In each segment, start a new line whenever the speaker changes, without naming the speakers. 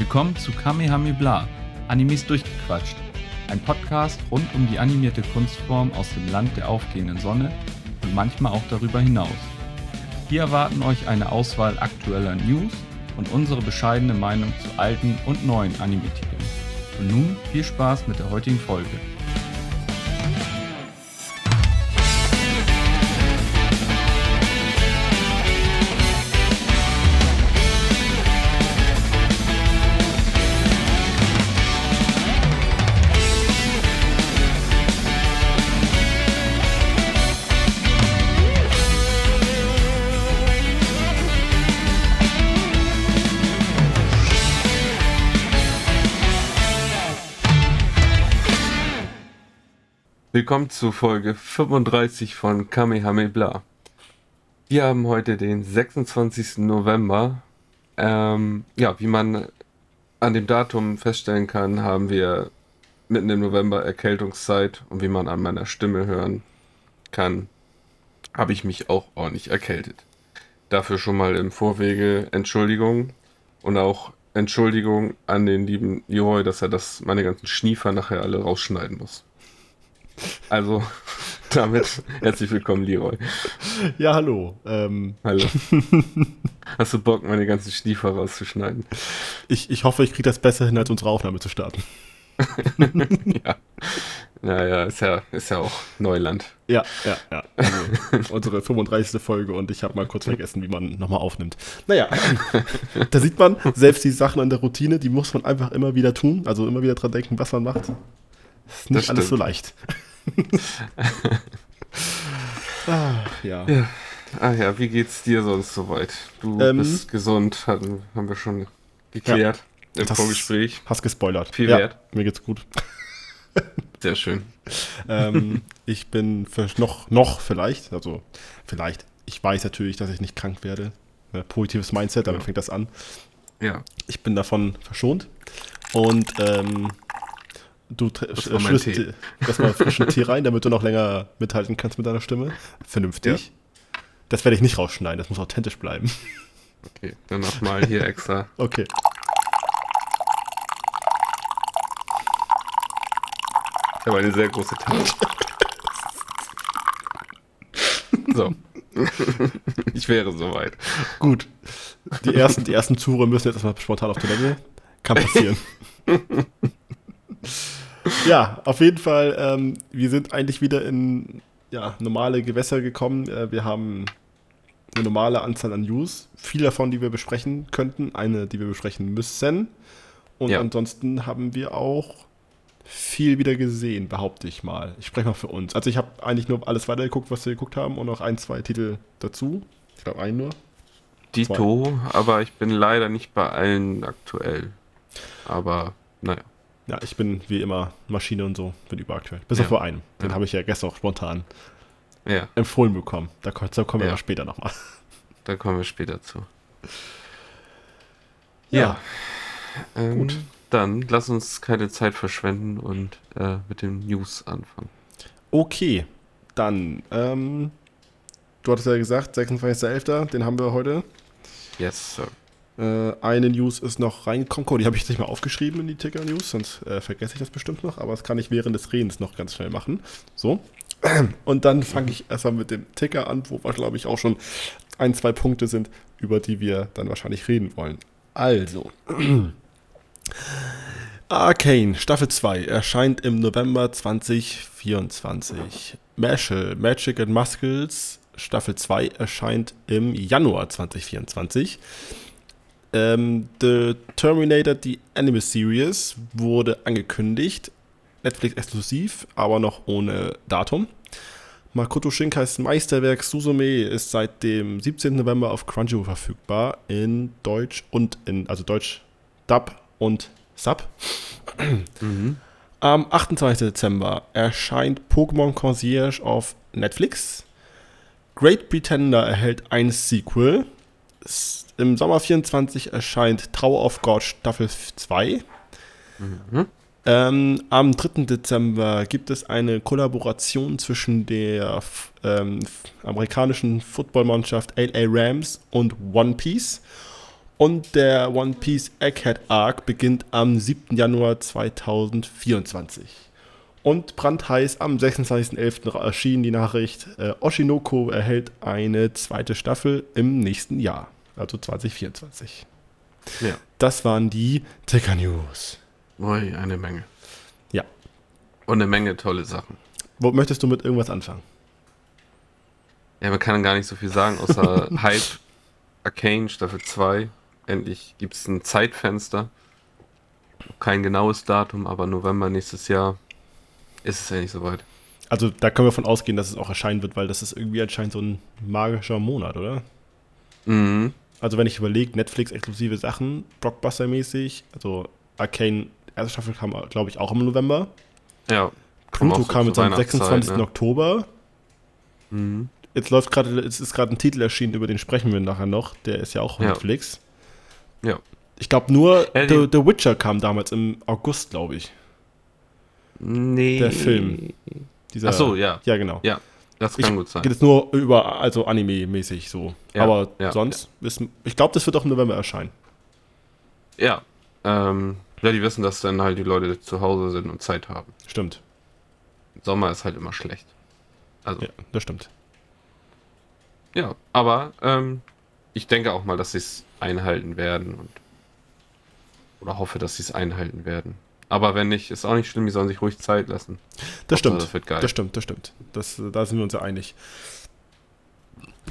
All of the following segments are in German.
Willkommen zu Kamehame Bla, Animes durchgequatscht. Ein Podcast rund um die animierte Kunstform aus dem Land der aufgehenden Sonne und manchmal auch darüber hinaus. Hier erwarten euch eine Auswahl aktueller News und unsere bescheidene Meinung zu alten und neuen Anime-Titeln. Und nun viel Spaß mit der heutigen Folge.
Willkommen zu Folge 35 von Kamehame Bla. Wir haben heute den 26. November. Ähm, ja, wie man an dem Datum feststellen kann, haben wir mitten im November Erkältungszeit und wie man an meiner Stimme hören kann, habe ich mich auch ordentlich erkältet. Dafür schon mal im Vorwege Entschuldigung und auch Entschuldigung an den lieben Leroy, dass er das meine ganzen Schniefer nachher alle rausschneiden muss. Also, damit herzlich willkommen, Leroy.
Ja, hallo. Ähm,
Hallo. Hast du Bock, meine ganzen Schniefer rauszuschneiden?
ich, ich hoffe, ich kriege das besser hin, als unsere Aufnahme zu starten.
ja. Naja, ist ja, ist ja auch Neuland.
Ja, ja, ja. Also, unsere 35. Folge und ich habe mal kurz vergessen, wie man nochmal aufnimmt. Naja, da sieht man, selbst die Sachen an der Routine, die muss man einfach immer wieder tun. Also immer wieder dran denken, was man macht. Ist nicht
Das
alles so leicht. Ah, ja.
Ja. Ah ja, wie geht's dir sonst soweit? Du
Ähm,
bist gesund, hatten, haben wir schon geklärt im
Das-
Vorgespräch.
Hast gespoilert.
Viel
ja,
wert.
Mir geht's gut.
Sehr schön.
ähm, ich bin noch, noch vielleicht, also vielleicht, ich weiß natürlich, dass ich nicht krank werde. Äh, positives Mindset, damit
Ja.
fängt das an.
Ja,
Ich bin davon verschont. Und ähm, du
Das war
dir erstmal frischen Tee rein, damit du noch länger mithalten kannst mit deiner Stimme. Vernünftig. Das werde ich nicht rausschneiden, das muss authentisch bleiben.
okay. Dann nochmal hier extra.
Okay.
Ich habe eine sehr große Tasche. So. ich wäre soweit.
Gut. Die ersten, die ersten Zure müssen jetzt erstmal spontan auf Toilette. Kann passieren. Ja, auf jeden Fall, ähm, wir sind eigentlich wieder in ja, normale Gewässer gekommen. Äh, wir haben eine normale Anzahl an News. Viele davon, die wir besprechen könnten. Eine, die wir besprechen müssen. Und
Ja.
ansonsten haben wir auch viel wieder gesehen, behaupte ich mal. Ich spreche mal für uns. Also ich habe eigentlich nur alles weitergeguckt, was wir geguckt haben und noch ein, zwei Titel dazu. Ich glaube, einen nur.
Dito, aber ich bin leider nicht bei allen aktuell. Aber naja.
Ja, ich bin wie immer Maschine und so, bin überaktuell. Bis
Ja.
auf bei einem. Den
Ja.
habe ich ja gestern auch spontan
Ja,
empfohlen bekommen. Da dazu kommen wir
Ja.
aber später nochmal.
da kommen wir später zu.
Ja.
Ähm,
Gut.
Dann lass uns keine Zeit verschwenden und äh, mit den News anfangen.
Okay, dann, ähm, du hattest ja gesagt, 26.11., den haben wir heute.
Yes, sir.
Äh, eine News ist noch reingekommen. Die habe ich jetzt nicht mal aufgeschrieben in die Ticker-News, sonst äh, vergesse ich das bestimmt noch, aber das kann ich während des Redens noch ganz schnell machen. So. Und dann fange ich erstmal mit dem Ticker an, wo wir, glaube ich, auch schon ein, zwei Punkte sind, über die wir dann wahrscheinlich reden wollen. Also. Arcane, Staffel 2, erscheint im November 2024. Mashal, Magic and Muscles, Staffel 2, erscheint im Januar 2024. Ähm, The Terminator, die Anime Series, wurde angekündigt. Netflix exklusiv, aber noch ohne Datum. Makoto Shinkais Meisterwerk Suzume ist seit dem 17. November auf Crunchyroll verfügbar. In Deutsch und in, also Deutsch Dub und Sub.
Mhm.
Am 28. Dezember erscheint Pokémon Concierge auf Netflix. Great Pretender erhält ein Sequel. Im Sommer 24 erscheint Tower of God Staffel 2.
Mhm.
Ähm, am 3. Dezember gibt es eine Kollaboration zwischen der ähm, amerikanischen Footballmannschaft LA Rams und One Piece. Und der One Piece Egghead Arc beginnt am 7. Januar 2024. Und brandheiß am 26.11. erschien die Nachricht, äh, Oshinoko erhält eine zweite Staffel im nächsten Jahr, also 2024.
Ja.
Das waren die Ticker News.
Ui, eine Menge.
Ja.
Und eine Menge tolle Sachen.
Wo möchtest du mit irgendwas anfangen?
Ja, man kann gar nicht so viel sagen, außer Hype, Arcane, Staffel 2. Endlich gibt es ein Zeitfenster. Kein genaues Datum, aber November nächstes Jahr ist es ja nicht so weit.
Also da können wir von ausgehen, dass es auch erscheinen wird, weil das ist irgendwie anscheinend so ein magischer Monat, oder?
Mhm.
Also wenn ich überlege, Netflix-exklusive Sachen, Blockbuster-mäßig, also Arcane, erste Staffel kam, glaube ich, auch im November.
Ja.
Pluto kam jetzt am
Weihnachtszeit,
26.
ne?
Oktober.
Mhm.
Jetzt läuft gerade, es ist gerade ein Titel erschienen, über den sprechen wir nachher noch. Der ist ja auch auf
Ja.
Netflix.
Ja.
Ich glaube nur
Ja,
The, The Witcher kam damals im August, glaube ich.
Nee.
Der Film. Dieser,
Ach so, ja.
Ja, genau.
Ja, das
Ich
kann gut sein.
geht jetzt nur über, also Anime-mäßig so.
Ja,
Aber
ja,
sonst, Ist, ich glaube, das wird auch im November erscheinen.
Ja. Ähm, ja, die wissen, dass dann halt die Leute zu Hause sind und Zeit haben.
Stimmt.
Sommer ist halt immer schlecht. Also,
Ja, das stimmt.
Ja, aber ähm, ich denke auch mal, dass sie es einhalten werden und oder hoffe, dass sie es einhalten werden. Aber wenn nicht, ist auch nicht schlimm, die sollen sich ruhig Zeit lassen.
Das stimmt.
Das wird geil.
Das stimmt, das stimmt. Das, da sind wir uns ja einig.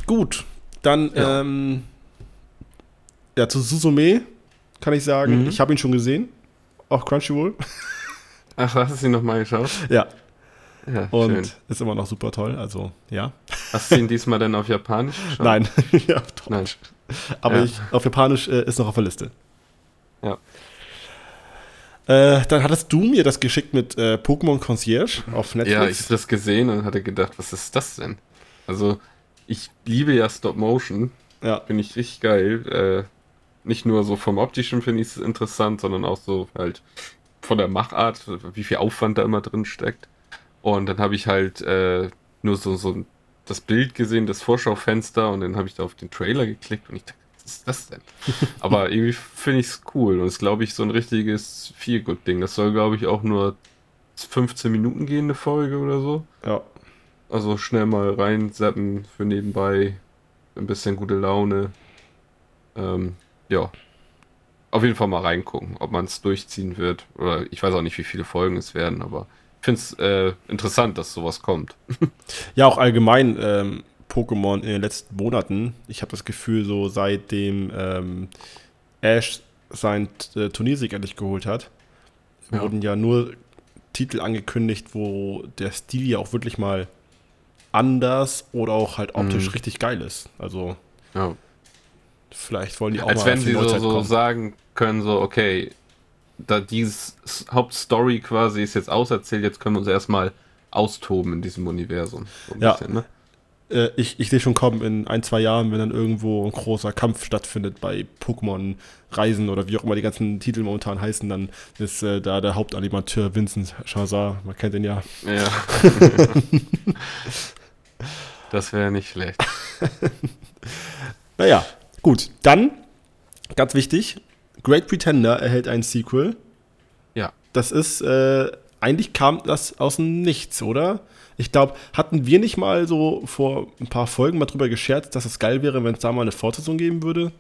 Gut, dann
Ja.
ähm, ja, zu Susume kann ich sagen,
Mhm.
ich habe ihn schon gesehen. Auf Crunchyroll.
Ach, hast du sie nochmal geschaut?
Ja,
Ja,
und
schön.
ist immer noch super toll. Also, ja.
Hast du ihn diesmal denn auf Japanisch geschaut?
Nein, ja, auf Deutsch.
Nein.
Aber
Ja.
ich, auf Japanisch äh, ist noch auf der Liste.
Ja.
Äh, dann hattest du mir das geschickt mit äh, Pokémon Concierge auf
Ja, ich
Netflix.
habe das gesehen und hatte gedacht, was ist das denn? Also, ich liebe ja Stop Motion.
Ja,
Finde ich richtig geil. Äh, nicht nur so vom optischen finde ich es interessant, sondern auch so halt von der Machart, wie viel Aufwand da immer drin steckt. Und dann habe ich halt äh, nur so, so das Bild gesehen, das Vorschaufenster, und dann habe ich da auf den Trailer geklickt und ich dachte, ist das denn? Aber irgendwie finde ich es cool und ist, glaube ich, so ein richtiges Feel-Good-Ding. Das soll, glaube ich, auch nur 15 Minuten gehen, eine Folge oder so.
ja.
Also schnell mal reinseppen für nebenbei. Ein bisschen gute Laune. Ähm, ja. Auf jeden Fall mal reingucken, ob man es durchziehen wird. Oder ich weiß auch nicht, wie viele Folgen es werden, aber ich finde es äh, interessant, dass sowas kommt.
Ja, auch allgemein ähm, Pokémon in den letzten Monaten. Ich habe das Gefühl, so seitdem ähm, Ash sein äh, Turniersieg endlich geholt hat,
Ja.
wurden ja nur Titel angekündigt, wo der Stil ja auch wirklich mal anders oder auch halt optisch
Mhm.
richtig geil ist. Also
Ja.
vielleicht wollen die auch
Als
mal
wenn sie so,
Neuzeit
so sagen können, so, okay, da dieses Hauptstory quasi ist jetzt auserzählt, jetzt können wir uns erstmal austoben in diesem Universum. So ein
Ja.
bisschen, ne?
Äh, ich ich sehe schon kommen in ein, zwei Jahren, wenn dann irgendwo ein großer Kampf stattfindet bei Pokémon Reisen oder wie auch immer die ganzen Titel momentan heißen, dann ist äh, da der Hauptanimateur Vincent Chazard, man kennt ihn ja.
Ja. das wäre nicht schlecht.
Naja, gut. Dann, ganz wichtig, Great Pretender erhält ein Sequel.
Ja.
Das ist, äh, eigentlich kam das aus dem Nichts, oder? Ich glaube, hatten wir nicht mal so vor ein paar Folgen mal drüber gescherzt, dass es geil wäre, wenn es da mal eine Fortsetzung geben würde?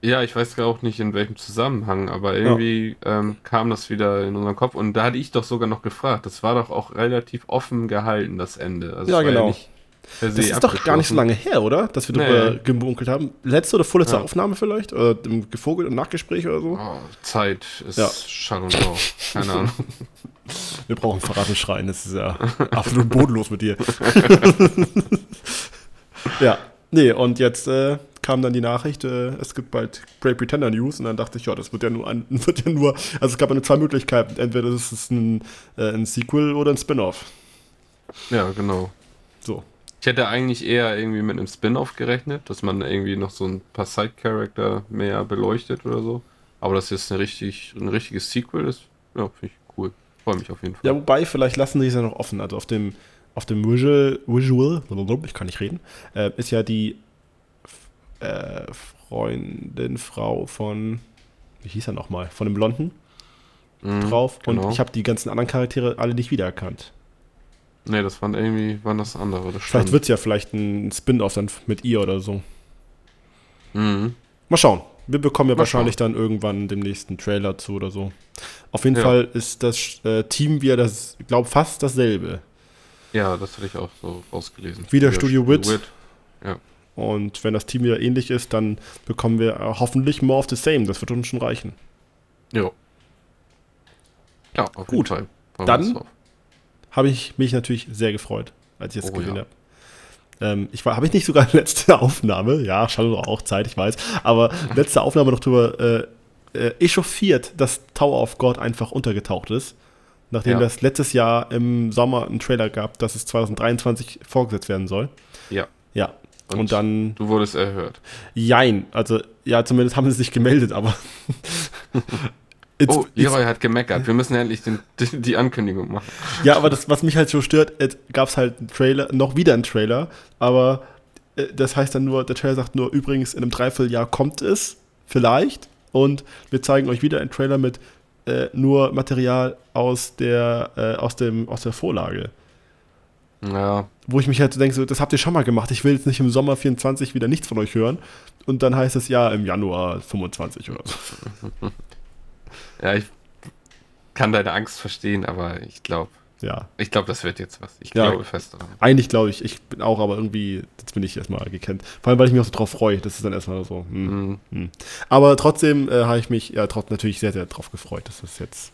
Ja, ich weiß gar auch nicht in welchem Zusammenhang, aber irgendwie ähm, kam das wieder in unseren Kopf und da hatte ich doch sogar noch gefragt. Das war doch auch relativ offen gehalten, das Ende. Also
Ja, genau.
se
Das ist doch gar nicht so lange her, oder? Dass wir
Nee.
darüber gemunkelt haben. Letzte oder vorletzte
Ja.
Aufnahme vielleicht? Oder im Gevogelt und Nachgespräch oder so?
Oh, Zeit ist
Ja.
Schall und Rauch. Keine Ahnung.
Wir brauchen verraten schreien, das ist ja absolut bodenlos mit dir. ja, nee, und jetzt äh, kam dann die Nachricht, äh, es gibt bald Great Pretender News und dann dachte ich, ja, das wird ja nur, ein, wird ja nur also es gab ja nur zwei Möglichkeiten, entweder das ist ein, äh, ein Sequel oder ein Spin-off.
Ja, genau.
So,
Ich hätte eigentlich eher irgendwie mit einem Spin-off gerechnet, dass man irgendwie noch so ein paar Side-Charakter mehr beleuchtet oder so. Aber das jetzt eine richtig, ein richtiges Sequel ist, ja, finde ich cool. Freue mich auf jeden Fall.
ja, wobei, vielleicht lassen sie es ja noch offen, also auf dem, auf dem Visual, Visual, ich kann nicht reden, äh, ist ja die äh, Freundin, Frau von, wie hieß er nochmal, von dem Blonden
Mhm,
drauf.
genau.
Und ich habe die ganzen anderen Charaktere alle nicht wiedererkannt.
Nee, das waren irgendwie, waren das andere. Das
Vielleicht wird es ja vielleicht ein Spin-off dann mit ihr oder so.
Mhm.
Mal schauen. Wir bekommen ja
Mal
wahrscheinlich dann irgendwann dem nächsten Trailer zu oder so. Auf jeden
Ja.
Fall ist das äh, Team wieder das, ich glaube, fast dasselbe.
Ja, das hatte ich auch so rausgelesen.
Wieder Studio Wit.
Ja.
Und wenn das Team wieder ähnlich ist, dann bekommen wir äh, hoffentlich more of the same. Das wird uns schon reichen.
Jo. Ja, auf
Gut.
jeden Fall.
Dann-. Habe ich mich natürlich sehr gefreut, als ich es
Oh,
gesehen
ja.
habe. Ähm, ich habe ich nicht sogar letzte Aufnahme, ja, schon auch Zeit, ich weiß, aber letzte Aufnahme noch drüber äh, äh, echauffiert, dass Tower of God einfach untergetaucht ist. Nachdem
Ja.
das letztes Jahr im Sommer einen Trailer gab, dass es 2023 vorgesetzt werden soll.
Ja.
Ja. Und,
Und
dann,
Du wurdest erhört.
jein, also, ja, zumindest haben sie sich gemeldet, aber. It's-
oh,
it's-
Leroy hat gemeckert. Wir müssen endlich den, die, die Ankündigung machen.
Ja, aber das, was mich halt so stört, gab es halt einen Trailer, noch wieder einen Trailer, aber äh, das heißt dann nur, der Trailer sagt nur, übrigens, in einem Dreivierteljahr kommt es, vielleicht, und wir zeigen euch wieder einen Trailer mit äh, nur Material aus der, äh, aus, dem, aus der Vorlage.
Ja,
Wo ich mich halt so denke, so, das habt ihr schon mal gemacht, ich will jetzt nicht im Sommer 24 wieder nichts von euch hören. Und dann heißt es ja im Januar 25 oder so.
ja, ich kann deine Angst verstehen, aber ich glaube,
Ja.
ich glaube, das wird jetzt was. Ich
Ja.
glaube fest daran.
Eigentlich glaube ich, ich bin auch, aber irgendwie, jetzt bin ich erstmal gekannt. Vor allem, weil ich mich auch so drauf freue. Das ist dann erstmal so. Hm.
Mhm.
Aber trotzdem äh, habe ich mich ja trotzdem natürlich sehr, sehr drauf gefreut. Das ist jetzt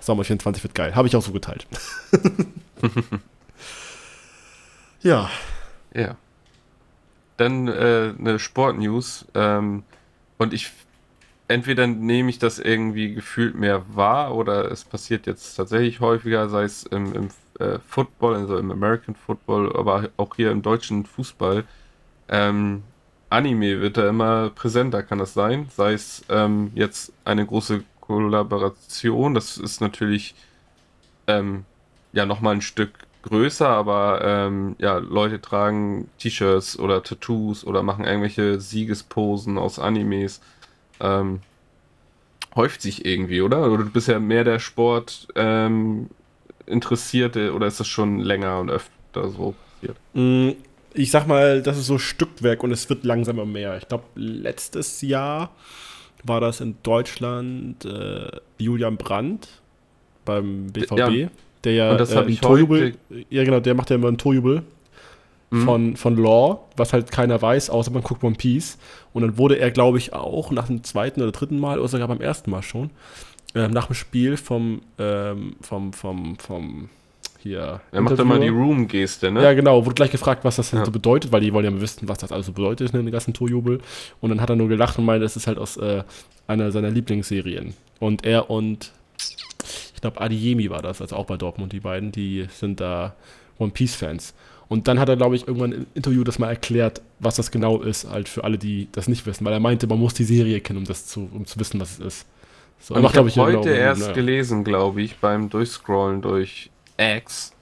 Sommer 24 wird geil. Habe ich auch so geteilt. ja,
Ja. Dann äh, eine Sportnews. Ähm, und ich entweder nehme ich das irgendwie gefühlt mehr wahr oder es passiert jetzt tatsächlich häufiger, sei es im, im äh, Football, also im American Football, aber auch hier im deutschen Fußball. Ähm, Anime wird da immer präsenter, kann das sein? Sei es ähm, jetzt eine große Kollaboration, das ist natürlich ähm, ja nochmal ein Stück größer, aber ähm, ja, Leute tragen T-Shirts oder Tattoos oder machen irgendwelche Siegesposen aus Animes. Ähm, häuft sich irgendwie, oder? Oder du bist ja mehr der Sport ähm, Interessierte oder ist das schon länger und öfter so passiert?
Mm, ich sag mal, das ist so Stückwerk und es wird langsam immer mehr. Ich glaube, letztes Jahr war das in Deutschland äh, Julian Brandt beim BVB,
Ja.
der ja
Und das
äh,
ich
Torjubel, ja genau, der macht ja immer ein Torjubel
Mhm.
von, von Law, was halt keiner weiß, außer man guckt One Piece. Und dann wurde er, glaube ich, auch nach dem zweiten oder dritten Mal, oder sogar beim ersten Mal schon, ähm, nach dem Spiel vom, ähm, vom, vom, vom, hier.
Er macht immer die
Interviewer.
Room-Geste, ne?
Ja, genau, wurde gleich gefragt, was das denn
Ja.
so bedeutet, weil die wollen ja wissen, was das alles so bedeutet in den ganzen Torjubel. Und dann hat er nur gelacht und meinte, das ist halt aus äh, einer seiner Lieblingsserien. Und er und, ich glaube, Adiemi war das, also auch bei Dortmund, die beiden, die sind da One Piece-Fans. Und dann hat er, glaube ich, irgendwann im Interview das mal erklärt, was das genau ist, halt für alle, die das nicht wissen, weil er meinte, man muss die Serie kennen, um das zu, um zu wissen, was es ist. So,
Und ich habe heute
genau,
erst
naja.
gelesen, glaube ich, beim Durchscrollen durch X,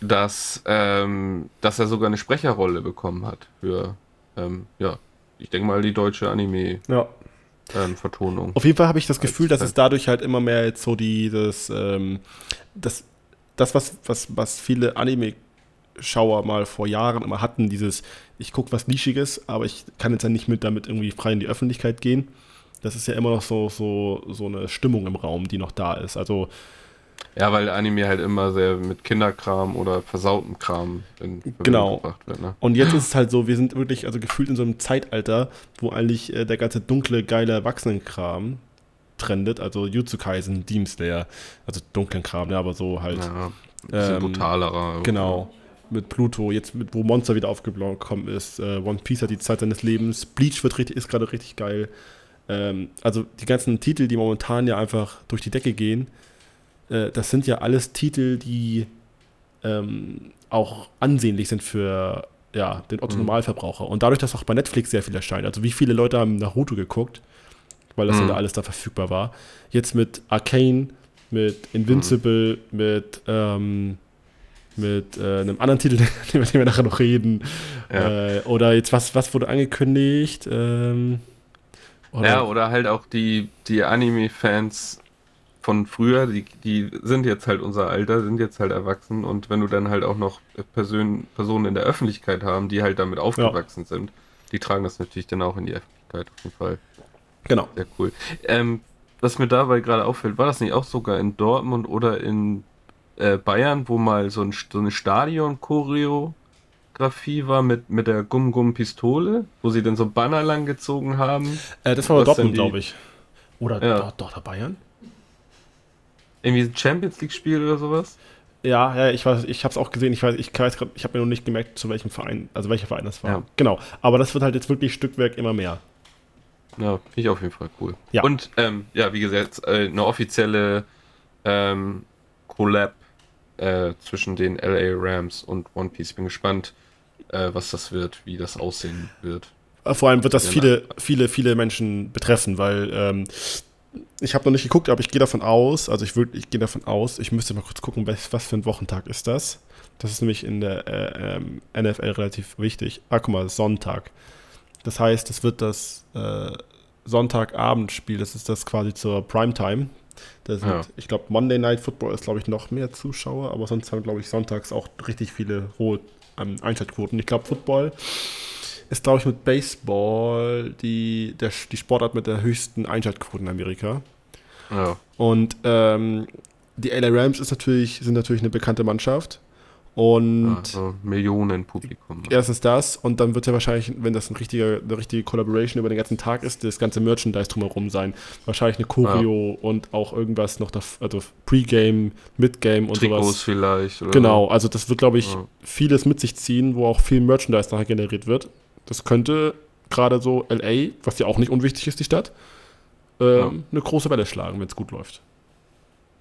dass, ähm, dass er sogar eine Sprecherrolle bekommen hat für, ähm, ja, ich denke mal die deutsche
Ja.
Anime-Vertonung.
Auf jeden Fall habe ich das Gefühl, dass es dadurch halt immer mehr jetzt so die, das, ähm, das, das was, was, was viele Anime-Schauer mal vor Jahren immer hatten, dieses, ich gucke was Nischiges, aber ich kann jetzt ja nicht mit damit irgendwie frei in die Öffentlichkeit gehen. Das ist ja immer noch so, so, so eine Stimmung im Raum, die noch da ist. Also,
Ja, weil Anime halt immer sehr mit Kinderkram oder versautem Kram in Verbindung
Genau.
gebracht wird. Ne?
und jetzt ist es halt so, wir sind wirklich, also gefühlt in so einem Zeitalter, wo eigentlich äh, der ganze dunkle, geile Erwachsenenkram trendet. Also Jutsu Kaisen, Demon Slayer, also dunklen Kram, ja, aber so halt.
Ja, ein bisschen
Ähm,
brutalerer.
Genau. Mit Pluto, jetzt mit, wo Monster wieder aufgekommen ist. Äh, One Piece hat die Zeit seines Lebens. Bleach wird richtig, ist gerade richtig geil. Ähm, also die ganzen Titel, die momentan ja einfach durch die Decke gehen, äh, das sind ja alles Titel, die ähm, auch ansehnlich sind für ja, den Otto
Mhm.
Normalverbraucher. Und dadurch, dass auch bei Netflix sehr viel erscheint. Also wie viele Leute haben Naruto geguckt, weil das
Mhm.
ja alles da verfügbar war. Jetzt mit Arcane, mit Invincible, mit ähm, mit äh, einem anderen Titel, über den wir nachher noch reden.
Ja.
Äh, oder jetzt, was, was wurde angekündigt? Ähm,
oder ja, oder halt auch die, die Anime-Fans von früher, die, die sind jetzt halt unser Alter, sind jetzt halt erwachsen und wenn du dann halt auch noch Person, Personen in der Öffentlichkeit haben, die halt damit aufgewachsen ja. sind, die tragen das natürlich dann auch in die Öffentlichkeit auf jeden Fall.
Genau.
Sehr cool. Ähm, was mir dabei gerade auffällt, war das nicht auch sogar in Dortmund oder in äh, Bayern, wo mal so, ein, so eine Stadion-Choreografie war mit, mit der Gum-Gum-Pistole, wo sie dann so Banner lang gezogen haben?
Äh, das war Dortmund, glaube ich. Oder ja. doch, doch, Bayern?
Irgendwie ein Champions League-Spiel oder sowas?
Ja, ja, ich weiß, ich habe es auch gesehen. Ich weiß, ich weiß grad, ich habe mir noch nicht gemerkt, zu welchem Verein, also welcher Verein das war. Ja. Genau. Aber das wird halt jetzt wirklich Stückwerk immer mehr.
Ja, finde ich auf jeden Fall cool.
Ja.
Und ähm, ja, wie gesagt, äh, eine offizielle ähm, Collab äh, zwischen den LA Rams und One Piece. Bin gespannt, äh, was das wird, wie das aussehen wird.
Äh, vor allem wird das viele, viele, viele Menschen betreffen, weil ähm, ich habe noch nicht geguckt, aber ich gehe davon aus, also ich, ich gehe davon aus, ich müsste mal kurz gucken, was, was für ein Wochentag ist das. Das ist nämlich in der äh, ähm, NFL relativ wichtig. Ah, guck mal, Sonntag. Das heißt, es wird das äh, Sonntagabendspiel, das ist das quasi zur Primetime. Sind. Ich glaube, Monday Night Football ist, glaube ich, noch mehr Zuschauer, aber sonst haben, glaube ich, sonntags auch richtig viele hohe ähm, Einschaltquoten. Ich glaube, Football ist, glaube ich, mit Baseball die, der, die Sportart mit der höchsten Einschaltquote in Amerika.
Ja.
Und ähm, die LA Rams ist natürlich, sind natürlich eine bekannte Mannschaft. Und
also Millionen Publikum.
Erstens das und dann wird ja wahrscheinlich, wenn das ein richtiger, eine richtige Collaboration über den ganzen Tag ist, das ganze Merchandise drumherum sein. Wahrscheinlich eine Choreo ja. und auch irgendwas noch, da, also Pre-Game, Mid-Game und
Trikots
sowas.
vielleicht.
Oder genau, also das wird, glaube ich, ja. vieles mit sich ziehen, wo auch viel Merchandise nachher generiert wird. Das könnte gerade so LA, was ja auch nicht unwichtig ist, die Stadt, ähm, ja. eine große Welle schlagen, wenn es gut läuft.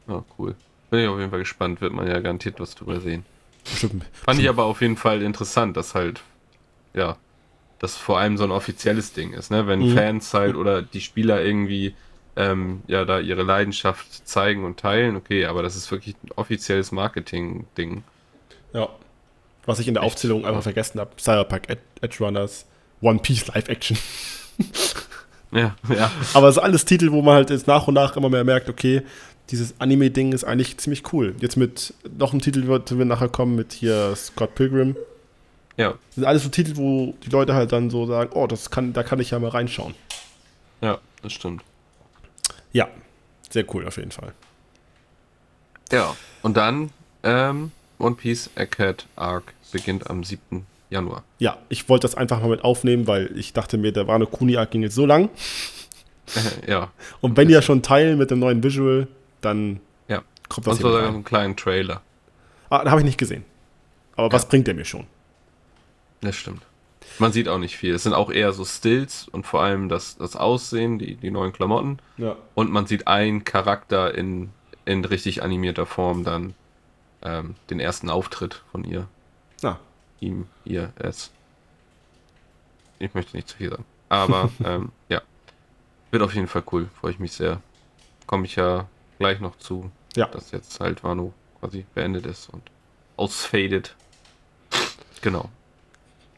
Ja, cool. Bin ich auf jeden Fall gespannt, wird man ja garantiert was drüber sehen. Bestimmt. Fand ich aber auf jeden Fall interessant, dass halt, ja, das vor allem so ein offizielles Ding ist, ne? Wenn mhm. Fans halt oder die Spieler irgendwie ähm, ja da ihre Leidenschaft zeigen und teilen, okay, aber das ist wirklich ein offizielles Marketing-Ding.
Ja. Was ich in der Echt? Aufzählung einfach vergessen habe, Cyberpunk Edge Runners, One Piece Live Action.
ja, ja.
Aber es ist alles Titel, wo man halt jetzt nach und nach immer mehr merkt, okay, dieses Anime-Ding ist eigentlich ziemlich cool. Jetzt mit noch einem Titel, wo wir nachher kommen, mit hier Scott Pilgrim.
Ja.
Das sind alles so Titel, wo die Leute halt dann so sagen, oh, das kann, da kann ich ja mal reinschauen.
Ja, das stimmt.
Ja, sehr cool auf jeden Fall.
Ja, und dann ähm, One Piece Egghead Arc beginnt am 7. Januar.
Ja, ich wollte das einfach mal mit aufnehmen, weil ich dachte mir, der Wano Kuni Arc ging jetzt so lang.
ja.
Und wenn die ja schon teilen mit dem neuen Visual, dann
ja. kommt das Und sogar einen kleinen Trailer.
Ah, den habe ich nicht gesehen. Aber ja. was bringt der mir schon?
Das stimmt. Man sieht auch nicht viel. Es sind auch eher so Stills und vor allem das, das Aussehen, die, die neuen Klamotten.
Ja.
Und man sieht einen Charakter in, in richtig animierter Form dann ähm, den ersten Auftritt von ihr.
Ah.
Ihm, ihr, es. Ich möchte nicht zu viel sagen. Aber ähm, ja. Wird auf jeden Fall cool. Freue ich mich sehr. Komme ich ja gleich noch zu,
ja.
dass jetzt halt Wano quasi beendet ist und ausfadet. Genau.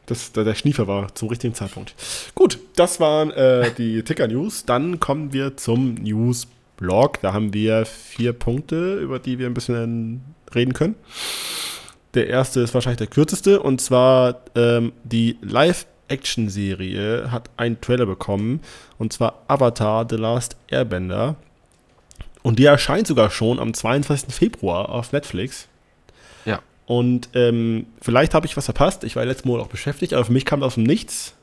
Das, der, der Schniefer war zum richtigen Zeitpunkt. Gut, das waren äh, die Ticker-News. Dann kommen wir zum News-Blog. Da haben wir vier Punkte, über die wir ein bisschen reden können. Der erste ist wahrscheinlich der kürzeste und zwar ähm, die Live-Action-Serie hat einen Trailer bekommen und zwar Avatar The Last Airbender. Und die erscheint sogar schon am 22. Februar auf Netflix.
Ja.
Und ähm, vielleicht habe ich was verpasst. Ich war letztes Mal auch beschäftigt, aber für mich kam das aus dem Nichts.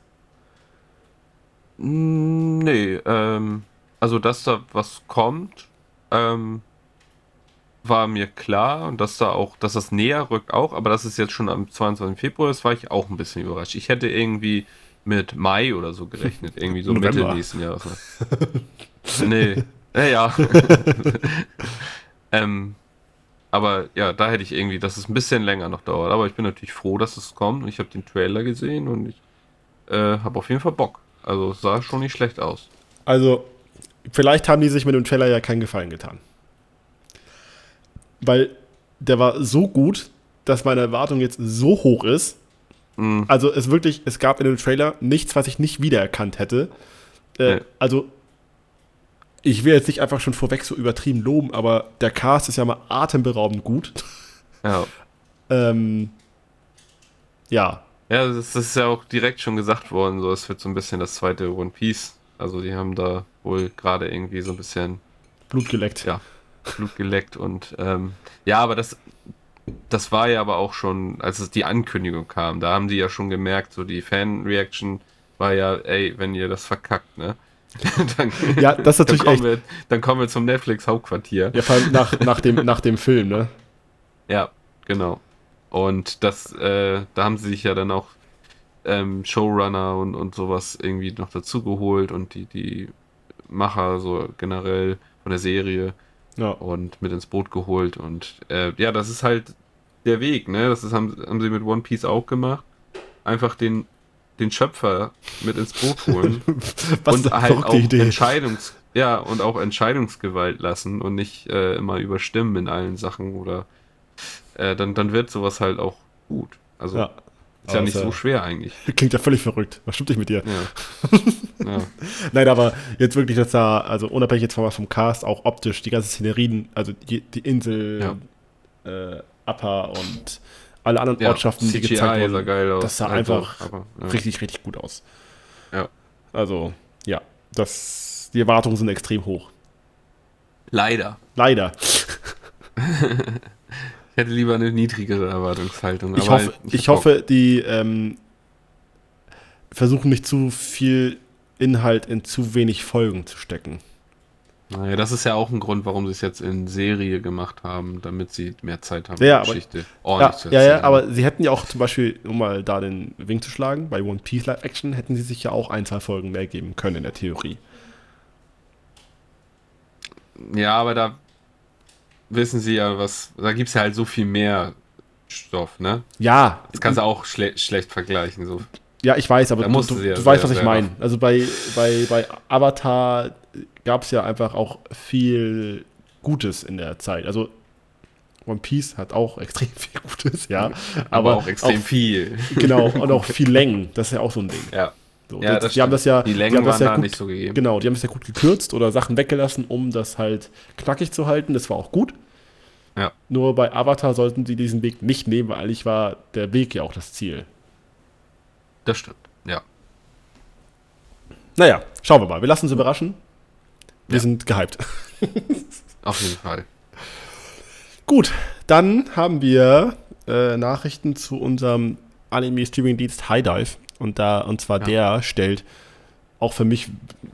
Nee, ähm, also dass da was kommt, ähm, war mir klar und dass da auch, dass das näher rückt auch, aber dass es jetzt schon am 22. Februar ist, war ich auch ein bisschen überrascht. Ich hätte irgendwie mit Mai oder so gerechnet, irgendwie so Mitte nächsten Jahres. nee, ja. ähm, aber ja, da hätte ich irgendwie, dass es ein bisschen länger noch dauert. Aber ich bin natürlich froh, dass es kommt. Und ich habe den Trailer gesehen und ich äh, habe auf jeden Fall Bock. Also es sah schon nicht schlecht aus.
Also, vielleicht haben die sich mit dem Trailer ja keinen Gefallen getan. Weil der war so gut, dass meine Erwartung jetzt so hoch ist.
Mhm.
Also es wirklich, es gab in dem Trailer nichts, was ich nicht wiedererkannt hätte. Äh,
Nee.
Also ich will jetzt nicht einfach schon vorweg so übertrieben loben, aber der Cast ist ja mal atemberaubend gut.
Ja.
Ähm, ja,
Ja, das ist ja auch direkt schon gesagt worden, so es wird so ein bisschen das zweite One Piece. Also die haben da wohl gerade irgendwie so ein bisschen
Blut geleckt.
Ja. Blut geleckt und ähm, ja, aber das das war ja aber auch schon, als es die Ankündigung kam, da haben die ja schon gemerkt, so die Fan-Reaction war ja, ey, wenn ihr das verkackt, ne? dann,
Ja, das ist natürlich
dann
echt.
kommen, wir, dann kommen wir zum Netflix-Hauptquartier.
Ja, vor allem nach, nach, dem, nach dem Film, ne?
Ja, genau. Und das, äh, da haben sie sich ja dann auch ähm, Showrunner und, und sowas irgendwie noch dazu geholt und die, die Macher so generell von der Serie
Ja.
und mit ins Boot geholt. Und äh, ja, das ist halt der Weg, ne? Das ist, haben, haben sie mit One Piece auch gemacht. Einfach den, den Schöpfer mit ins Boot holen und halt auch
Idee.
Entscheidungs ja und auch Entscheidungsgewalt lassen und nicht äh, immer überstimmen in allen Sachen oder äh, dann dann wird sowas halt auch gut. Also
Ja.
ist ja nicht so schwer eigentlich.
Klingt ja völlig verrückt. Was stimmt nicht mit dir?
Ja. ja.
Nein, aber jetzt wirklich, dass da, also unabhängig jetzt vom, vom Cast, auch optisch, die ganzen Szenerien, also die, die Insel, äh, Upper und alle anderen
ja.
Ortschaften, die
CGI
gezeigt
sah
wurden,
geil aus.
das sah
Also,
einfach
aber, ja.
richtig, richtig gut aus.
Ja.
Also, ja, das, die Erwartungen sind extrem hoch.
Leider.
Leider.
Ich hätte lieber eine niedrigere Erwartungshaltung.
Ich hoffe,
hab
ich
Bock.
hoffe, die ähm, versuchen nicht zu viel Inhalt in zu wenig Folgen zu stecken.
Naja, das ist ja auch ein Grund, warum sie es jetzt in Serie gemacht haben, damit sie mehr Zeit haben,
Ja,
die
aber-
Geschichte
Ja,
ordentlich zu
ja,
erzählen.
ja, aber sie hätten ja auch zum Beispiel, um mal da den Wink zu schlagen, bei One Piece Live Action hätten sie sich ja auch ein, zwei Folgen mehr geben können in der Theorie.
Ja, aber da wissen sie ja, was. Da gibt es ja halt so viel mehr Stoff, ne?
Ja,
Das kannst du auch schle schlecht vergleichen. So.
ja, ich weiß, aber
Da
du, du,
ja
du weißt, was ich meine. Also bei, bei, bei Avatar gab es ja einfach auch viel Gutes in der Zeit. Also One Piece hat auch extrem viel Gutes, ja.
Aber, auch extrem viel.
Genau, und auch viel Längen. Das ist ja auch so ein Ding.
Ja.
So,
Ja,
das, die haben das ja,
Die
die
Längen
haben das
waren
ja
da
gut,
nicht so gegeben.
Genau, die haben es ja gut gekürzt oder Sachen weggelassen, um das halt knackig zu halten. Das war auch gut.
Ja.
Nur bei Avatar sollten sie diesen Weg nicht nehmen, weil eigentlich war der Weg ja auch das Ziel.
Das stimmt. Ja.
Naja, schauen wir mal. Wir lassen uns überraschen. Wir
Ja.
sind gehypt.
Auf jeden Fall.
Gut, dann haben wir äh, Nachrichten zu unserem Anime-Streaming-Dienst High Dive. Und da, und zwar
Ja.
der stellt auch für mich,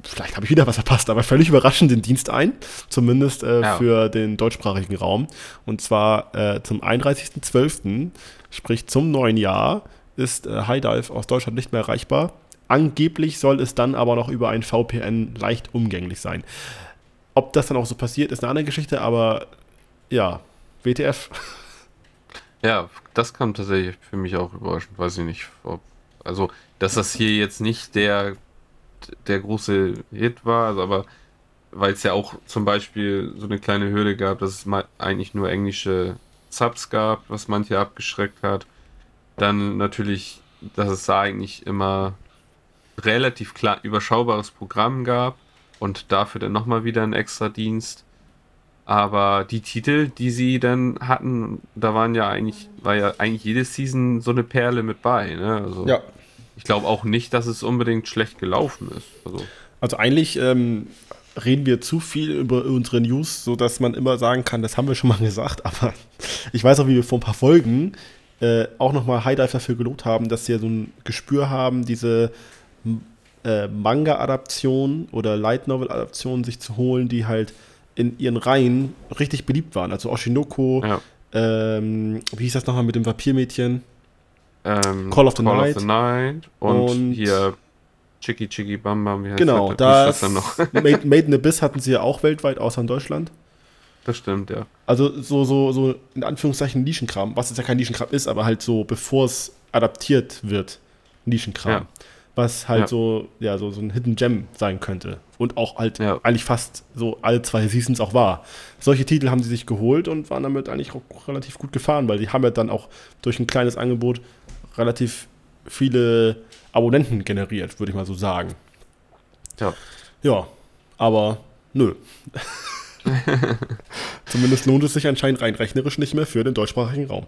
vielleicht habe ich wieder was verpasst, aber völlig überraschend den Dienst ein. Zumindest äh,
Ja.
für den deutschsprachigen Raum. Und zwar äh, zum 31.12., sprich zum neuen Jahr, ist äh, High Dive aus Deutschland nicht mehr erreichbar. Angeblich soll es dann aber noch über ein VPN leicht umgänglich sein. Ob das dann auch so passiert, ist eine andere Geschichte, aber ja, WTF.
Ja, das kam tatsächlich für mich auch überraschend. Weiß ich nicht. Ob, also, dass das hier jetzt nicht der, der große Hit war, also aber weil es ja auch zum Beispiel so eine kleine Hürde gab, dass es mal eigentlich nur englische Subs gab, was manche abgeschreckt hat. Dann natürlich, dass es da eigentlich immer relativ klar überschaubares Programm gab und dafür dann nochmal wieder ein extra Dienst. Aber die Titel, die sie dann hatten, da waren ja eigentlich, war ja eigentlich jede Season so eine Perle mit bei. Ne? Also ich glaube auch nicht, dass es unbedingt schlecht gelaufen ist. Also,
Also eigentlich ähm, reden wir zu viel über unsere News, sodass man immer sagen kann, das haben wir schon mal gesagt, aber ich weiß auch, wie wir vor ein paar Folgen äh, auch nochmal High Dive dafür gelobt haben, dass sie ja so ein Gespür haben, diese äh, Manga-Adaption oder Light Novel-Adaption sich zu holen, die halt in ihren Reihen richtig beliebt waren. Also Oshinoko,
ja.
ähm, wie hieß das nochmal mit dem Vampirmädchen?
Ähm,
Call of the Night.
Night und,
Und-
hier Chicky Chicky Bam Bam, wie heißt
Genau,
das? Noch?
Made, Made in Abyss hatten sie ja auch weltweit, außer in Deutschland.
das stimmt, ja.
Also so, so, so in Anführungszeichen Nischenkram, was jetzt ja kein Nischenkram ist, aber halt so, bevor es adaptiert wird, Nischenkram.
Ja.
Was halt
Ja.
so, ja, so, so ein Hidden Gem sein könnte. Und auch halt
Ja.
eigentlich fast so alle zwei Seasons auch war. Solche Titel haben sie sich geholt und waren damit eigentlich auch relativ gut gefahren, weil die haben ja dann auch durch ein kleines Angebot relativ viele Abonnenten generiert, würde ich mal so sagen.
Ja.
Ja, aber nö. Zumindest lohnt es sich anscheinend rein rechnerisch nicht mehr für den deutschsprachigen Raum.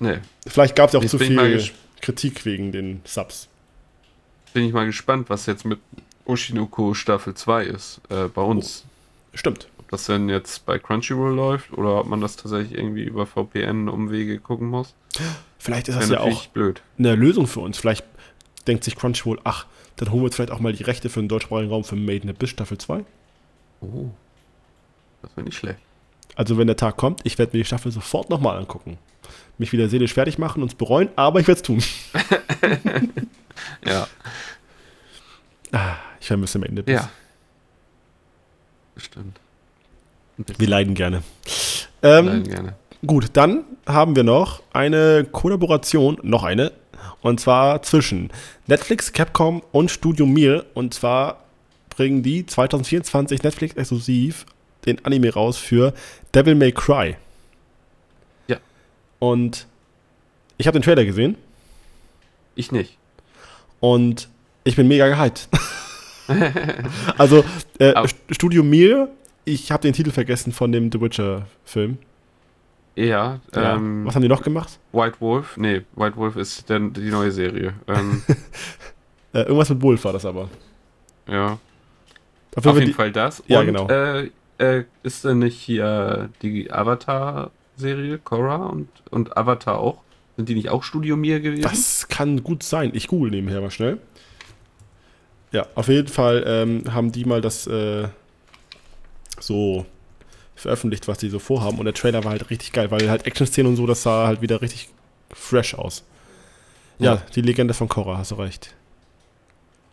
Nee.
Vielleicht gab es ja auch zu
ich mal
viel Kritik wegen den Subs.
Bin ich mal gespannt, was jetzt mit Oshinoko Staffel 2 ist äh, bei uns.
Stimmt.
Ob das denn jetzt bei Crunchyroll läuft oder ob man das tatsächlich irgendwie über VPN-Umwege gucken muss.
Vielleicht ist
Wäre
das ja auch
blöd.
eine Lösung für uns. Vielleicht denkt sich Crunchyroll, ach, dann holen wir jetzt vielleicht auch mal die Rechte für den deutschsprachigen Raum für Made in Abyss Staffel 2.
Oh. Das wäre nicht schlecht.
Also wenn der Tag kommt, ich werde mir die Staffel sofort nochmal angucken. Mich wieder seelisch fertig machen und es bereuen, aber ich werde es tun.
Ja.
Ah, ich vermisse Made in Abyss.
Ja. Bestimmt. Ein bisschen
Wir leiden gerne. Ähm,
leiden gerne.
Gut, dann haben wir noch eine Kollaboration, noch eine, und zwar zwischen Netflix, Capcom und Studio Mir. Und zwar bringen die 2024 Netflix exklusiv den Anime raus für Devil May Cry.
Ja.
Und ich habe den Trailer gesehen
Ich nicht.
und ich bin mega gehypt. also, äh,
Aber-
Studio Mir, ich habe den Titel vergessen von dem The Witcher-Film.
Ja,
Ja.
ähm,
Was haben die noch gemacht?
White Wolf. Nee, White Wolf ist der, die neue Serie. Ähm,
Äh, irgendwas mit Wolf war das aber.
ja. Auf jeden
die-
Fall das.
Ja,
Und,
genau.
Äh, äh, ist denn nicht hier die Avatar-Serie, Korra und, und Avatar auch? Sind die nicht auch Studio Mir gewesen?
Das kann gut sein. Ich google nebenher mal schnell. Ja, auf jeden Fall ähm, haben die mal das äh, so veröffentlicht, was die so vorhaben. Und der Trailer war halt richtig geil, weil halt Action-Szenen und so, das sah halt wieder richtig fresh aus. Ja,
Ja.
die Legende von Korra, hast du recht.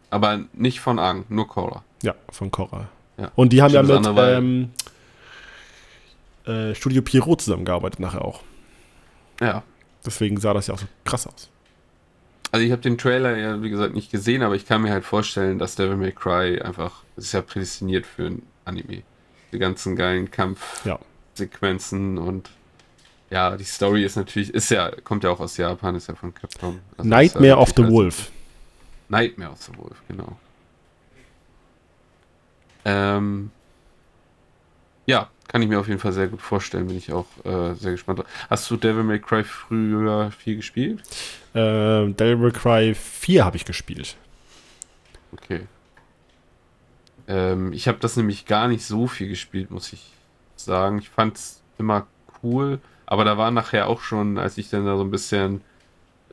Aber nicht von Aang, nur Korra.
Ja, von Korra.
Ja.
Und die haben
Stimmt,
ja mit ähm, äh, Studio Pierrot zusammengearbeitet nachher auch.
Ja.
Deswegen sah das ja auch so krass aus.
Also ich habe den Trailer ja, wie gesagt, nicht gesehen, aber ich kann mir halt vorstellen, dass Devil May Cry einfach, es ist ja prädestiniert für ein Anime. Die ganzen geilen
Ja.
Kampfsequenzen und ja, die Story ist natürlich, ist ja, kommt ja auch aus Japan, ist ja von Capcom. Also
Nightmare
ja
of the Wolf.
Nightmare of the Wolf, genau. Ähm, ja, kann ich mir auf jeden Fall sehr gut vorstellen, bin ich auch äh, sehr gespannt. Hast du Devil May Cry früher viel gespielt?
Äh, Devil May Cry 4 habe ich gespielt.
Okay. Ähm, ich habe das nämlich gar nicht so viel gespielt, muss ich sagen. Ich fand es immer cool, aber da war nachher auch schon, als ich dann da so ein bisschen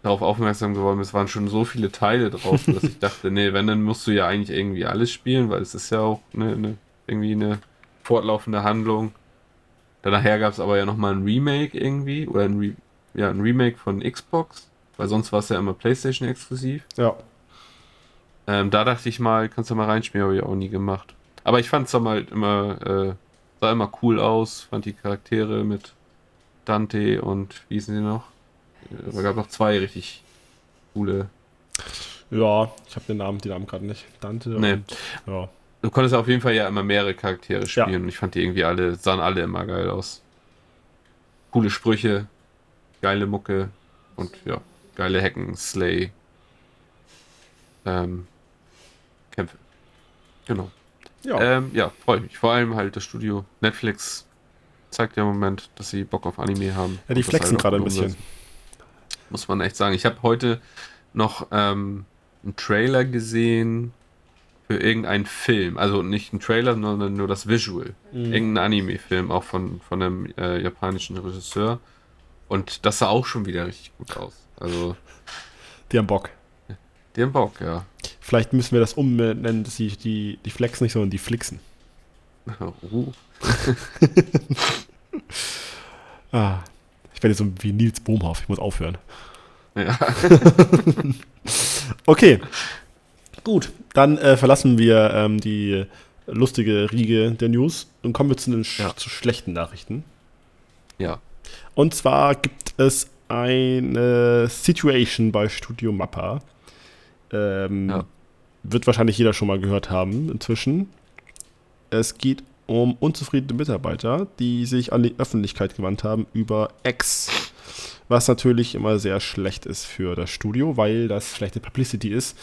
darauf aufmerksam geworden es waren schon so viele Teile drauf, dass ich dachte, nee, wenn, dann musst du ja eigentlich irgendwie alles spielen, weil es ist ja auch eine, eine, irgendwie eine fortlaufende Handlung. Dann nachher gab es aber ja nochmal ein Remake irgendwie, oder ein, Re ja, ein Remake von Xbox, weil sonst war es ja immer PlayStation exklusiv.
Ja.
Ähm, da dachte ich mal, kannst du mal reinspielen, habe ich auch nie gemacht. Aber ich fand es dann halt immer, äh, sah immer cool aus, fand die Charaktere mit Dante und wie hießen sie noch? Es gab noch zwei richtig coole.
Ja, ich habe den Namen, die Namen gerade nicht. Dante
Nee.
und ja.
Du konntest auf jeden Fall ja immer mehrere Charaktere
Ja.
spielen und ich fand die irgendwie alle, sahen alle immer geil aus. Coole Sprüche, geile Mucke und ja, geile Hacken, Slay. Ähm, Kämpfe. Genau.
Ja.
Ähm, ja, freue mich. Vor allem halt das Studio Netflix zeigt ja im Moment, dass sie Bock auf Anime haben.
ja, die
das
flexen
halt
gerade ein bisschen.
umsetzen. Muss man echt sagen. Ich habe heute noch ähm, einen Trailer gesehen für irgendeinen Film. Also nicht einen Trailer, sondern nur das Visual.
Mhm.
Irgendein Anime-Film, auch von, von einem äh, japanischen Regisseur. Und das sah auch schon wieder richtig gut aus. Also,
Die haben Bock.
die haben Bock, ja.
Vielleicht müssen wir das umbenennen, dass sie die, die flexen nicht, sondern die flixen.
uh,
Ah, ich werde jetzt so wie Nils Bohmhoff. Ich muss aufhören.
ja.
Okay. Gut, dann äh, verlassen wir ähm, die lustige Riege der News und kommen wir zu den sch
Ja.
zu schlechten Nachrichten.
ja.
Und zwar gibt es eine Situation bei Studio Mappa. Ähm, ja. Wird wahrscheinlich jeder schon mal gehört haben inzwischen. Es geht um unzufriedene Mitarbeiter, die sich an die Öffentlichkeit gewandt haben über X. Was natürlich immer sehr schlecht ist für das Studio, weil das schlechte Publicity ist.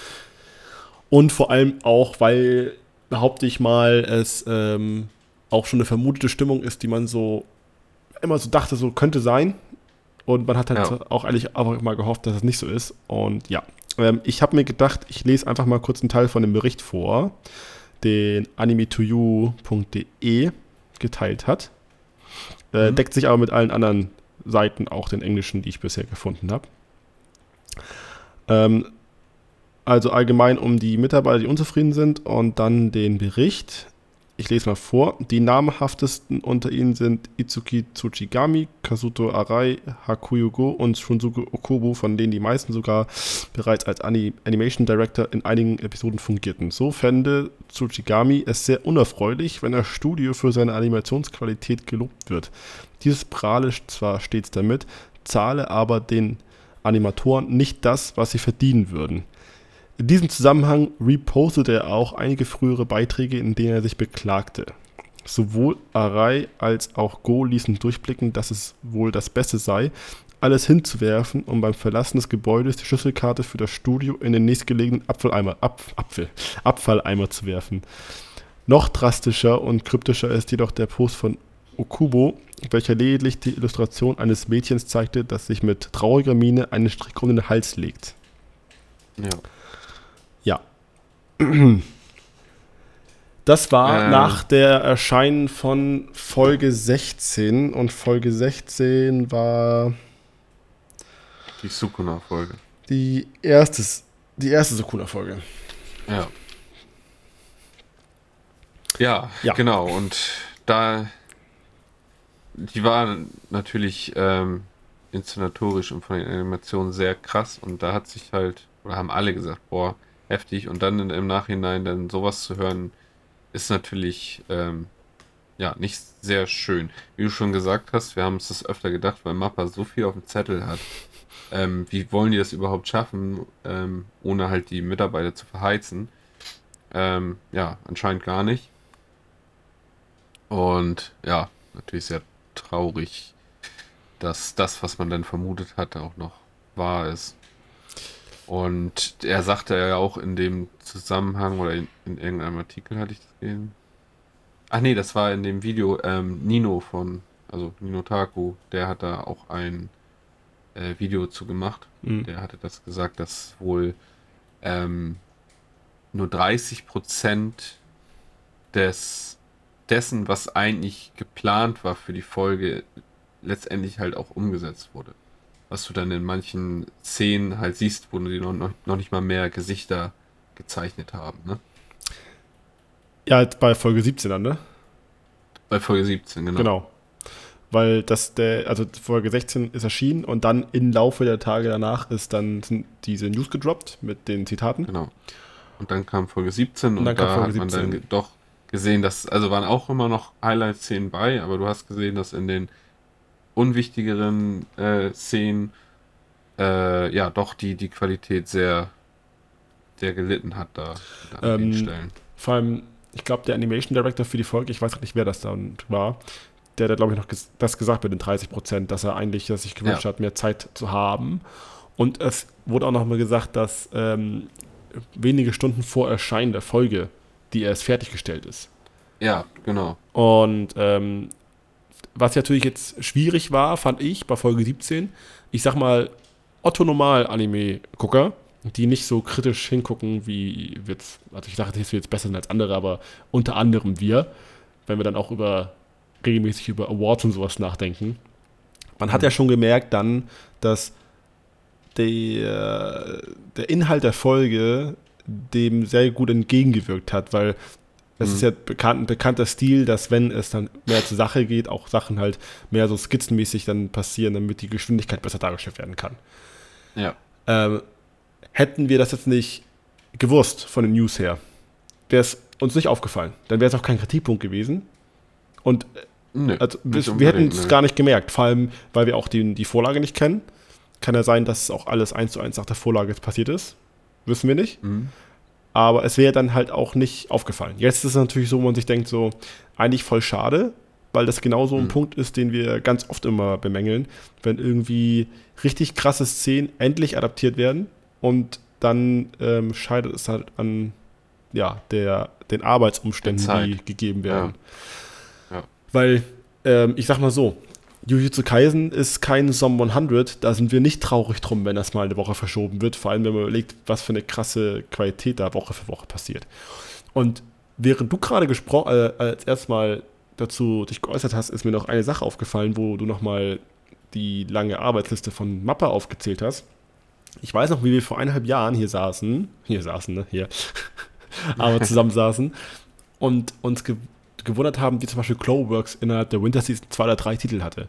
Und vor allem auch, weil, behaupte ich mal, es ähm, auch schon eine vermutete Stimmung ist, die man so immer so dachte, so könnte sein. Und man hat halt ja. auch eigentlich einfach mal gehofft, dass es nicht so ist. Und ja, ähm, ich habe mir gedacht, ich lese einfach mal kurz einen Teil von dem Bericht vor, den anime2u.de geteilt hat. Äh, mhm. Deckt sich aber mit allen anderen Seiten, auch den englischen, die ich bisher gefunden habe. Ähm, also allgemein um die Mitarbeiter, die unzufrieden sind und dann den Bericht. Ich lese mal vor. Die namhaftesten unter ihnen sind Itsuki Tsuchigami, Kazuto Arai, Hakuyo Go und Shunsuke Okobu, von denen die meisten sogar bereits als Animation Director in einigen Episoden fungierten. So fände Tsuchigami es sehr unerfreulich, wenn das Studio für seine Animationsqualität gelobt wird. Dieses prahle zwar stets damit, zahle aber den Animatoren nicht das, was sie verdienen würden. In diesem Zusammenhang repostete er auch einige frühere Beiträge, in denen er sich beklagte. Sowohl Arai als auch Go ließen durchblicken, dass es wohl das Beste sei, alles hinzuwerfen, um beim Verlassen des Gebäudes die Schlüsselkarte für das Studio in den nächstgelegenen Abfalleimer, Ab, Apfel, Abfalleimer zu werfen. Noch drastischer und kryptischer ist jedoch der Post von Okubo, welcher lediglich die Illustration eines Mädchens zeigte, das sich mit trauriger Miene einen Strick um den Hals legt. Ja. Das war ähm. nach der Erscheinen von Folge 16 und Folge 16 war
die Sukuna-Folge.
Die erste, die erste Sukuna-Folge.
Ja. ja. Ja, genau. Und da die war natürlich ähm, inszenatorisch und von den Animationen sehr krass und da hat sich halt, oder haben alle gesagt, boah, heftig. Und dann im Nachhinein dann sowas zu hören, ist natürlich ähm, ja nicht sehr schön. Wie du schon gesagt hast, wir haben uns das öfter gedacht, weil Mappa so viel auf dem Zettel hat. Ähm, wie wollen die das überhaupt schaffen, ähm, ohne halt die Mitarbeiter zu verheizen? Ähm, ja, anscheinend gar nicht. Und ja, natürlich sehr traurig, dass das, was man dann vermutet hat, auch noch wahr ist. Und er sagte ja auch in dem Zusammenhang oder in, in irgendeinem Artikel hatte ich das gesehen. Ach nee, das war in dem Video ähm, Nino von, also Nino Taku, der hat da auch ein äh, Video zu gemacht. Mhm. Der hatte das gesagt, dass wohl ähm, nur 30 Prozent des dessen, was eigentlich geplant war für die Folge, letztendlich halt auch umgesetzt wurde was du dann in manchen Szenen halt siehst, wo die noch, noch nicht mal mehr Gesichter gezeichnet haben, ne?
Ja, bei Folge 17 dann, ne?
Bei Folge 17, genau.
Genau. Weil das der, also Folge 16 ist erschienen und dann im Laufe der Tage danach ist dann sind diese News gedroppt mit den Zitaten.
Genau. Und dann kam Folge 17 und, und da hat man 17. dann doch gesehen, dass, also waren auch immer noch Highlight-Szenen bei, aber du hast gesehen, dass in den unwichtigeren äh, Szenen äh, ja doch die, die Qualität sehr, sehr gelitten hat da
an ähm, den Stellen. Vor allem, ich glaube, der Animation Director für die Folge, ich weiß nicht, wer das dann war, der hat, glaube ich, noch ges das gesagt mit den 30 Prozent, dass er eigentlich dass sich gewünscht ja. hat, mehr Zeit zu haben. Und es wurde auch noch mal gesagt, dass ähm, wenige Stunden vor Erscheinen der Folge, die erst fertiggestellt ist.
Ja, genau.
Und ähm, was natürlich jetzt schwierig war, fand ich bei Folge 17, ich sag mal, Otto-Normal-Anime-Gucker, die nicht so kritisch hingucken, wie wird's, also ich dachte, das wird jetzt besser sein als andere, aber unter anderem wir, wenn wir dann auch über regelmäßig über Awards und sowas nachdenken. Man hat ja schon gemerkt dann, dass der, der Inhalt der Folge dem sehr gut entgegengewirkt hat, weil es mhm. ist ja bekannt, ein bekannter Stil, dass wenn es dann mehr zur Sache geht, auch Sachen halt mehr so skizzenmäßig dann passieren, damit die Geschwindigkeit besser dargestellt werden kann.
Ja.
Ähm, hätten wir das jetzt nicht gewusst von den News her, wäre es uns nicht aufgefallen. Dann wäre es auch kein Kritikpunkt gewesen. Und nee, also, wir, wir hätten es gar nicht gemerkt, vor allem, weil wir auch die, die Vorlage nicht kennen. Kann ja sein, dass auch alles eins zu eins nach der Vorlage jetzt passiert ist. wissen wir nicht. Mhm. Aber es wäre dann halt auch nicht aufgefallen. Jetzt ist es natürlich so, wo man sich denkt, so, eigentlich voll schade, weil das genau so ein mhm. Punkt ist, den wir ganz oft immer bemängeln, wenn irgendwie richtig krasse Szenen endlich adaptiert werden und dann ähm, scheidet es halt an ja, der, den Arbeitsumständen, die gegeben werden. Ja. Ja. Weil, ähm, ich sag mal so, Jujutsu Kaisen ist kein SOM 100, da sind wir nicht traurig drum, wenn das mal eine Woche verschoben wird, vor allem wenn man überlegt, was für eine krasse Qualität da Woche für Woche passiert. Und während du gerade gesprochen, äh, als erstmal dazu dich geäußert hast, ist mir noch eine Sache aufgefallen, wo du nochmal die lange Arbeitsliste von Mappa aufgezählt hast. Ich weiß noch, wie wir vor eineinhalb Jahren hier saßen, hier saßen, ne, hier, aber zusammen saßen. Und uns gewundert haben, wie zum Beispiel Cloverworks innerhalb der Winter Season zwei oder drei Titel hatte.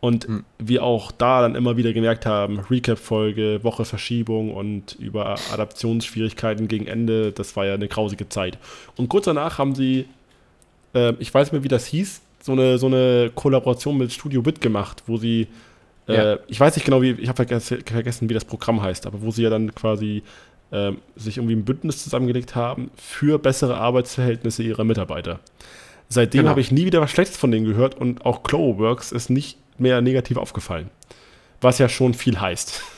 Und mhm. wir auch da dann immer wieder gemerkt haben, Recap-Folge, Woche Verschiebung und über Adaptionsschwierigkeiten gegen Ende, das war ja eine grausige Zeit. Und kurz danach haben sie, äh, ich weiß nicht mehr, wie das hieß, so eine, so eine Kollaboration mit Studio Bit gemacht, wo sie äh, ja. ich weiß nicht genau, wie, ich habe vergessen, vergessen, wie das Programm heißt, aber wo sie ja dann quasi äh, sich irgendwie ein Bündnis zusammengelegt haben für bessere Arbeitsverhältnisse ihrer Mitarbeiter. Seitdem genau. habe ich nie wieder was Schlechtes von denen gehört und auch Cloverworks ist nicht mehr negativ aufgefallen. Was ja schon viel heißt.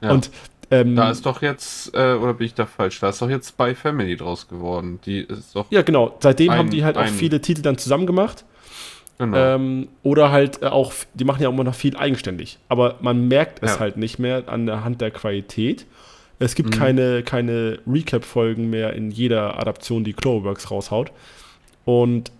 Ja. Und ähm, da ist doch jetzt, äh, oder bin ich da falsch? Da ist doch jetzt Spy Family draus geworden. Die ist doch.
Ja, genau. Seitdem ein, haben die halt auch viele Titel dann zusammen gemacht. Genau. Ähm, oder halt äh, auch, die machen ja immer noch viel eigenständig. Aber man merkt es ja. halt nicht mehr an der Hand der Qualität. Es gibt mhm. keine, keine Recap-Folgen mehr in jeder Adaption, die Cloverworks raushaut. Und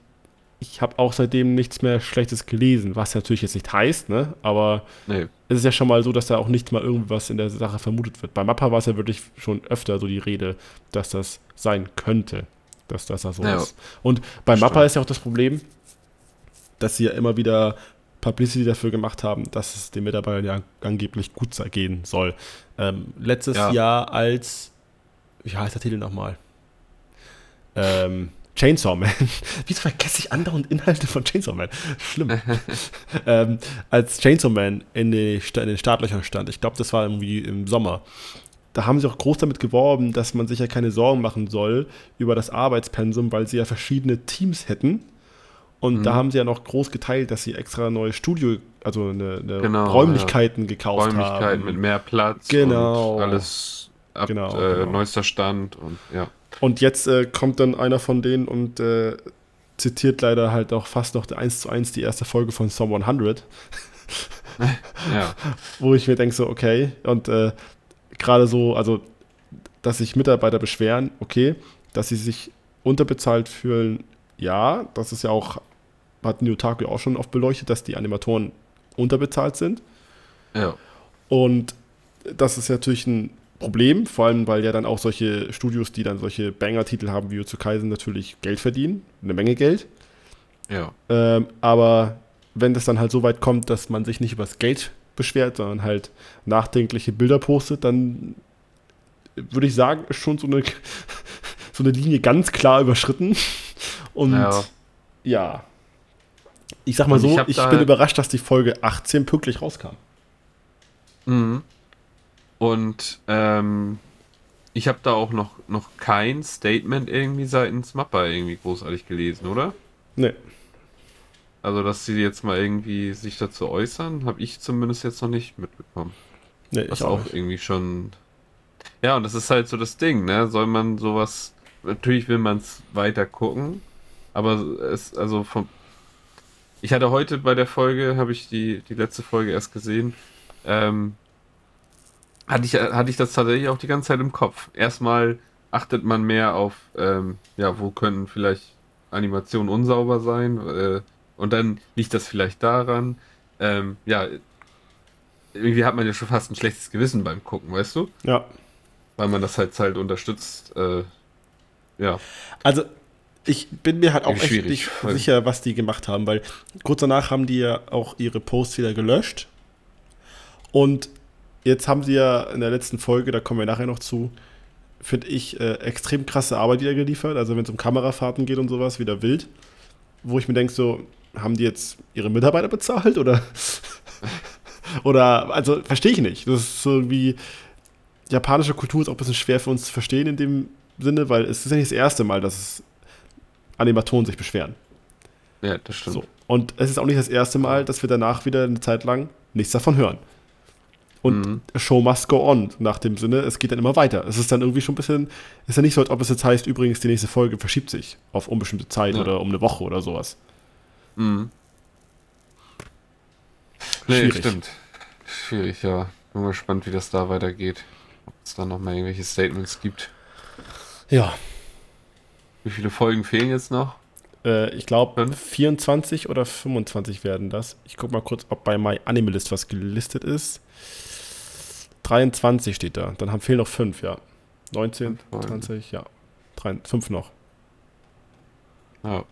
ich habe auch seitdem nichts mehr Schlechtes gelesen, was natürlich jetzt nicht heißt, ne? Aber nee. es ist ja schon mal so, dass da auch nicht mal irgendwas in der Sache vermutet wird. Bei Mappa war es ja wirklich schon öfter so die Rede, dass das sein könnte, dass das da so ja. ist. Und bei Mappa ist ja auch das Problem, dass sie ja immer wieder Publicity dafür gemacht haben, dass es den Mitarbeitern ja angeblich gut gehen soll. Ähm, letztes ja. Jahr als, wie heißt der Titel nochmal? Ähm, Chainsaw Man. Wieso vergesse ich andauernd Inhalte von Chainsaw Man? Schlimm. ähm, als Chainsaw Man in, die, in den Startlöchern stand, ich glaube, das war irgendwie im Sommer, da haben sie auch groß damit geworben, dass man sich ja keine Sorgen machen soll über das Arbeitspensum, weil sie ja verschiedene Teams hätten und mhm. da haben sie ja noch groß geteilt, dass sie extra neue Studio, also eine, eine genau, Räumlichkeiten ja. gekauft Räumlichkeiten haben. Räumlichkeiten
mit mehr Platz.
Genau.
Und alles ab genau, äh, genau. neuester Stand und ja.
Und jetzt äh, kommt dann einer von denen und äh, zitiert leider halt auch fast noch eins zu eins die erste Folge von Some 100. ja. Wo ich mir denke, so, okay. Und äh, gerade so, also, dass sich Mitarbeiter beschweren, okay. Dass sie sich unterbezahlt fühlen, ja, das ist ja auch, hat Newtaku auch schon oft beleuchtet, dass die Animatoren unterbezahlt sind.
Ja.
Und das ist natürlich ein Problem, vor allem weil ja dann auch solche Studios, die dann solche Banger-Titel haben wie zu Kaisen, natürlich Geld verdienen, eine Menge Geld.
Ja.
Ähm, aber wenn das dann halt so weit kommt, dass man sich nicht über das Geld beschwert, sondern halt nachdenkliche Bilder postet, dann würde ich sagen, ist schon so eine, so eine Linie ganz klar überschritten. Und ja, ja. ich sag mal so, ich, ich bin halt überrascht, dass die Folge 18 pünktlich rauskam.
Mhm. Und ähm, ich habe da auch noch, noch kein Statement irgendwie seitens Mappa irgendwie großartig gelesen, oder?
Nee.
Also, dass sie jetzt mal irgendwie sich dazu äußern, habe ich zumindest jetzt noch nicht mitbekommen. Nee, Was auch, auch irgendwie schon. Ja, und das ist halt so das Ding, ne? Soll man sowas. Natürlich will man es weiter gucken, aber es, also vom. Ich hatte heute bei der Folge, habe ich die, die letzte Folge erst gesehen, ähm, hatte ich, hatte ich das tatsächlich auch die ganze Zeit im Kopf. Erstmal achtet man mehr auf, ähm, ja, wo können vielleicht Animationen unsauber sein, äh, und dann liegt das vielleicht daran, ähm, ja, irgendwie hat man ja schon fast ein schlechtes Gewissen beim Gucken, weißt du?
Ja.
Weil man das halt halt unterstützt, äh, ja.
Also, ich bin mir halt auch echt nicht sicher, was die gemacht haben, weil kurz danach haben die ja auch ihre Posts wieder gelöscht. Und jetzt haben sie ja in der letzten Folge, da kommen wir nachher noch zu, finde ich, äh, extrem krasse Arbeit wieder geliefert. Also wenn es um Kamerafahrten geht und sowas, wieder wild. Wo ich mir denke, so, haben die jetzt ihre Mitarbeiter bezahlt oder? oder, also verstehe ich nicht. Das ist so wie, japanische Kultur ist auch ein bisschen schwer für uns zu verstehen in dem Sinne, weil es ist ja nicht das erste Mal, dass es Animatoren sich beschweren.
Ja, das stimmt.
So. Und es ist auch nicht das erste Mal, dass wir danach wieder eine Zeit lang nichts davon hören. Und
Mhm.
Show must go on, nach dem Sinne, es geht dann immer weiter. Es ist dann irgendwie schon ein bisschen, ist ja nicht so, als ob es jetzt heißt, übrigens, die nächste Folge verschiebt sich auf unbestimmte Zeit
Ja.
oder um eine Woche oder sowas.
Mhm. Nee,
Schwierig.
stimmt. Schwierig, ja. Bin mal gespannt, wie das da weitergeht. Ob es da nochmal irgendwelche Statements gibt.
Ja,
Wie viele Folgen fehlen jetzt noch?
äh, ich glaube,
Fünf?
24 oder 25 werden das. Ich gucke mal kurz, ob bei My Animalist was gelistet ist. 23 steht da. Dann haben fehlen noch 5, ja. 19,
Fünf Folgen.
20, ja. 5 noch.
Ja.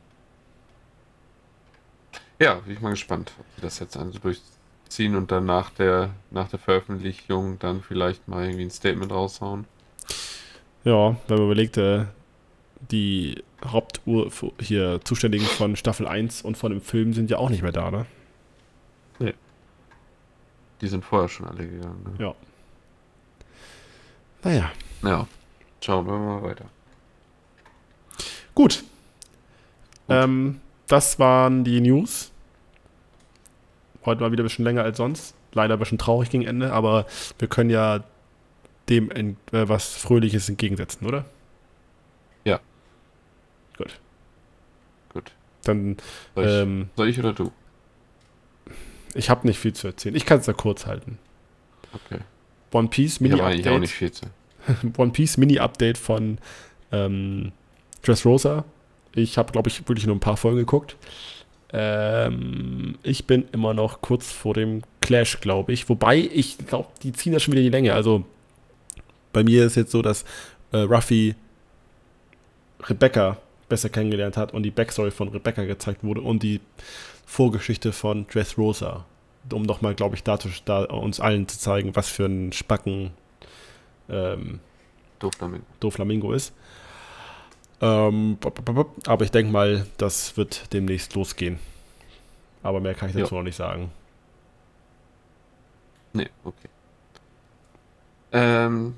Ja, bin ich mal gespannt, ob sie das jetzt also durchziehen und dann nach der, nach der Veröffentlichung dann vielleicht mal irgendwie ein Statement raushauen.
Ja, wenn man überlegt, äh, die Hauptur hier Zuständigen von Staffel 1 und von dem Film sind ja auch nicht mehr da, ne?
Die sind vorher schon alle gegangen. Ne?
Ja. Naja,
Ja. Schauen wir mal weiter.
gut. Ähm, das waren die News. Heute mal wieder ein bisschen länger als sonst. Leider ein bisschen traurig gegen Ende, aber wir können ja dem äh, was Fröhliches entgegensetzen, oder?
Ja.
Gut.
Gut.
Dann,
Soll ich,
ähm,
soll ich oder du?
ich habe nicht viel zu erzählen. Ich kann es da kurz halten.
Okay.
One Piece
habe eigentlich auch
Mini-Update.
nicht viel zu.
One Piece Mini-Update von ähm, Dressrosa. Ich habe, glaube ich, wirklich nur ein paar Folgen geguckt. Ähm, ich bin immer noch kurz vor dem Clash, glaube ich. Wobei, ich glaube, die ziehen da schon wieder die Länge. Also, bei mir ist jetzt so, dass äh, Ruffy Rebecca besser kennengelernt hat und die Backstory von Rebecca gezeigt wurde und die Vorgeschichte von Dressrosa. Um nochmal, glaube ich, dazu, da uns allen zu zeigen, was für ein Spacken ähm,
Doof damit.
Doflamingo ist. Ähm, aber ich denke mal, das wird demnächst losgehen. Aber mehr kann ich dazu
Ja.
noch nicht sagen.
Nee, okay. Ähm,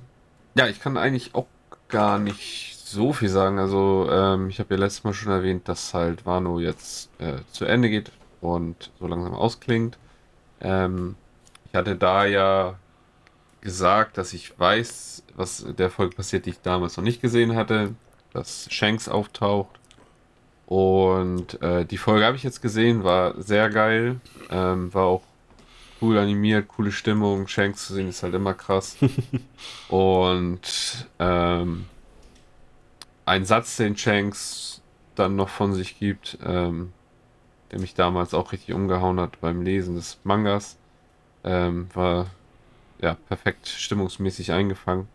ja, ich kann eigentlich auch gar nicht so viel sagen. Also, ähm, ich habe ja letztes Mal schon erwähnt, dass halt Wano jetzt äh, zu Ende geht und so langsam ausklingt. Ähm, ich hatte da ja gesagt, dass ich weiß, was der Folge passiert, die ich damals noch nicht gesehen hatte, dass Shanks auftaucht. Und äh, die Folge habe ich jetzt gesehen, war sehr geil, ähm, war auch cool animiert, coole Stimmung. Shanks zu sehen ist halt immer krass. Und ähm, ein Satz, den Shanks dann noch von sich gibt, ähm, der mich damals auch richtig umgehauen hat beim Lesen des Mangas, ähm, war ja perfekt stimmungsmäßig eingefangen.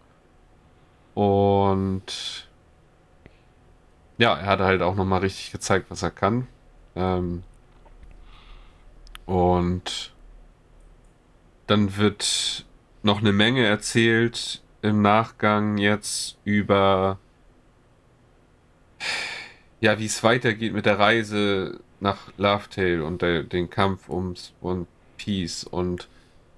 Und ja, er hat halt auch nochmal richtig gezeigt, was er kann. Ähm, und dann wird noch eine Menge erzählt im Nachgang jetzt über ja, wie es weitergeht mit der Reise nach Laughtail und der, den Kampf ums One Piece und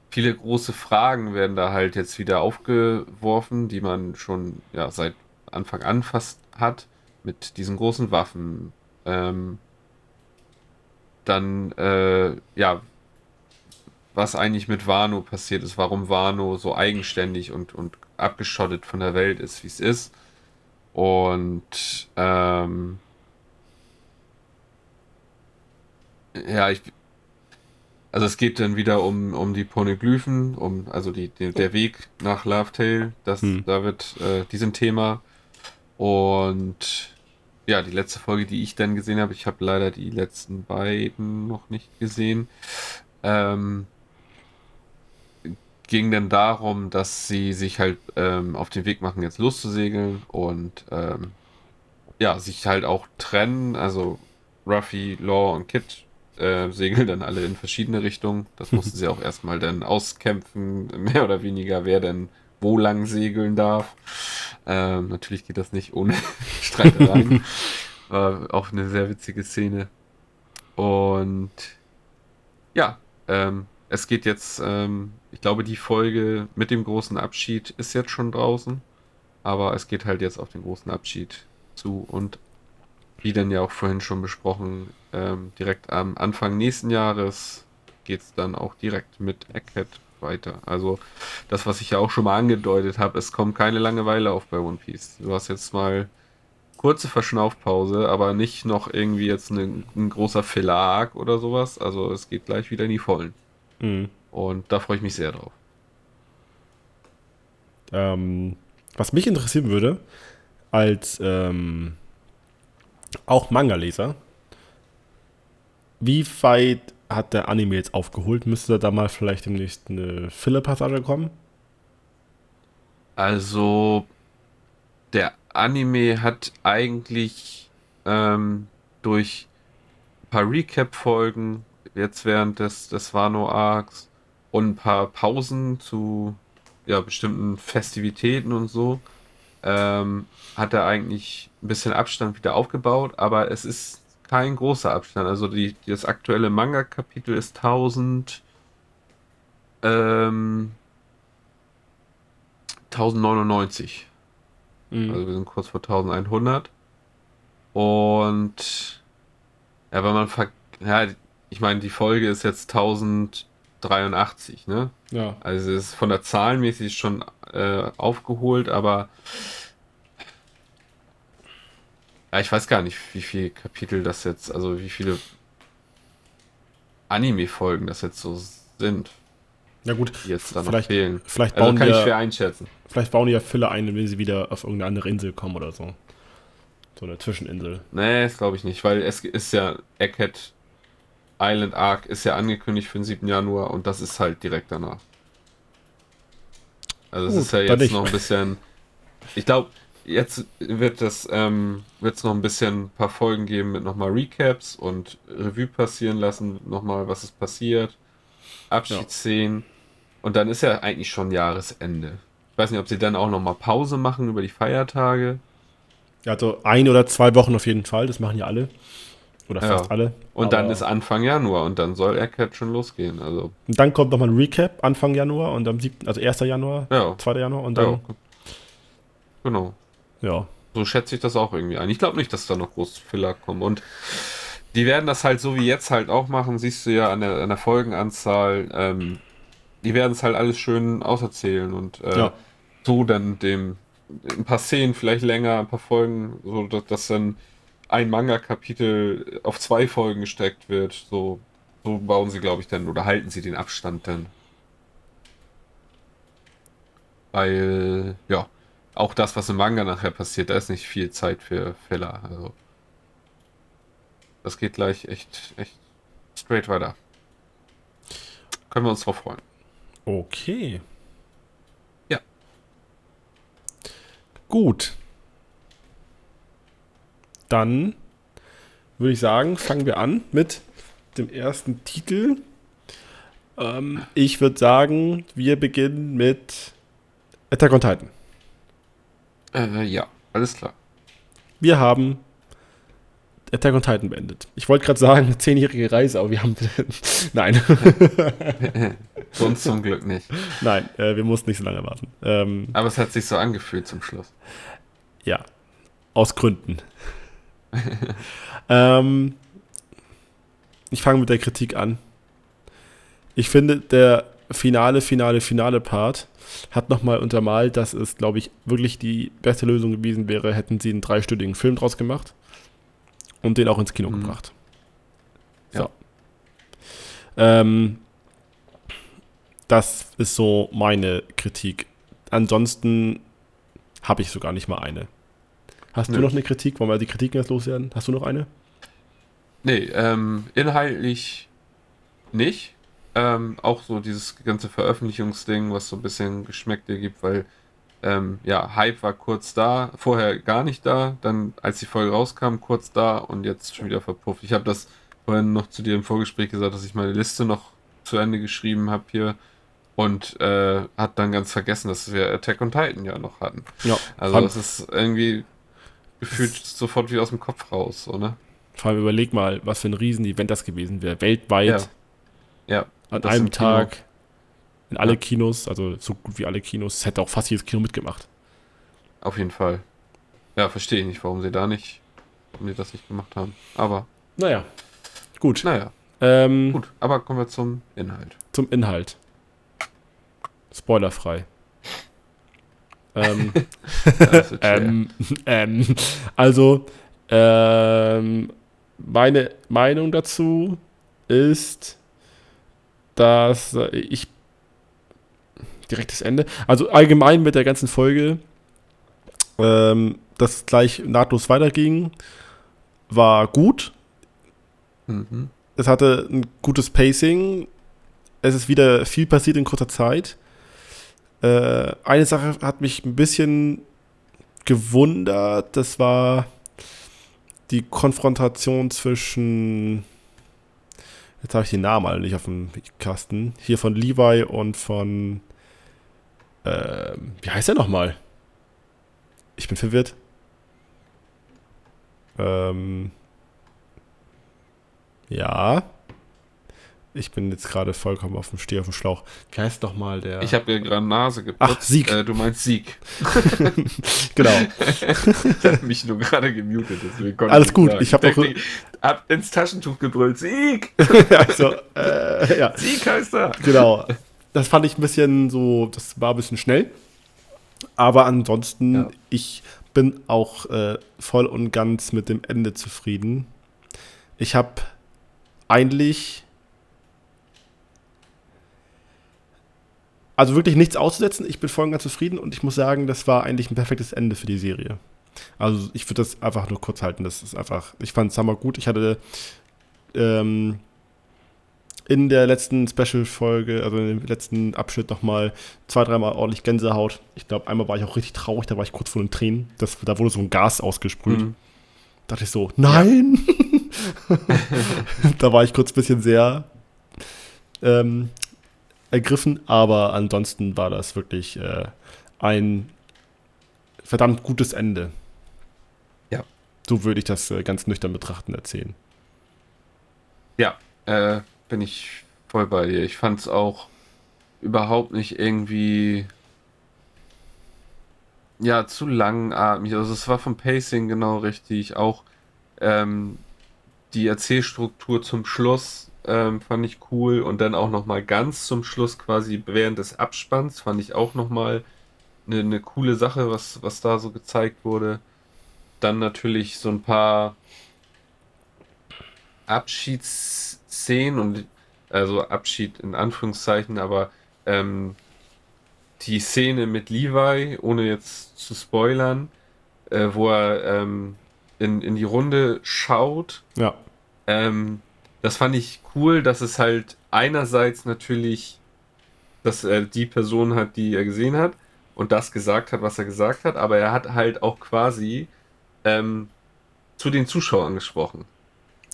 viele große Fragen werden da halt jetzt wieder aufgeworfen, die man schon ja seit Anfang an fast hat mit diesen großen Waffen. Ähm, dann äh, ja, was eigentlich mit Wano passiert ist, warum Wano so eigenständig und, und abgeschottet von der Welt ist, wie es ist. Und ähm, ja, ich also es geht dann wieder um, um die Poneglyphen, um also die, die, der Weg nach Laughtail, das
Hm.
da wird äh, diesem Thema und ja, die letzte Folge, die ich dann gesehen habe, ich habe leider die letzten beiden noch nicht gesehen, ähm, ging dann darum, dass sie sich halt ähm, auf den Weg machen, jetzt loszusegeln und ähm, ja, sich halt auch trennen. Also Ruffy, Law und Kid äh, segeln dann alle in verschiedene Richtungen. Das mussten sie auch erstmal dann auskämpfen, mehr oder weniger, wer denn wo lang segeln darf. Ähm, natürlich geht das nicht ohne Streitereien. War auch eine sehr witzige Szene. Und ja, ähm, es geht jetzt, ähm, ich glaube, die Folge mit dem großen Abschied ist jetzt schon draußen. Aber es geht halt jetzt auf den großen Abschied zu. Und wie denn ja auch vorhin schon besprochen, ähm, direkt am Anfang nächsten Jahres geht es dann auch direkt mit Egghead weiter. Also das, was ich ja auch schon mal angedeutet habe, es kommt keine Langeweile auf bei One Piece. Du hast jetzt mal kurze Verschnaufpause, aber nicht noch irgendwie jetzt eine, ein großer Filler-Arc oder sowas. Also es geht gleich wieder in die Vollen.
Mhm.
Und da freue ich mich sehr drauf.
Ähm, was mich interessieren würde, als ähm, auch Manga-Leser, wie weit hat der Anime jetzt aufgeholt? Müsste da mal vielleicht demnächst eine Filler-Passage kommen?
Also, der Anime hat eigentlich ähm, durch ein paar Recap-Folgen, jetzt während des, des Wano-Arcs und ein paar Pausen zu ja, bestimmten Festivitäten und so, ähm, hat er eigentlich ein bisschen Abstand wieder aufgebaut, aber es ist kein großer Abstand. Also die, das aktuelle Manga-Kapitel ist 1000 ähm, 1099.
Mhm.
Also wir sind kurz vor 1100. Und ja, wenn man ver ja, ich meine, die Folge ist jetzt 1083, ne?
Ja.
Also es ist von der Zahlenmäßig schon äh, aufgeholt, aber ja, ich weiß gar nicht, wie viele Kapitel das jetzt, also wie viele Anime-Folgen das jetzt so sind,
Ja gut,
die jetzt da noch
vielleicht,
fehlen.
vielleicht
Also
bauen
kann
die
ich
ja,
schwer einschätzen.
vielleicht bauen die ja Filler ein, wenn sie wieder auf irgendeine andere Insel kommen oder so. So eine Zwischeninsel.
Nee, das glaube ich nicht, weil es ist ja Egghead Island Arc ist ja angekündigt für den 7. Januar und das ist halt direkt danach. Also es ist ja
dann
jetzt noch ein bisschen. Ich glaube, jetzt wird es ähm, wird's noch ein bisschen ein paar Folgen geben mit nochmal Recaps und Revue passieren lassen, nochmal was ist passiert, Abschiedsszenen und dann ist ja eigentlich schon Jahresende. Ich weiß nicht, ob sie dann auch nochmal Pause machen über die Feiertage.
Ja, also ein oder zwei Wochen auf jeden Fall, das machen ja alle. Oder
Ja.
fast alle.
Und dann ist Anfang Januar und dann soll Egghead schon losgehen. Also,
Und dann kommt nochmal ein Recap Anfang Januar und am 7., also 1. Januar,
ja.
2. Januar und
ja.
dann,
Genau.
Ja.
So schätze ich das auch irgendwie ein. Ich glaube nicht, dass da noch groß Filler kommen. Und die werden das halt so wie jetzt halt auch machen, siehst du ja an der, an der Folgenanzahl. Ähm, die werden es halt alles schön auserzählen und äh,
Ja.
so dann dem ein paar Szenen vielleicht länger, ein paar Folgen, so dass, dass dann ein Manga-Kapitel auf zwei Folgen gesteckt wird. So, so bauen sie, glaube ich, dann oder halten sie den Abstand dann. Weil, ja, auch das, was im Manga nachher passiert, da ist nicht viel Zeit für Filler. Also, das geht gleich echt, echt straight weiter. Können wir uns drauf freuen.
Okay.
Ja.
Gut. Dann würde ich sagen, fangen wir an mit dem ersten Titel. Ähm, ich würde sagen, wir beginnen mit Attack on Titan.
Äh, ja, alles klar.
Wir haben Attack on Titan beendet. Ich wollte gerade sagen, eine zehnjährige Reise, aber wir haben. Nein,
Sonst zum Glück nicht.
nein, äh, wir mussten nicht so lange warten. Ähm,
Aber es hat sich so angefühlt zum Schluss.
Ja, aus Gründen. ähm, ich fange mit der Kritik an. Ich finde, der finale, finale, finale Part hat nochmal untermalt, dass es, glaube ich, wirklich die beste Lösung gewesen wäre, hätten sie einen dreistündigen Film draus gemacht und den auch ins Kino
Mhm.
gebracht.
Ja.
So. Ähm, das ist so meine Kritik. Ansonsten habe ich sogar nicht mal eine. Hast du
Nö.
noch eine Kritik? Wollen wir die Kritiken jetzt loswerden? Hast du noch eine?
Nee, ähm, inhaltlich nicht. Ähm, auch so dieses ganze Veröffentlichungsding, was so ein bisschen Geschmäckte gibt, weil ähm, ja, Hype war kurz da, vorher gar nicht da, dann als die Folge rauskam, kurz da und jetzt schon wieder verpufft. Ich habe das vorhin noch zu dir im Vorgespräch gesagt, dass ich meine Liste noch zu Ende geschrieben habe hier und äh, hat dann ganz vergessen, dass wir Attack on Titan ja noch hatten.
Ja.
Also das ist irgendwie gefühlt sofort wieder aus dem Kopf raus, so, ne?
vor allem überleg mal, was für ein Riesen-Event das gewesen wäre. Weltweit.
Ja. Ja.
An
das
einem
im Kino.
Tag in alle
Ja.
Kinos, also so gut wie alle Kinos. Es hätte auch fast jedes Kino mitgemacht.
Auf jeden Fall. Ja, verstehe ich nicht, warum sie da nicht, warum sie das nicht gemacht haben. Aber,
Naja, gut.
naja,
Ähm,
gut. Aber kommen wir zum Inhalt.
Zum Inhalt. Spoilerfrei. ähm,
das
ähm, ähm, also, ähm, meine Meinung dazu ist, dass äh, ich direktes Ende, also allgemein mit der ganzen Folge, ähm, dass es gleich nahtlos weiterging, war gut.
mhm.
Es hatte ein gutes Pacing. Es ist wieder viel passiert in kurzer Zeit. Äh, eine Sache hat mich ein bisschen gewundert. Das war die Konfrontation zwischen. Jetzt habe ich den Namen alle nicht auf dem Kasten. Hier von Levi und von. ähm, wie heißt er nochmal? Ich bin verwirrt. Ähm. Ja. Ich bin jetzt gerade vollkommen auf dem Steh auf dem Schlauch. Wie heißt doch mal der?
Ich habe dir gerade Nase geputzt.
Ach, Sieg.
Äh, du meinst Sieg.
genau.
ich habe mich nur gerade gemutet, deswegen konnte
Alles
nicht
gut,
sagen.
ich hab auch-
hab ins Taschentuch gebrüllt. Sieg!
also, äh, ja,
Sieg heißt er!
genau. Das fand ich ein bisschen so, das war ein bisschen schnell. Aber ansonsten,
Ja.
ich bin auch äh, voll und ganz mit dem Ende zufrieden. Ich habe eigentlich also wirklich nichts auszusetzen. Ich bin voll und ganz zufrieden und ich muss sagen, das war eigentlich ein perfektes Ende für die Serie. Also ich würde das einfach nur kurz halten. Das ist einfach, ich fand Summer gut. Ich hatte ähm, in der letzten Special-Folge, also im letzten Abschnitt nochmal zwei, dreimal ordentlich Gänsehaut. Ich glaube, einmal war ich auch richtig traurig, da war ich kurz vor den Tränen. Das, da wurde so ein Gas ausgesprüht.
Mhm.
dachte ich so, nein! da war ich kurz ein bisschen sehr ähm, ergriffen, aber ansonsten war das wirklich äh, ein verdammt gutes Ende.
Ja.
So würde ich das äh, ganz nüchtern betrachten erzählen.
Ja, äh, bin ich voll bei dir. Ich fand es auch überhaupt nicht irgendwie ja zu langatmig. Also es war vom Pacing genau richtig. Auch ähm, die Erzählstruktur zum Schluss ähm, fand ich cool. Und dann auch noch mal ganz zum Schluss quasi während des Abspanns fand ich auch noch mal eine, eine coole Sache, was was da so gezeigt wurde. Dann natürlich so ein paar Abschiedsszenen und also Abschied in Anführungszeichen, aber ähm, die Szene mit Levi, ohne jetzt zu spoilern, äh, wo er ähm, in, in die Runde schaut,
Ja,
ähm, das fand ich cool, dass es halt einerseits natürlich, dass er die Person hat, die er gesehen hat und das gesagt hat, was er gesagt hat, aber er hat halt auch quasi ähm, zu den Zuschauern gesprochen.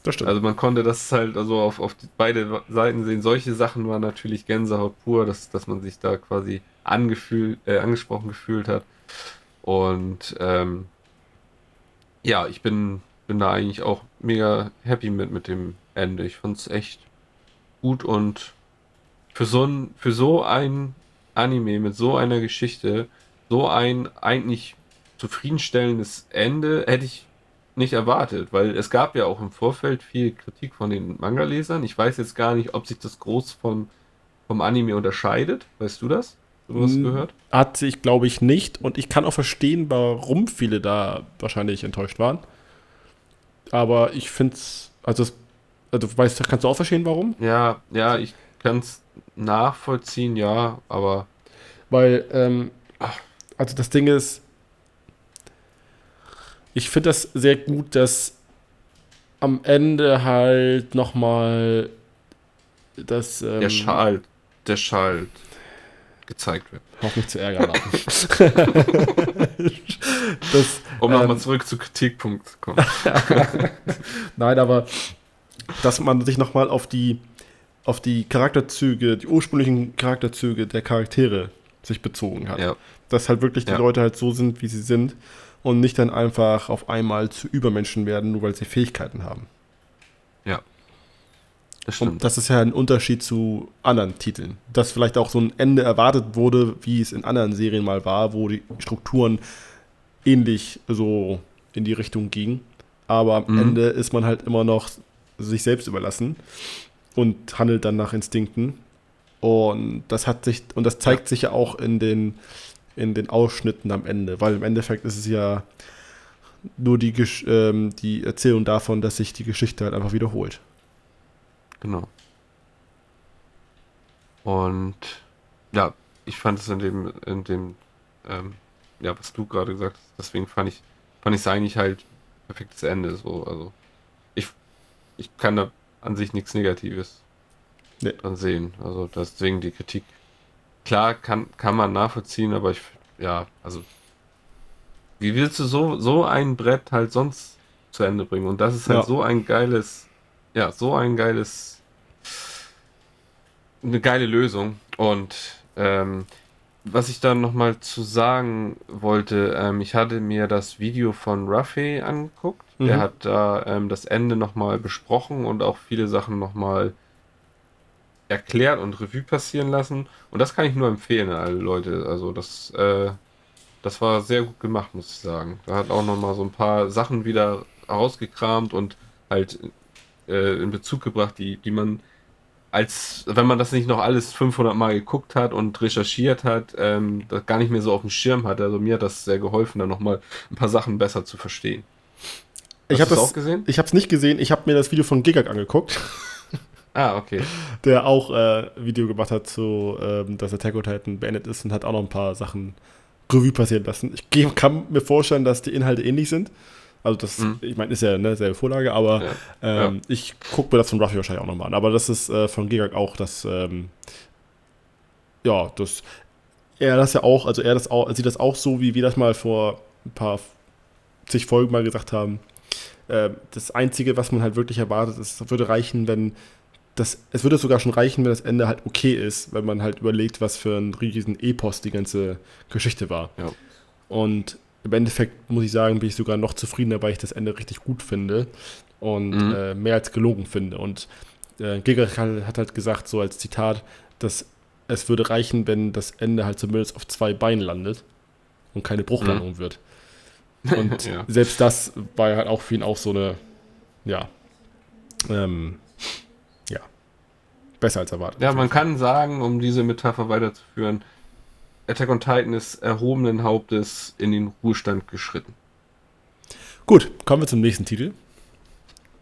das stimmt.
Also man konnte das halt also auf, auf beide Seiten sehen. Solche Sachen waren natürlich Gänsehaut pur, dass, dass man sich da quasi angefühlt, äh, angesprochen gefühlt hat. Und ähm, ja, ich bin, bin da eigentlich auch mega happy mit, mit dem Ende. Ich fand es echt gut und für so ein, für so ein Anime mit so einer Geschichte, so ein eigentlich zufriedenstellendes Ende hätte ich nicht erwartet, weil es gab ja auch im Vorfeld viel Kritik von den Manga-Lesern. Ich weiß jetzt gar nicht, ob sich das groß vom, vom Anime unterscheidet. Weißt du das? Du was
Mm.
gehört?
Hat sich, glaube ich, nicht. Und ich kann auch verstehen, warum viele da wahrscheinlich enttäuscht waren. Aber ich finde es, also, es- also weißt, du- kannst du auch verstehen, warum?
Ja, ja, ich kann es nachvollziehen, ja, aber
Weil, ähm, also das Ding ist, ich finde das sehr gut, dass am Ende halt nochmal das, ähm,
der Schal, der Schal gezeigt wird.
Mich zu ärgern. Das,
Um
Ähm.
nochmal zurück zu Kritikpunkt zu kommen.
Nein, aber dass man sich nochmal auf die, auf die Charakterzüge, die ursprünglichen Charakterzüge der Charaktere sich bezogen hat.
Ja,
Dass halt wirklich die
Ja.
Leute halt so sind, wie sie sind und nicht dann einfach auf einmal zu Übermenschen werden, nur weil sie Fähigkeiten haben.
Das stimmt.
Und das ist ja ein Unterschied zu anderen Titeln. Dass vielleicht auch so ein Ende erwartet wurde, wie es in anderen Serien mal war, wo die Strukturen ähnlich so in die Richtung gingen. Aber am
Mhm.
Ende ist man halt immer noch sich selbst überlassen und handelt dann nach Instinkten. Und das hat sich, und das zeigt sich ja auch in den, in den Ausschnitten am Ende, weil im Endeffekt ist es ja nur die, ähm, die Erzählung davon, dass sich die Geschichte halt einfach wiederholt.
Genau. Und ja, ich fand es in dem, in dem, ähm, ja, was du gerade gesagt hast, deswegen fand ich, fand ich es eigentlich halt perfektes Ende. So, also ich kann da an sich nichts Negatives
Nee.
dran sehen. Also deswegen die Kritik. Klar kann, kann man nachvollziehen, aber ich, ja, also wie willst du so, so ein Brett halt sonst zu Ende bringen? Und das ist halt
Ja.
so ein geiles, ja, so ein geiles, eine geile Lösung. Und ähm, was ich dann nochmal zu sagen wollte, ähm, ich hatte mir das Video von Ruffy angeguckt. Der
Mhm.
hat da ähm, das Ende nochmal besprochen und auch viele Sachen nochmal erklärt und Revue passieren lassen. Und das kann ich nur empfehlen alle Leute. Also das, äh, das war sehr gut gemacht, muss ich sagen. Da hat auch nochmal so ein paar Sachen wieder rausgekramt und halt äh, in Bezug gebracht, die, die man als, wenn man das nicht noch alles 500 Mal geguckt hat und recherchiert hat, ähm, das gar nicht mehr so auf dem Schirm hat. Also mir hat das sehr geholfen, dann nochmal ein paar Sachen besser zu verstehen.
Ich
Hast
habe
du's
das
auch gesehen?
Ich habe es nicht gesehen. Ich habe mir das Video von Gigak angeguckt,
Ah, okay.
der auch äh, Video gemacht hat zu, ähm, dass Attack on Titan beendet ist und hat auch noch ein paar Sachen Revue passieren lassen. Ich kann mir vorstellen, dass die Inhalte ähnlich sind. Also das,
Mhm.
ich meine, ist ja eine selbe Vorlage, aber
Ja.
ähm, ich gucke mir das von Ruffy wahrscheinlich auch nochmal an. Aber das ist äh, von Gigak auch das, ähm, ja, das, er das ja auch, also er das auch, sieht das auch so, wie wir das mal vor ein paar zig Folgen mal gesagt haben. Äh, das Einzige, was man halt wirklich erwartet, ist, es würde reichen, wenn das, es würde sogar schon reichen, wenn das Ende halt okay ist, wenn man halt überlegt, was für ein riesen Epos die ganze Geschichte war.
Ja.
Und im Endeffekt muss ich sagen, bin ich sogar noch zufriedener, weil ich das Ende richtig gut finde und
Mhm.
äh, mehr als gelungen finde. Und äh, Giga hat halt gesagt, so als Zitat, dass es würde reichen, wenn das Ende halt zumindest auf zwei Beinen landet und keine Bruchlandung wird. Und
Ja.
selbst das war ja halt auch für ihn auch so eine, ja, ähm, ja, besser als erwartet.
Ja, man kann sagen, um diese Metapher weiterzuführen, Attack on Titan ist erhobenen Hauptes in den Ruhestand geschritten.
Gut, kommen wir zum nächsten Titel.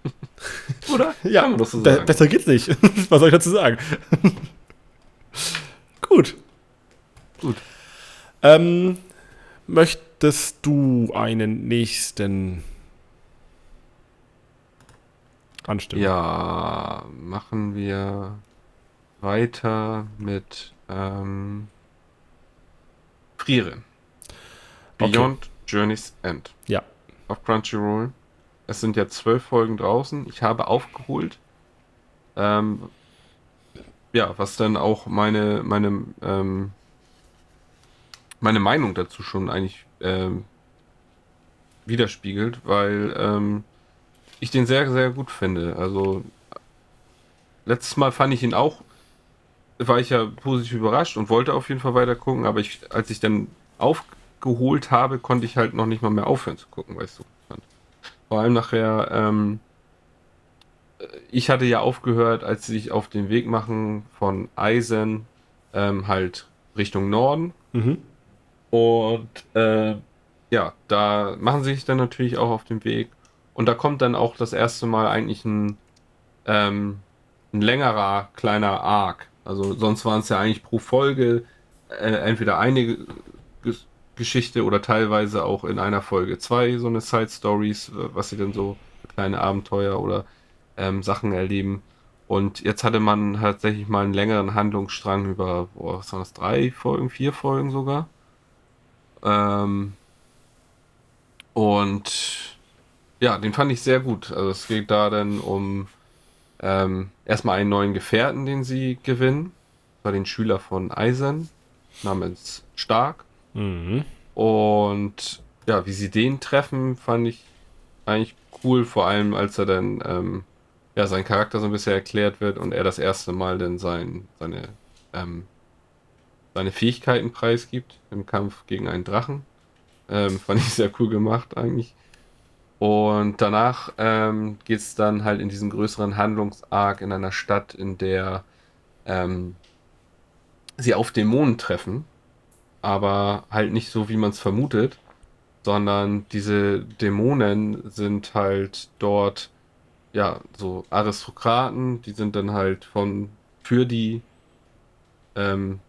Oder?
Ja,
Kann man doch so
be
sagen.
besser geht's nicht. Was soll ich dazu sagen? Gut.
Gut.
Ähm, möchtest du einen nächsten anstimmen?
Ja, machen wir weiter mit ähm, Friere.
Okay.
Beyond Journey's End.
Ja.
Auf Crunchyroll. Es sind ja zwölf Folgen draußen. Ich habe aufgeholt. Ähm, ja, was dann auch meine, meine, ähm, meine Meinung dazu schon eigentlich ähm, widerspiegelt, weil ähm, ich den sehr, sehr gut finde. Also letztes Mal fand ich ihn auch, war ich ja positiv überrascht und wollte auf jeden Fall weiter gucken, aber ich, als ich dann aufgeholt habe, konnte ich halt noch nicht mal mehr aufhören zu gucken, gut fand. Vor allem nachher, ähm, ich hatte ja aufgehört, als sie sich auf den Weg machen von Eisen ähm, halt Richtung Norden.
Mhm.
Und äh, ja, da machen sie sich dann natürlich auch auf den Weg. Und da kommt dann auch das erste Mal eigentlich ein, ähm, ein längerer kleiner Arc. Also sonst waren es ja eigentlich pro Folge äh, entweder eine Ges Geschichte oder teilweise auch in einer Folge zwei so eine Side Stories, was sie dann so kleine Abenteuer oder ähm, Sachen erleben. Und jetzt hatte man tatsächlich mal einen längeren Handlungsstrang über, boah, was waren das, drei Folgen, vier Folgen sogar. Ähm, und ja, den fand ich sehr gut. Also es geht da dann um ähm, erstmal einen neuen Gefährten, den sie gewinnen. Das war den Schüler von Eisen, namens Stark.
Mhm.
Und ja, wie sie den treffen, fand ich eigentlich cool, vor allem als er dann ähm, ja, sein Charakter so ein bisschen erklärt wird und er das erste Mal dann sein, seine, ähm, seine Fähigkeiten preisgibt im Kampf gegen einen Drachen. Ähm, fand ich sehr cool gemacht eigentlich. Und danach ähm, geht es dann halt in diesen größeren Handlungsarg in einer Stadt, in der ähm, sie auf Dämonen treffen, aber halt nicht so, wie man es vermutet, sondern diese Dämonen sind halt dort ja so Aristokraten, die sind dann halt von für die ähm,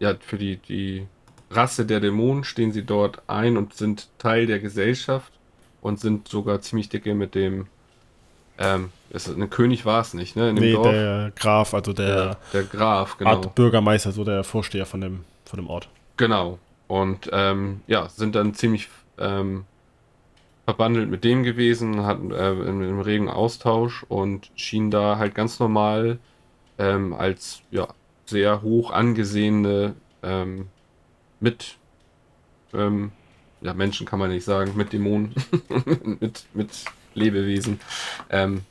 ja für die die Rasse der Dämonen stehen sie dort ein und sind Teil der Gesellschaft und sind sogar ziemlich dicke mit dem ähm, ist, ein König war es nicht, ne?
In nee, Dorf. der Graf, also der,
der, der Graf, genau. Art
Bürgermeister, so der Vorsteher von dem, von dem Ort.
Genau. Und ähm, ja, sind dann ziemlich ähm, verbandelt mit dem gewesen, hatten äh, im, regen Austausch und schien da halt ganz normal ähm, als ja, sehr hoch angesehene ähm, mit ähm, ja, Menschen kann man nicht sagen, mit Dämonen, mit, mit Lebewesen, ähm,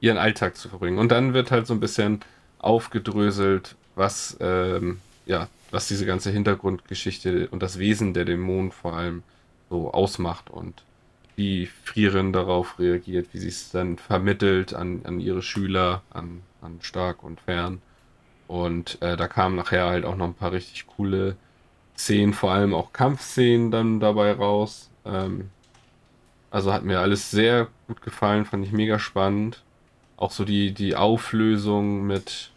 ihren Alltag zu verbringen. Und dann wird halt so ein bisschen aufgedröselt, was, ähm, ja, was diese ganze Hintergrundgeschichte und das Wesen der Dämonen vor allem so ausmacht und wie Frieren darauf reagiert, wie sie es dann vermittelt an, an ihre Schüler, an, an Stark und Fern. Und äh, da kamen nachher halt auch noch ein paar richtig coole Szenen, vor allem auch Kampfszenen dann dabei raus. Ähm, also hat mir alles sehr gut gefallen, fand ich mega spannend. Auch so die, die Auflösung mit,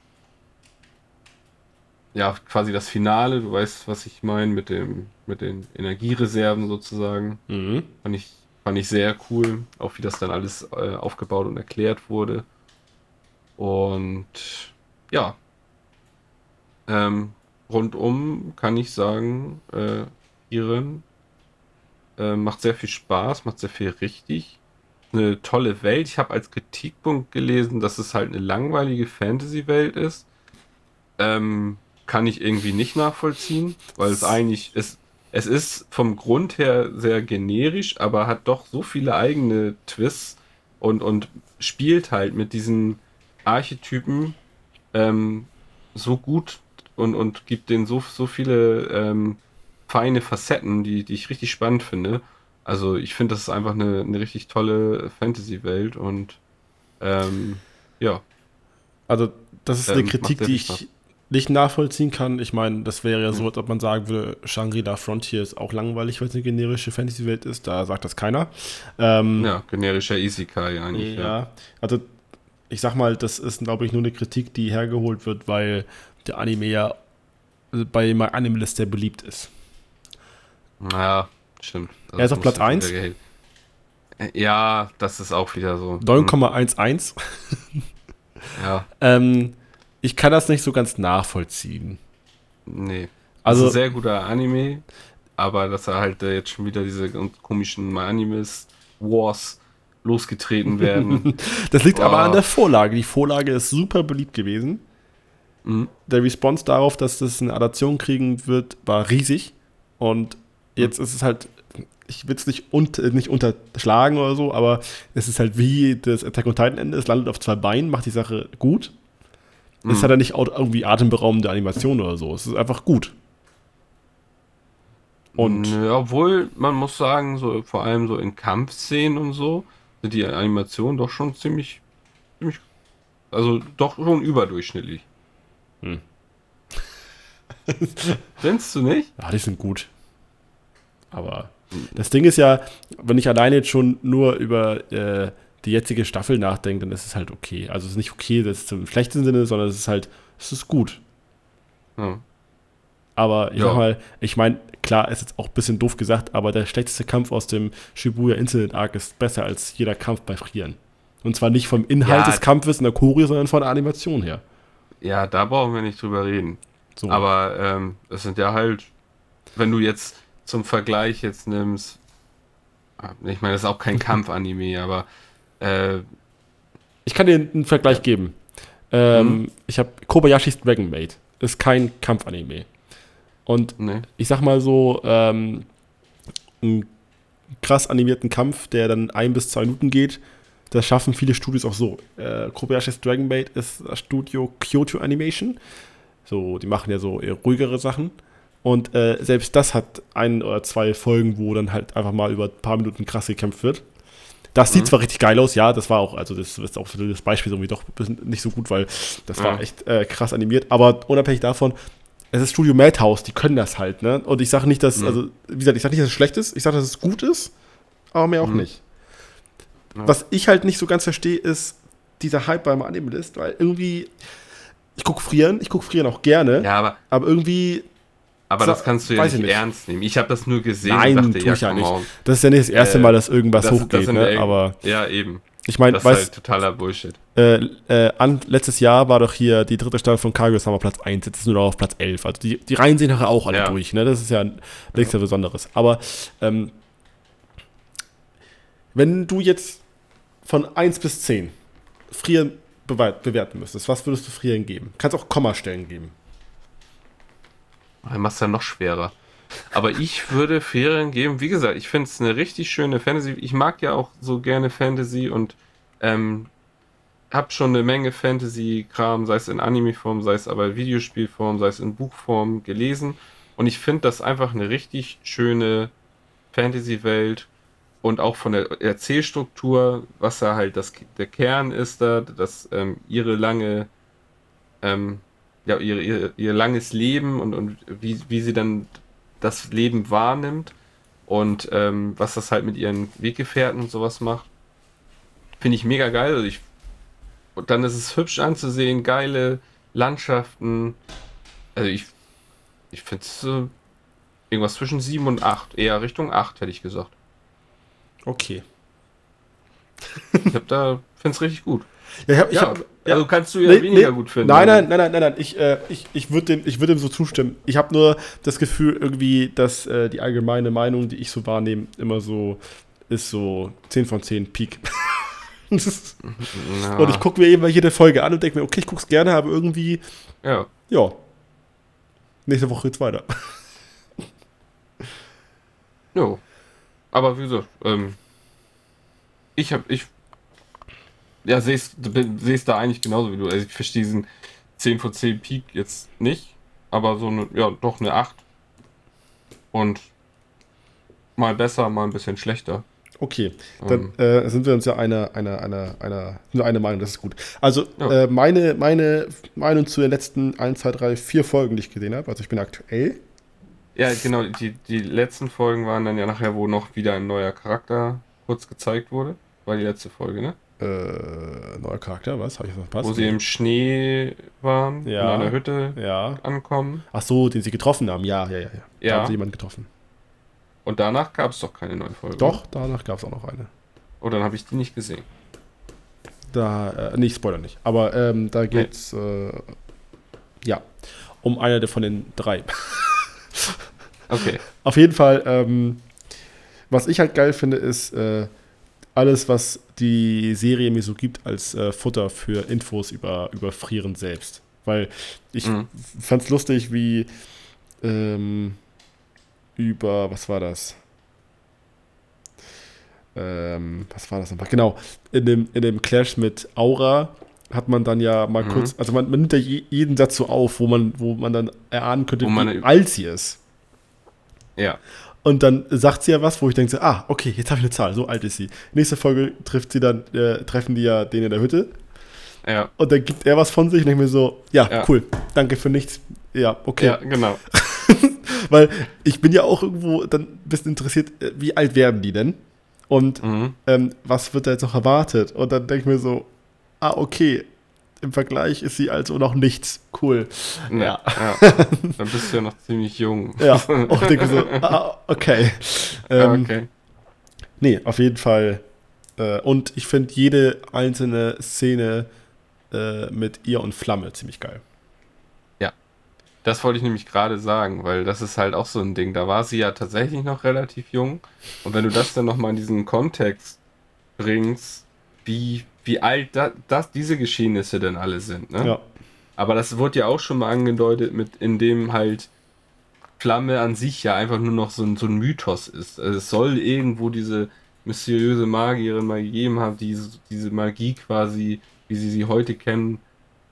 ja, quasi das Finale, du weißt, was ich meine, mit dem, mit den Energiereserven sozusagen. Mhm. Fand ich, fand ich sehr cool, auch wie das dann alles äh, aufgebaut und erklärt wurde. Und ja, ähm, rundum kann ich sagen, äh, Iren äh, macht sehr viel Spaß, macht sehr viel richtig. Eine tolle Welt. Ich habe als Kritikpunkt gelesen, dass es halt eine langweilige Fantasy-Welt ist. Ähm, kann ich irgendwie nicht nachvollziehen, weil es eigentlich ist. Es ist vom Grund her sehr generisch, aber hat doch so viele eigene Twists und, und spielt halt mit diesen Archetypen ähm, so gut und, und gibt denen so, so viele ähm, feine Facetten, die, die ich richtig spannend finde. Also ich finde, das ist einfach eine, eine richtig tolle Fantasy-Welt und ähm, ja.
Also das ist eine ähm, Kritik, die ich nicht nachvollziehen kann. Ich meine, das wäre ja so, als ob man sagen würde, Shangri-La Frontier ist auch langweilig, weil es eine generische Fantasy-Welt ist. Da sagt das keiner.
Ähm, ja, generischer Isekai eigentlich.
Ja, ja, also ich sag mal, das ist, glaube ich, nur eine Kritik, die hergeholt wird, weil der Anime ja bei My Animalist sehr beliebt ist.
Naja, stimmt.
Also er ist auf Platz 1.
Ja, das ist auch wieder so.
9,11.
ja.
ähm, ich kann das nicht so ganz nachvollziehen.
Nee. Also, das ist ein sehr guter Anime, aber dass er halt äh, jetzt schon wieder diese komischen My Animes Wars losgetreten werden.
das liegt oh. aber an der Vorlage. Die Vorlage ist super beliebt gewesen. Mhm. Der Response darauf, dass das eine Adaption kriegen wird, war riesig. Und jetzt mhm. ist es halt, ich will es nicht, un nicht unterschlagen oder so, aber es ist halt wie das Attack on Titan Ende. Es landet auf zwei Beinen, macht die Sache gut. Mhm. Es hat ja nicht irgendwie atemberaubende Animation oder so. Es ist einfach gut.
Und ja, obwohl man muss sagen, so vor allem so in Kampfszenen und so, sind die Animationen doch schon ziemlich, ziemlich also doch schon überdurchschnittlich. Hm. Findest du nicht?
Ja, die sind gut. Aber das Ding ist ja, wenn ich alleine jetzt schon nur über äh, die jetzige Staffel nachdenke, dann ist es halt okay. Also es ist nicht okay, das ist im schlechten Sinne, sondern es ist halt, es ist gut. Hm. Aber ich ja. sag mal, ich meine, klar, ist jetzt auch ein bisschen doof gesagt, aber der schlechteste Kampf aus dem Shibuya Incident Arc ist besser als jeder Kampf bei Frieren. Und zwar nicht vom Inhalt ja. des Kampfes in der Choreo, sondern von der Animation her.
Ja, da brauchen wir nicht drüber reden. So. Aber ähm, es sind ja halt, wenn du jetzt zum Vergleich jetzt nimmst, ah, ich meine, das ist auch kein Kampf-Anime, aber äh,
ich kann dir einen Vergleich geben. Ähm, mhm. Ich habe Kobayashis Dragon Maid. Ist kein Kampf-Anime. Und nee. ich sag mal so, ähm, einen krass animierten Kampf, der dann ein bis zwei Minuten geht, Das schaffen viele Studios auch so. Äh, Kobayashi's Dragon Maid ist das Studio Kyoto Animation. So, die machen ja so eher ruhigere Sachen. Und äh, selbst das hat ein oder zwei Folgen, wo dann halt einfach mal über ein paar Minuten krass gekämpft wird. Das sieht
Mhm.
zwar richtig geil aus, ja, das war auch, also das ist auch das Beispiel irgendwie doch nicht so gut, weil das war
Ja.
echt äh, krass animiert. Aber unabhängig davon, es ist Studio Madhouse, die können das halt, ne? Und ich sage nicht, dass,
Mhm.
also, wie gesagt, ich sage nicht, dass es schlecht ist, ich sage, dass es gut ist, aber mehr auch
Mhm.
nicht.
Ja.
Was ich halt nicht so ganz verstehe, ist dieser Hype beim Anime-List, weil irgendwie, ich gucke Frieren, ich gucke Frieren auch gerne,
Ja, aber,
aber irgendwie,
aber das kannst du ja nicht,
ich nicht.
ernst nehmen. Ich habe das nur gesehen
Nein,
und dachte,
tue
ja,
ich ja
come
nicht. das ist ja nicht das erste
Äh,
Mal, dass irgendwas
das- das
hochgeht,
sind
ne?
ja-
aber
Ja, eben.
ich meine,
Das ist
weißt
halt totaler Bullshit.
äh, äh, an, letztes Jahr war doch hier die dritte Staffel von Kaguya Sama Platz 1, jetzt ist nur noch auf Platz 11. Also die, die Reihen sehen nachher auch alle
Ja.
durch, ne? Das ist ja nichts ja. Besonderes. Aber ähm, wenn du jetzt von 1 bis 10 Frieren bewerten müsstest, was würdest du Frieren geben? Kannst auch Kommastellen geben.
Dann machst du ja noch schwerer. Aber ich würde Ferien geben. Wie gesagt, ich finde es eine richtig schöne Fantasy. Ich mag ja auch so gerne Fantasy und ähm, habe schon eine Menge Fantasy-Kram, sei es in Anime-Form, sei es aber in Videospielform, sei es in Buchform gelesen. Und ich finde das einfach eine richtig schöne Fantasy-Welt und auch von der Erzählstruktur, was da halt das, der Kern ist da, dass ähm, ihre lange ähm, ja, ihr, ihr, ihr langes Leben und, und wie, wie sie dann das Leben wahrnimmt und ähm, was das halt mit ihren Weggefährten und sowas macht. Finde ich mega geil. Also ich, und dann ist es hübsch anzusehen, geile Landschaften. Also ich, ich finde es äh, irgendwas zwischen 7 und 8. Eher Richtung 8, hätte ich gesagt.
Okay.
Ich hab da, finde es richtig gut.
Ja, ich hab, ich
Ja,
hab, ja.
also kannst du ja
Nee,
weniger
nee.
gut finden.
Nein, nein, nein, nein, nein, nein. Ich, äh, ich, ich würde dem, ich würd dem so zustimmen. Ich habe nur das Gefühl, irgendwie, dass äh, die allgemeine Meinung, die ich so wahrnehme, immer so ist so 10 von 10 Peak.
Ja,
Und ich gucke mir eben mal jede Folge an und denke mir, okay, ich gucke es gerne, aber irgendwie,
ja.
ja. Nächste Woche geht's weiter.
Jo. Aber wie gesagt, ähm, ich habe ich ja, sehe es da eigentlich genauso wie du. Also ich verstehe diesen 10 von 10 Peak jetzt nicht, aber so eine, ja, doch eine 8. Und mal besser, mal ein bisschen schlechter.
Okay, dann
Ähm,
äh, sind wir uns ja einer, einer, einer, einer, nur eine Meinung, das ist gut. Also,
Ja.
äh, meine, meine Meinung zu den letzten 1, 2, 3, 4 Folgen, die ich gesehen habe, also ich bin aktuell,
ja, genau, die, die letzten Folgen waren dann ja nachher, wo noch wieder ein neuer Charakter kurz gezeigt wurde. War die letzte Folge, ne?
äh, neuer Charakter, was? Habe ich das verpasst?
Wo sie im Schnee waren,
Ja.
in einer Hütte
ja.
ankommen.
Ach so, den sie getroffen haben, ja, ja, ja. ja. Da
Ja.
haben sie jemanden getroffen.
Und danach gab es doch keine neue Folge.
Doch, danach gab es auch noch eine.
Oh, dann habe ich die nicht gesehen.
Da, äh, nicht, Spoiler nicht. Aber ähm, da geht's, äh, ja, um eine von den drei.
Okay.
Auf jeden Fall, ähm, was ich halt geil finde, ist äh, alles, was die Serie mir so gibt als äh, Futter für Infos über, über Frieren selbst. Weil ich
Mhm.
fand's lustig, wie ähm, über, was war das? Ähm, was war das nochmal? Genau, in dem, in dem Clash mit Aura hat man dann ja mal
Mhm.
kurz, also man, man nimmt ja je, jeden Satz so auf, wo man, wo man dann erahnen könnte, wie alt sie ist.
Ja.
Und dann sagt sie ja was, wo ich denke, so, ah, okay, jetzt habe ich eine Zahl, so alt ist sie. Nächste Folge trifft sie dann, äh, treffen die ja den in der Hütte
Ja.
und dann gibt er was von sich und denke mir so, ja,
Ja.
cool, danke für nichts. Ja, okay.
Ja, genau.
Weil ich bin ja auch irgendwo dann ein bisschen interessiert, äh, wie alt werden die denn? Und
Mhm.
ähm, was wird da jetzt noch erwartet? Und dann denke ich mir so, ah, okay, im Vergleich ist sie also noch nichts. Cool. Ja.
ja. Dann bist du ja noch ziemlich jung.
Ja, und denke so, ah, okay.
Ja,
Ähm,
okay.
Nee, auf jeden Fall. Äh, und ich finde jede einzelne Szene äh, mit ihr und Flamme ziemlich geil.
Das wollte ich nämlich gerade sagen, weil das ist halt auch so ein Ding. Da war sie ja tatsächlich noch relativ jung. Und wenn du das dann nochmal in diesen Kontext bringst, wie, wie alt da, das, diese Geschehnisse denn alle sind. Ne?
Ja.
Aber das wurde ja auch schon mal angedeutet, mit in dem halt Flamme an sich ja einfach nur noch so ein, so ein Mythos ist. Also es soll irgendwo diese mysteriöse Magierin mal gegeben hat, die diese Magie quasi, wie sie sie heute kennen,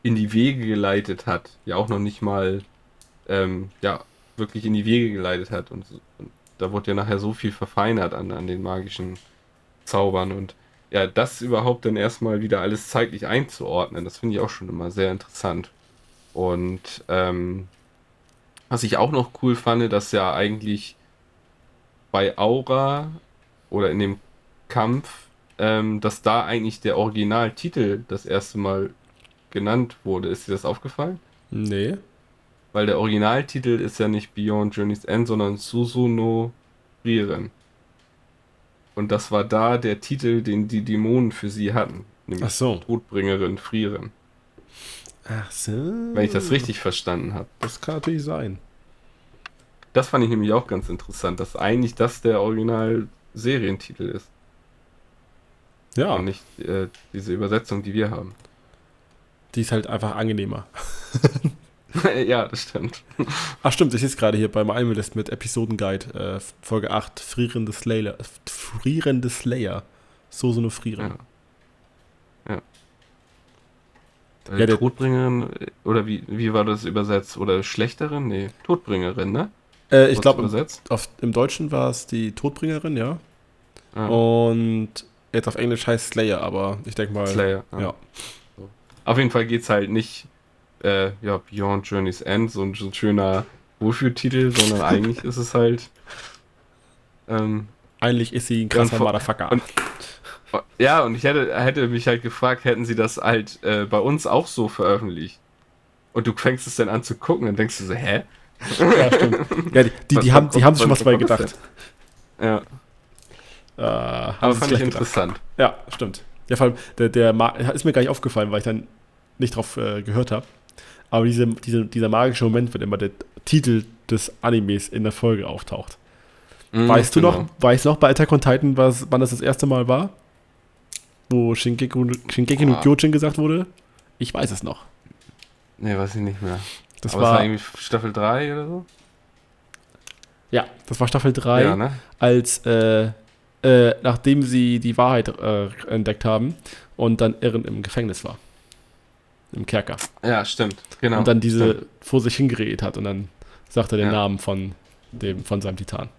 in die Wege geleitet hat. Ja, auch noch nicht mal, ähm, ja, wirklich in die Wege geleitet hat. Und, und, da wurde ja nachher so viel verfeinert an, an den magischen Zaubern. Und ja, das überhaupt dann erstmal wieder alles zeitlich einzuordnen, das finde ich auch schon immer sehr interessant. Und ähm, was ich auch noch cool fand, dass ja eigentlich bei Aura oder in dem Kampf, ähm, dass da eigentlich der Originaltitel das erste Mal genannt wurde. Ist dir das aufgefallen?
Nee.
Weil der Originaltitel ist ja nicht Beyond Journey's End, sondern Susuno Frieren. Und das war da der Titel, den die Dämonen für sie hatten.
Nämlich Ach so.
Todbringerin Frieren.
Ach so.
Wenn ich das richtig verstanden habe.
Das kann natürlich sein.
Das fand ich nämlich auch ganz interessant, dass eigentlich das der Original-Serientitel ist.
Ja.
Und nicht äh, diese Übersetzung, die wir haben.
Die ist halt einfach angenehmer.
ja, das stimmt.
Ach stimmt, ich sehe es gerade hier beim Almelist mit Episodenguide, äh, Folge 8, Frierende Slayer. Frierende Slayer. So so eine Frieren.
Ja. ja. Äh, ja, Todbringerin, oder wie, wie war das übersetzt? Oder Schlechterin? Nee, Todbringerin, ne?
Äh, ich glaube, im Deutschen war es die Todbringerin, ja. Ah. Und jetzt auf Englisch heißt Slayer, aber ich denke mal.
Slayer,
ja. ja.
Auf jeden Fall geht es halt nicht äh, ja, Beyond Journey's End, so ein, so ein schöner Wohlfühltitel, sondern eigentlich ist es halt.
Ähm, eigentlich ist sie ein krasser Motherfucker. Und,
ja, und ich hätte, hätte mich halt gefragt, hätten sie das halt äh, bei uns auch so veröffentlicht? Und du fängst es dann an zu gucken, dann denkst du so, hä?
Ja, stimmt. Ja, die, die, die haben, die haben sich schon was bei gedacht.
Ja.
Äh,
Aber fand ich interessant.
Gedacht. Ja, stimmt. Ja, vor allem, der, der ist mir gar nicht aufgefallen, weil ich dann nicht drauf äh, gehört habe. Aber diese, diese, dieser magische Moment, wenn immer der Titel des Animes in der Folge auftaucht. Mm, weißt du genau. noch, weißt du noch bei Attack on Titan, was, wann das das erste Mal war? Wo Shingeki, Shingeki no Kyojin gesagt wurde? Ich weiß es noch.
Nee, weiß ich nicht mehr.
Das war, war irgendwie
Staffel 3 oder so?
Ja, das war Staffel 3, ja, ne? als äh, äh, nachdem sie die Wahrheit äh, entdeckt haben und dann Irren im Gefängnis war. Im Kerker.
Ja, stimmt. Genau.
Und dann diese stimmt. vor sich hingeredet hat und dann sagt er den ja. Namen von, dem, von seinem Titan.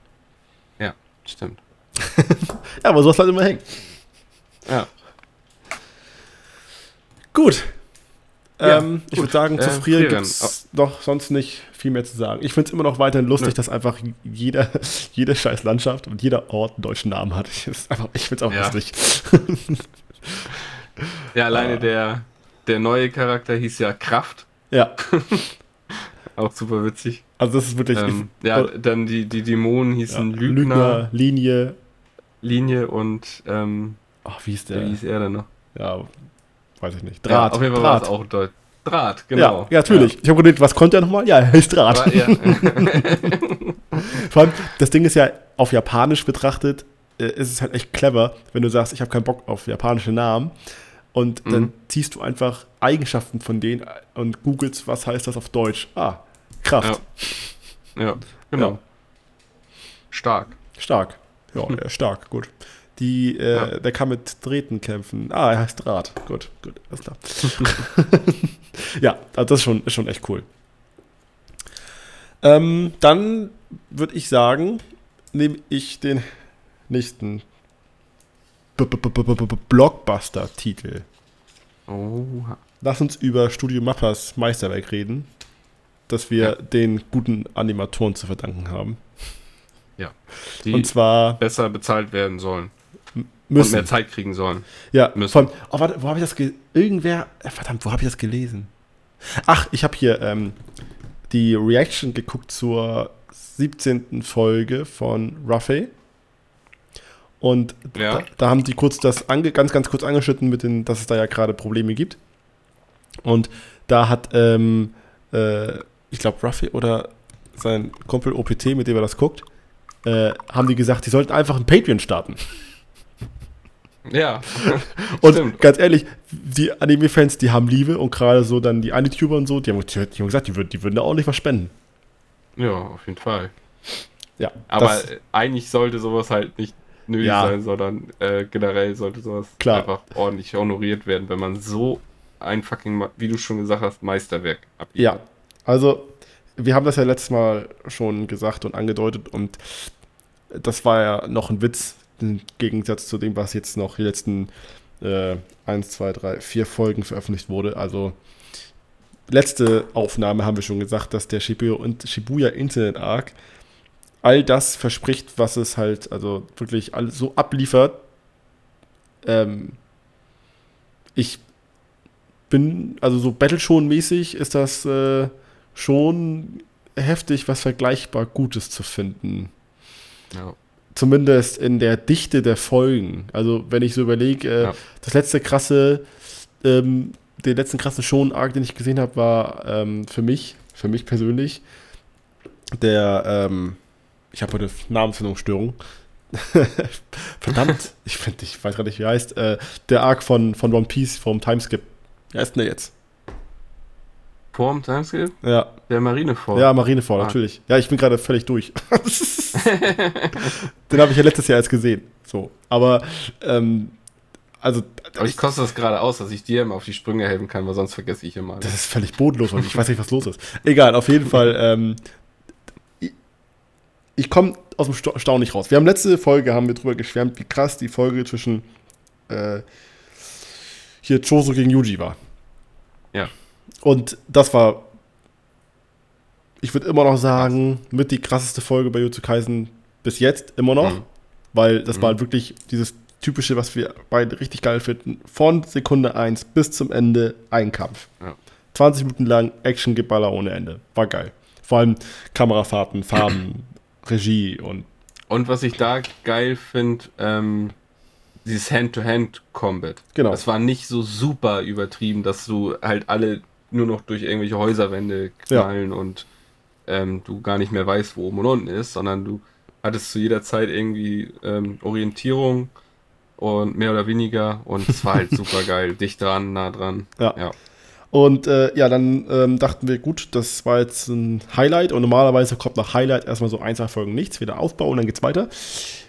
Ja, stimmt.
ja, aber sowas halt immer hängen.
Ja.
Gut, ja, ähm, ich würde sagen, zu äh, frieren gibt es doch sonst nicht viel mehr zu sagen. Ich finde es immer noch weiterhin lustig, Nö. dass einfach jeder, jede scheiß Landschaft und jeder Ort einen deutschen Namen hat. Ich, ich finde es auch ja. lustig.
ja, alleine der, der neue Charakter hieß ja Kraft.
Ja.
auch super witzig.
Also das ist wirklich...
Ähm, ja, dann die, die Dämonen hießen ja, Lügner,
Lügner, Linie.
Linie und... Ähm,
Ach, wie ist der?
Wie hieß er denn noch?
Ja, weiß ich nicht. Draht.
Ja, auf jeden Fall Draht. war es auch Deut Draht, genau.
Ja, ja natürlich. Ja. Ich habe gedacht, was konnte er nochmal? Ja, er heißt Draht. Ja. Vor allem, das Ding ist ja auf Japanisch betrachtet, äh, ist es halt echt clever, wenn du sagst, ich habe keinen Bock auf japanische Namen. Und mhm. dann ziehst du einfach Eigenschaften von denen und googelst, was heißt das auf Deutsch. Ah, Kraft.
Ja, ja genau. Stark.
Stark. Ja, ja stark, gut. Die, äh, ja. Der kann mit Drähten kämpfen. Ah, er heißt Draht. Gut, gut, alles klar. ja, also das ist schon, ist schon echt cool. Ähm, dann würde ich sagen, nehme ich den nächsten Blockbuster-Titel.
Oha.
Lass uns über Studio Mappas Meisterwerk reden, dass wir ja. den guten Animatoren zu verdanken haben.
Ja.
Die und zwar
besser bezahlt werden sollen
müssen. Und
mehr Zeit kriegen sollen.
Ja, müssen. Von, oh, warte, wo habe ich das gelesen? Irgendwer, äh, verdammt, wo habe ich das gelesen? Ach, ich habe hier ähm, die Reaction geguckt zur 17. Folge von Ruffy. Und ja. da, da, haben die kurz das ange, ganz, ganz kurz angeschnitten, mit den, dass es da ja gerade Probleme gibt. Und da hat, ähm, äh, ich glaube, Ruffy oder sein Kumpel OPT, mit dem er das guckt, äh, haben die gesagt, die sollten einfach ein Patreon starten.
Ja.
und stimmt. ganz ehrlich, die Anime-Fans, die haben Liebe und gerade so dann die Anituber und so, die haben, die haben gesagt, die würden, die würden da auch nicht was spenden.
Ja, auf jeden Fall.
Ja.
Aber eigentlich sollte sowas halt nicht nötig
Ja.
sein, sondern äh, generell sollte sowas
Klar.
einfach ordentlich honoriert werden, wenn man so ein fucking, wie du schon gesagt hast, Meisterwerk abliefert.
Ja, also wir haben das ja letztes Mal schon gesagt und angedeutet und das war ja noch ein Witz im Gegensatz zu dem, was jetzt noch die letzten äh, 1, 2, 3, 4 Folgen veröffentlicht wurde. Also letzte Aufnahme haben wir schon gesagt, dass der Shibuya, Shibuya Internet Arc all das verspricht, was es halt also wirklich alles so abliefert. Ähm, ich bin, also so Battle-Schon-mäßig ist das äh, schon heftig, was vergleichbar Gutes zu finden.
Ja.
Zumindest in der Dichte der Folgen. Also, wenn ich so überlege, äh,
Ja.
das letzte krasse, ähm, den letzten krassen Schon-Arc, den ich gesehen habe, war ähm, für mich, für mich persönlich, der, ähm, ich habe eine Namensfindungsstörung. Verdammt, ich finde, ich weiß gar nicht, wie er heißt. Äh, der Arc von, von One Piece vom Timeskip. Wie heißt denn der jetzt?
Vorm Timeskip?
Ja,
Der Marineford.
ja, Marineford,
Ah.
natürlich. Ja, ich bin gerade völlig durch. Den habe ich ja letztes Jahr erst gesehen. So, aber ähm, also
Aber ich koste das gerade aus, dass ich dir immer auf die Sprünge helfen kann, weil sonst vergesse ich immer.
Das ist völlig bodenlos und ich weiß nicht, was los ist. Egal, auf jeden Fall. Ähm, ich komme aus dem Sta- Staunen nicht raus. Wir haben letzte Folge haben wir drüber geschwärmt, wie krass die Folge zwischen äh, hier Choso gegen Yuji war.
Ja.
Und das war, ich würde immer noch sagen, mit die krasseste Folge bei Jutsu Kaisen bis jetzt immer noch,
Mhm.
weil das
Mhm.
war wirklich dieses typische, was wir beide richtig geil finden. Von Sekunde 1 bis zum Ende ein Kampf.
Ja.
20 Minuten lang Action-Geballer ohne Ende. War geil. Vor allem Kamerafahrten, Farben, Regie und
Und was ich da geil finde, ähm, dieses Hand-to-Hand-Combat.
Genau.
Das war nicht so super übertrieben, dass du halt alle nur noch durch irgendwelche Häuserwände
Ja.
knallen und ähm, du gar nicht mehr weißt, wo oben und unten ist, sondern du hattest zu jeder Zeit irgendwie ähm, Orientierung und mehr oder weniger und es war halt super geil. Dicht dran, nah dran.
Ja.
ja.
Und äh, ja, dann ähm, dachten wir, gut, das war jetzt ein Highlight und normalerweise kommt nach Highlight erstmal so ein, zwei Folgen nichts, wieder Aufbau und dann geht's weiter.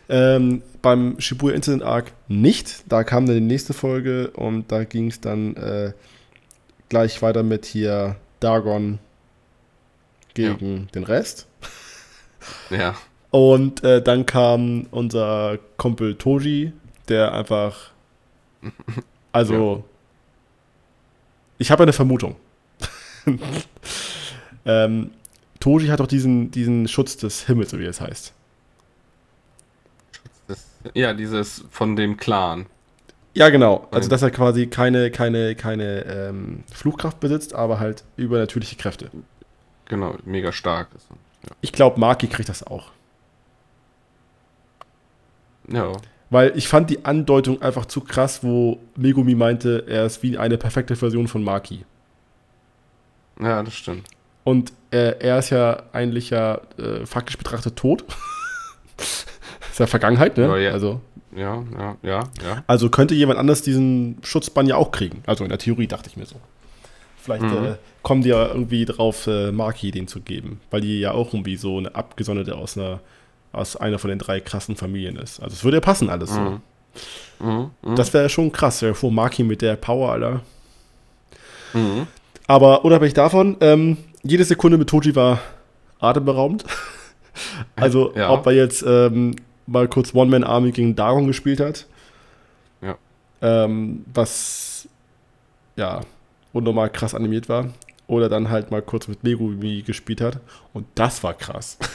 Ähm, beim Shibuya Incident Arc nicht. Da kam dann die nächste Folge und da ging es dann äh, gleich weiter mit hier Dagon gegen den Rest.
Ja.
Und äh, dann kam unser Kumpel Toji, der einfach. Also. Ich habe eine Vermutung. ähm, Toji hat doch diesen, diesen Schutz des Himmels, so wie es heißt.
Ja, dieses von dem Clan.
Ja, genau. Also, dass er quasi keine, keine, keine ähm, Fluchkraft besitzt, aber halt übernatürliche Kräfte.
Genau, mega stark ist.
Ich glaube, Maki kriegt das auch.
Ja.
Weil ich fand die Andeutung einfach zu krass, wo Megumi meinte, er ist wie eine perfekte Version von Maki.
Ja, das stimmt.
Und äh, er ist ja eigentlich ja äh, faktisch betrachtet tot. ist ja Vergangenheit, ne?
Ja, ja.
Also,
Ja, ja, ja, ja.
also könnte jemand anders diesen Schutzbann ja auch kriegen. Also in der Theorie dachte ich mir so. Vielleicht
Mhm.
äh, kommen die ja irgendwie drauf, äh, Maki den zu geben. Weil die ja auch irgendwie so eine Abgesonderte aus einer aus einer von den drei krassen Familien ist. Also es würde ja passen alles so.
Mhm. Mhm. Mhm.
Das wäre schon krass, ja, vor Maki mit der Power, Alter.
mhm.
Aber unabhängig davon, ähm, jede Sekunde mit Toji war atemberaubend. also,
Ja.
ob er jetzt ähm, mal kurz One-Man-Army gegen Dagon gespielt hat.
Ja.
Ähm, was ja unnormal krass animiert war. Oder dann halt mal kurz mit Megumi gespielt hat. Und das war krass.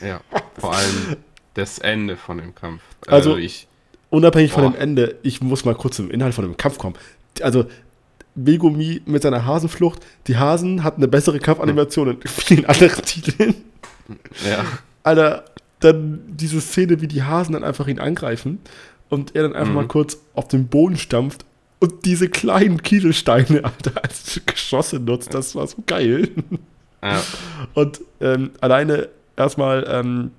Ja, vor allem das Ende von dem Kampf.
Also-
ich,
Unabhängig von
Boah.
dem Ende, ich muss mal kurz zum Inhalt von dem Kampf kommen. Also, Megumi mit seiner Hasenflucht, die Hasen hatten eine bessere Kampfanimation in vielen anderen Titeln.
ja,
Alter, dann diese Szene, wie die Hasen dann einfach ihn angreifen und er dann einfach
Mhm.
mal kurz auf den Boden stampft und diese kleinen Kieselsteine, Alter, als Geschosse nutzt, das war so geil.
ja,
Und ähm, alleine erstmal ähm,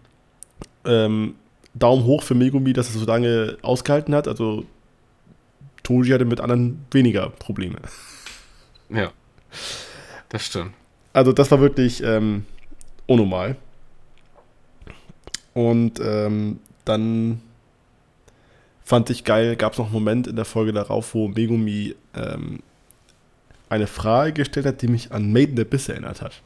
ähm, Daumen hoch für Megumi, dass er so lange ausgehalten hat. Also Toji hatte mit anderen weniger Probleme.
ja. Das stimmt.
Also das war wirklich ähm, unnormal. Und ähm, dann fand ich geil. Gab es noch einen Moment in der Folge darauf, wo Megumi ähm, eine Frage gestellt hat, die mich an Maiden Abyss erinnert hat.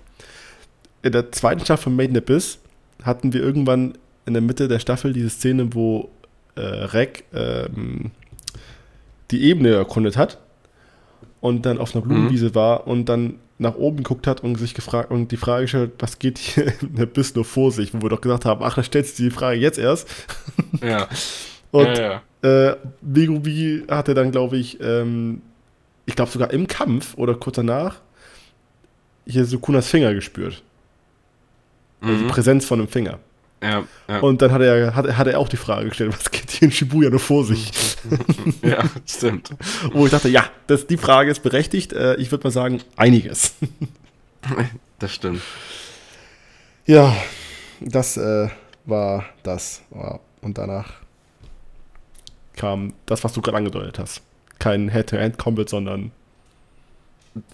In der zweiten Staffel von Maiden Abyss hatten wir irgendwann in der Mitte der Staffel diese Szene, wo äh, Rek ähm, die Ebene erkundet hat und dann auf einer Blumenwiese mhm. war und dann nach oben geguckt hat und sich gefragt und die Frage gestellt, was geht hier in der Biss nur vor sich, wo wir doch gesagt haben, ach, da stellst du die Frage jetzt erst.
Ja.
und ja, ja. Äh, Megubi hatte dann, glaube ich, ähm, ich glaube sogar im Kampf oder kurz danach, hier Sukunas Finger gespürt. Also mhm. Präsenz von einem Finger.
Ja, ja.
Und dann hat er, hat, hat er auch die Frage gestellt, was geht hier in Shibuya nur vor sich?
ja, stimmt.
Wo ich dachte, ja, das, die Frage ist berechtigt. Äh, ich würde mal sagen, einiges.
das stimmt.
Ja, das äh, war das. Und danach kam das, was du gerade angedeutet hast. Kein Head-to-End-Combat, sondern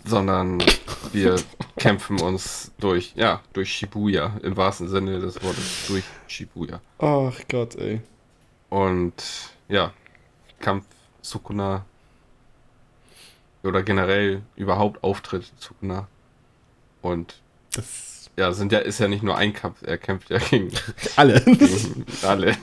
sondern wir kämpfen uns durch, ja, durch Shibuya, im wahrsten Sinne des Wortes, durch Shibuya.
Ach Gott, ey.
Und ja, Kampf Sukuna oder generell überhaupt Auftritt Sukuna. Und das ja, sind ja, ist ja nicht nur ein Kampf, er kämpft ja gegen
alle.
Gegen alle.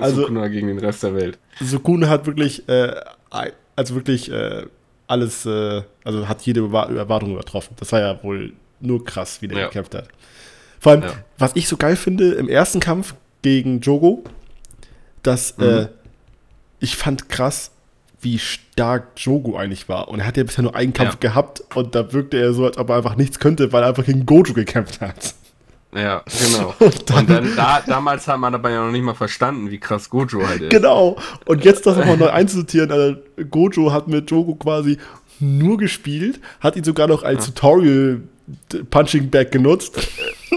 Also,
Sukuna gegen den Rest der Welt.
Sukuna hat wirklich, äh, also wirklich äh, alles, äh, also hat jede Erwartung übertroffen. Das war ja wohl nur krass, wie der ja. gekämpft hat. Vor allem, ja. was ich so geil finde, im ersten Kampf gegen Jogo, dass mhm. äh, ich fand krass, wie stark Jogo eigentlich war. Und er hat ja bisher nur einen Kampf ja. gehabt und da wirkte er so, als ob er einfach nichts könnte, weil er einfach gegen Gojo gekämpft hat.
Ja, genau. Und dann, und dann da, damals hat man aber ja noch nicht mal verstanden, wie krass Gojo halt ist.
Genau. Und jetzt das nochmal neu einzusortieren, also Gojo hat mit Jogo quasi nur gespielt, hat ihn sogar noch als ja. Tutorial Punching Bag genutzt.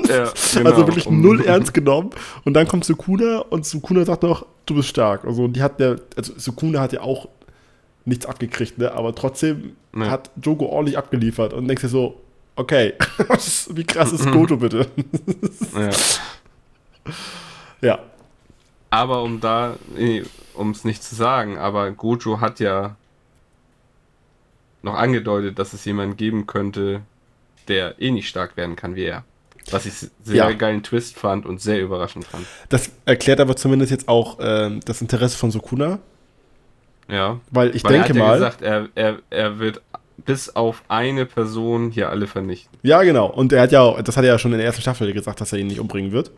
Ja, also genau. Also wirklich null ernst genommen. Und dann kommt Sukuna und Sukuna sagt doch, du bist stark. Also die hat der, also Sukuna hat ja auch nichts abgekriegt, ne? Aber trotzdem nee. hat Jogo ordentlich abgeliefert und denkst dir so, Okay. Wie krass ist Goto bitte?
ja.
ja.
Aber um da, um es nicht zu sagen, aber Gojo hat ja noch angedeutet, dass es jemanden geben könnte, der eh nicht stark werden kann wie er. Was ich sehr ja. geilen Twist fand und sehr überraschend fand.
Das erklärt aber zumindest jetzt auch ähm, das Interesse von Sukuna.
Ja.
Weil ich Weil denke er hat ja mal.
gesagt, er, er, er wird bis auf eine Person hier alle vernichten.
Ja, genau. Und er hat ja, das hat er ja schon in der ersten Staffel gesagt, dass er ihn nicht umbringen wird.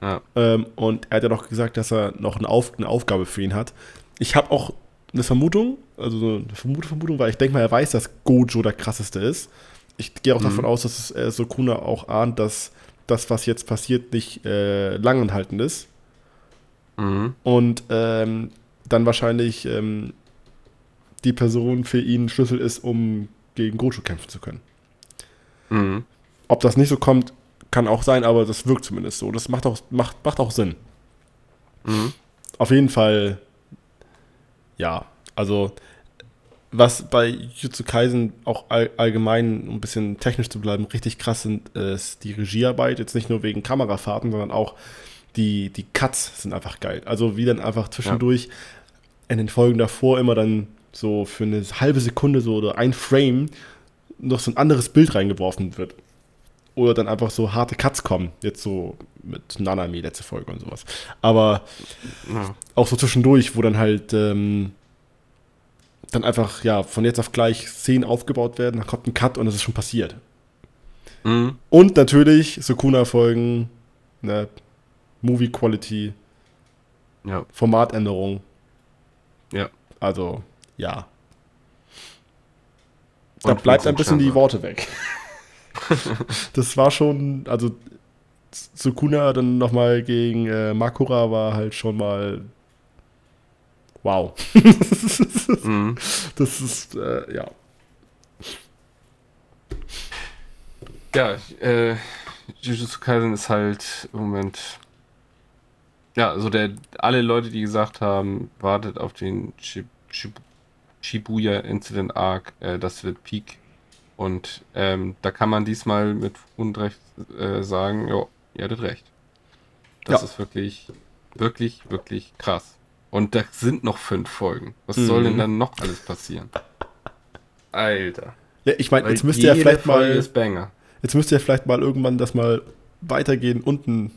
Ja.
Ähm, und er hat ja noch gesagt, dass er noch eine, auf, eine Aufgabe für ihn hat. Ich habe auch eine Vermutung, also so eine vermute Vermutung, weil ich denke mal, er weiß, dass Gojo der krasseste ist. Ich gehe auch mhm. davon aus, dass es, äh, Sukuna auch ahnt, dass das, was jetzt passiert, nicht äh, langanhaltend ist.
Mhm.
Und ähm, dann wahrscheinlich ähm, die Person für ihn Schlüssel ist, um gegen Gojo kämpfen zu können.
Mhm.
Ob das nicht so kommt, kann auch sein, aber das wirkt zumindest so. Das macht auch, macht, macht auch Sinn.
Mhm.
Auf jeden Fall, ja, also was bei Jutsu Kaisen auch all, allgemein, um ein bisschen technisch zu bleiben, richtig krass sind, ist die Regiearbeit. Jetzt nicht nur wegen Kamerafahrten, sondern auch die, die Cuts sind einfach geil. Also wie dann einfach zwischendurch ja. in den Folgen davor immer dann so für eine halbe Sekunde so oder ein Frame noch so ein anderes Bild reingeworfen wird. Oder dann einfach so harte Cuts kommen. Jetzt so mit Nanami, letzte Folge und sowas. Aber ja. auch so zwischendurch, wo dann halt ähm, dann einfach, ja, von jetzt auf gleich Szenen aufgebaut werden, dann kommt ein Cut und es ist schon passiert.
Mhm.
Und natürlich Sukuna-Folgen, ne, Movie Quality,
ja.
Formatänderung.
Ja.
Also, ja. Da bleibt ein bisschen die Worte weg. das war schon, also Sukuna dann nochmal gegen äh, Makura war halt schon mal wow.
mhm.
Das ist, äh, ja.
Ja, äh, Jujutsu Kaisen ist halt im Moment ja, also der, alle Leute, die gesagt haben, wartet auf den Chip, Shibuya Incident Arc, äh, das wird Peak. Und ähm, da kann man diesmal mit Unrecht äh, sagen, jo, ihr hattet recht. Das ja. ist wirklich, wirklich, wirklich krass. Und da sind noch fünf Folgen. Was
Mhm.
soll denn dann noch alles passieren? Alter.
Ja, ich meine, jetzt müsste ja vielleicht
Folge
mal,
ist Banger.
jetzt müsste ja vielleicht mal irgendwann das mal weitergehen unten.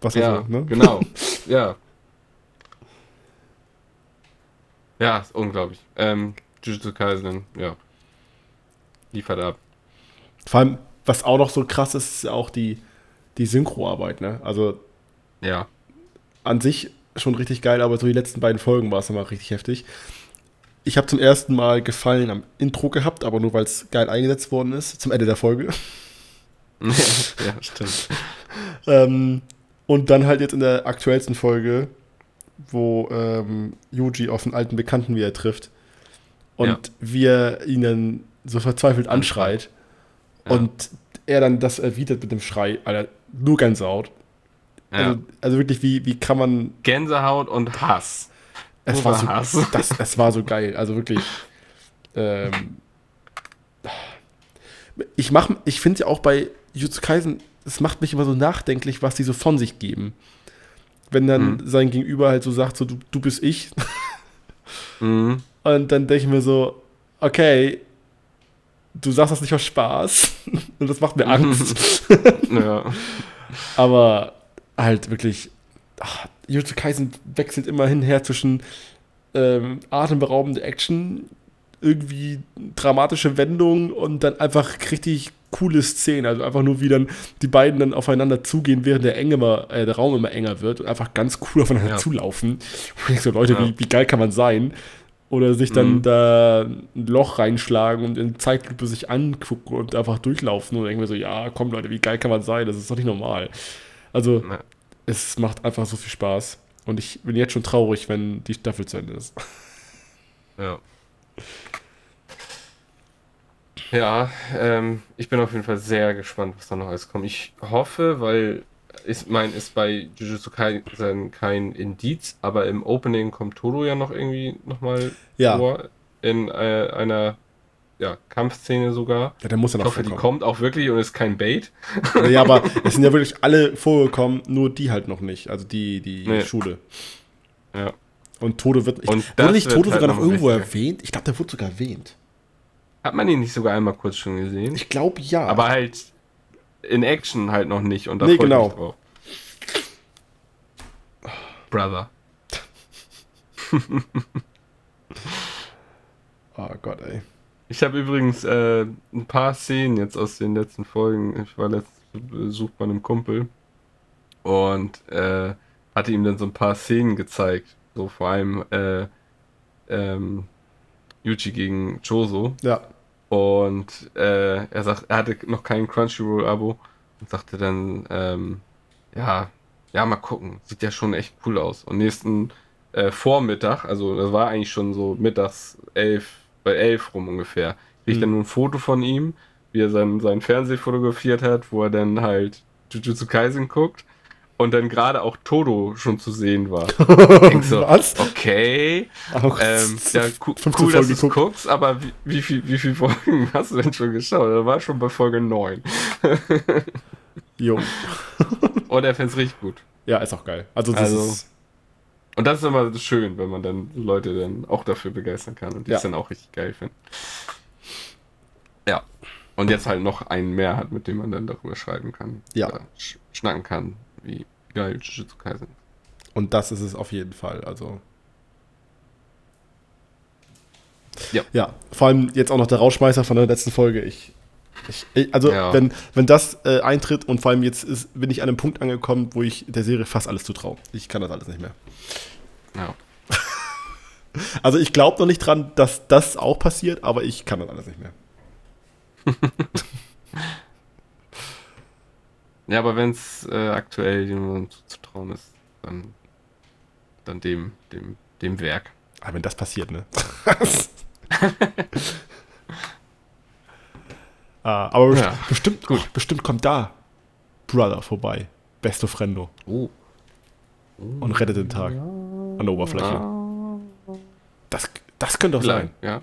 Was
Ja,
also, ne?
genau. ja. Ja, ist unglaublich. Ähm, Jujutsu Kaisen, ja. Liefert ab.
Vor allem, was auch noch so krass ist, ist ja auch die, die Synchroarbeit, ne? Also
Ja.
an sich schon richtig geil, aber so die letzten beiden Folgen war es immer richtig heftig. Ich habe zum ersten Mal Gefallen am Intro gehabt, aber nur weil es geil eingesetzt worden ist, zum Ende der Folge.
ja, stimmt.
ähm, und dann halt jetzt in der aktuellsten Folge, wo ähm, Yuji auf einen alten Bekannten wieder trifft und
Ja.
wie er ihn dann so verzweifelt anschreit
Ja.
und er dann das erwidert mit dem Schrei, Alter, nur Gänsehaut.
Ja.
Also, also wirklich, wie, wie kann man
Gänsehaut und Hass.
Es war, so,
Hass.
das, es war so geil. Also wirklich. Ähm, ich mach, ich finde ja auch bei Jujutsu Kaisen, es macht mich immer so nachdenklich, was die so von sich geben. Wenn dann
Mhm.
sein Gegenüber halt so sagt, so du, du bist ich.
Mhm.
Und dann denke ich mir so, okay, du sagst das nicht aus Spaß. Und das macht mir Angst.
Ja.
Aber halt wirklich, ach, Jujutsu Kaisen wechselt immer hin her zwischen ähm, atemberaubende Action, irgendwie dramatische Wendungen und dann einfach richtig coole Szenen. Also einfach nur, wie dann die beiden dann aufeinander zugehen, während der, Enge immer, äh, der Raum immer enger wird und einfach ganz cool aufeinander
Ja.
zulaufen. Und ich so, Leute,
Ja.
wie, wie geil kann man sein? Oder sich dann
Mhm.
da ein Loch reinschlagen und in Zeitlupe sich angucken und einfach durchlaufen und denken wir so, ja, komm Leute, wie geil kann man sein? Das ist doch nicht normal. Also,
Ja.
es macht einfach so viel Spaß. Und ich bin jetzt schon traurig, wenn die Staffel zu Ende ist.
Ja. Ja, ähm, ich bin auf jeden Fall sehr gespannt, was da noch alles kommt. Ich hoffe, weil ich mein, ist bei Jujutsu Kaisen kein Indiz, aber im Opening kommt Todo ja noch irgendwie nochmal
Ja.
vor. In äh, einer ja, Kampfszene sogar.
Ja, der muss ja
Ich
noch
hoffe, die kommt auch wirklich und ist kein Bait.
Ja, aber es sind ja wirklich alle vorgekommen, nur die halt noch nicht. Also die, die
Nee.
Schule.
Ja.
Und Tode wird. Ich,
Und
wurde nicht Tode
halt
sogar noch irgendwo
wichtiger.
erwähnt? Ich glaube, der wurde sogar erwähnt.
Hat man ihn nicht sogar einmal kurz schon gesehen?
Ich glaube ja.
Aber halt in Action halt noch nicht und da
Nee,
freu ich
genau.
mich drauf. Brother.
oh Gott, ey.
Ich habe übrigens äh, ein paar Szenen jetzt aus den letzten Folgen. Ich war letztens zu Besuch bei einem Kumpel und äh, hatte ihm dann so ein paar Szenen gezeigt. So vor allem äh, ähm, Yuji gegen Choso.
Ja.
Und äh, er sagt, er hatte noch kein Crunchyroll-Abo und sagte dann, ähm, ja, ja, mal gucken. Sieht ja schon echt cool aus. Und nächsten äh, Vormittag, also das war eigentlich schon so mittags elf, bei elf rum ungefähr, krieg ich
Mhm.
dann nur ein Foto von ihm, wie er sein, sein Fernseh fotografiert hat, wo er dann halt Jujutsu Kaisen guckt und dann gerade auch Todo schon zu sehen war. So,
Was?
Okay. Ähm, ja, cu
15
cool, dass du guckst, aber wie, wie, viel, wie viele Folgen hast du denn schon geschaut? Er war schon bei Folge 9.
Jo.
Und er find's richtig gut.
Ja, ist auch geil. Also, das
Also,
ist.
Und das ist immer schön, wenn man dann Leute dann auch dafür begeistern kann und die
Ja.
es dann auch richtig geil finden. Ja. Und jetzt halt noch einen mehr hat, mit dem man dann darüber schreiben kann.
Ja.
Schnacken kann, wie geil Jujutsu Kaisen ist.
Und das ist es auf jeden Fall. Also.
Ja.
Ja, vor allem jetzt auch noch der Rauschmeißer von der letzten Folge. Ich. ich- ich also,
Ja.
wenn, wenn das äh, eintritt und vor allem jetzt ist, bin ich an einem Punkt angekommen, wo ich der Serie fast alles zutraue. Ich kann das alles nicht mehr.
Ja.
Also, ich glaube noch nicht dran, dass das auch passiert, aber ich kann das alles nicht mehr.
Ja, aber wenn es äh, aktuell jemandem zuzutrauen ist, dann, dann dem, dem, dem Werk.
Aber wenn das passiert, ne? ah, aber
Ja.
bestimmt, gut. bestimmt kommt da Brother vorbei. Besto Frendo.
Oh.
Und rettet den Tag an der Oberfläche. Das, das könnte doch sein.
Ja.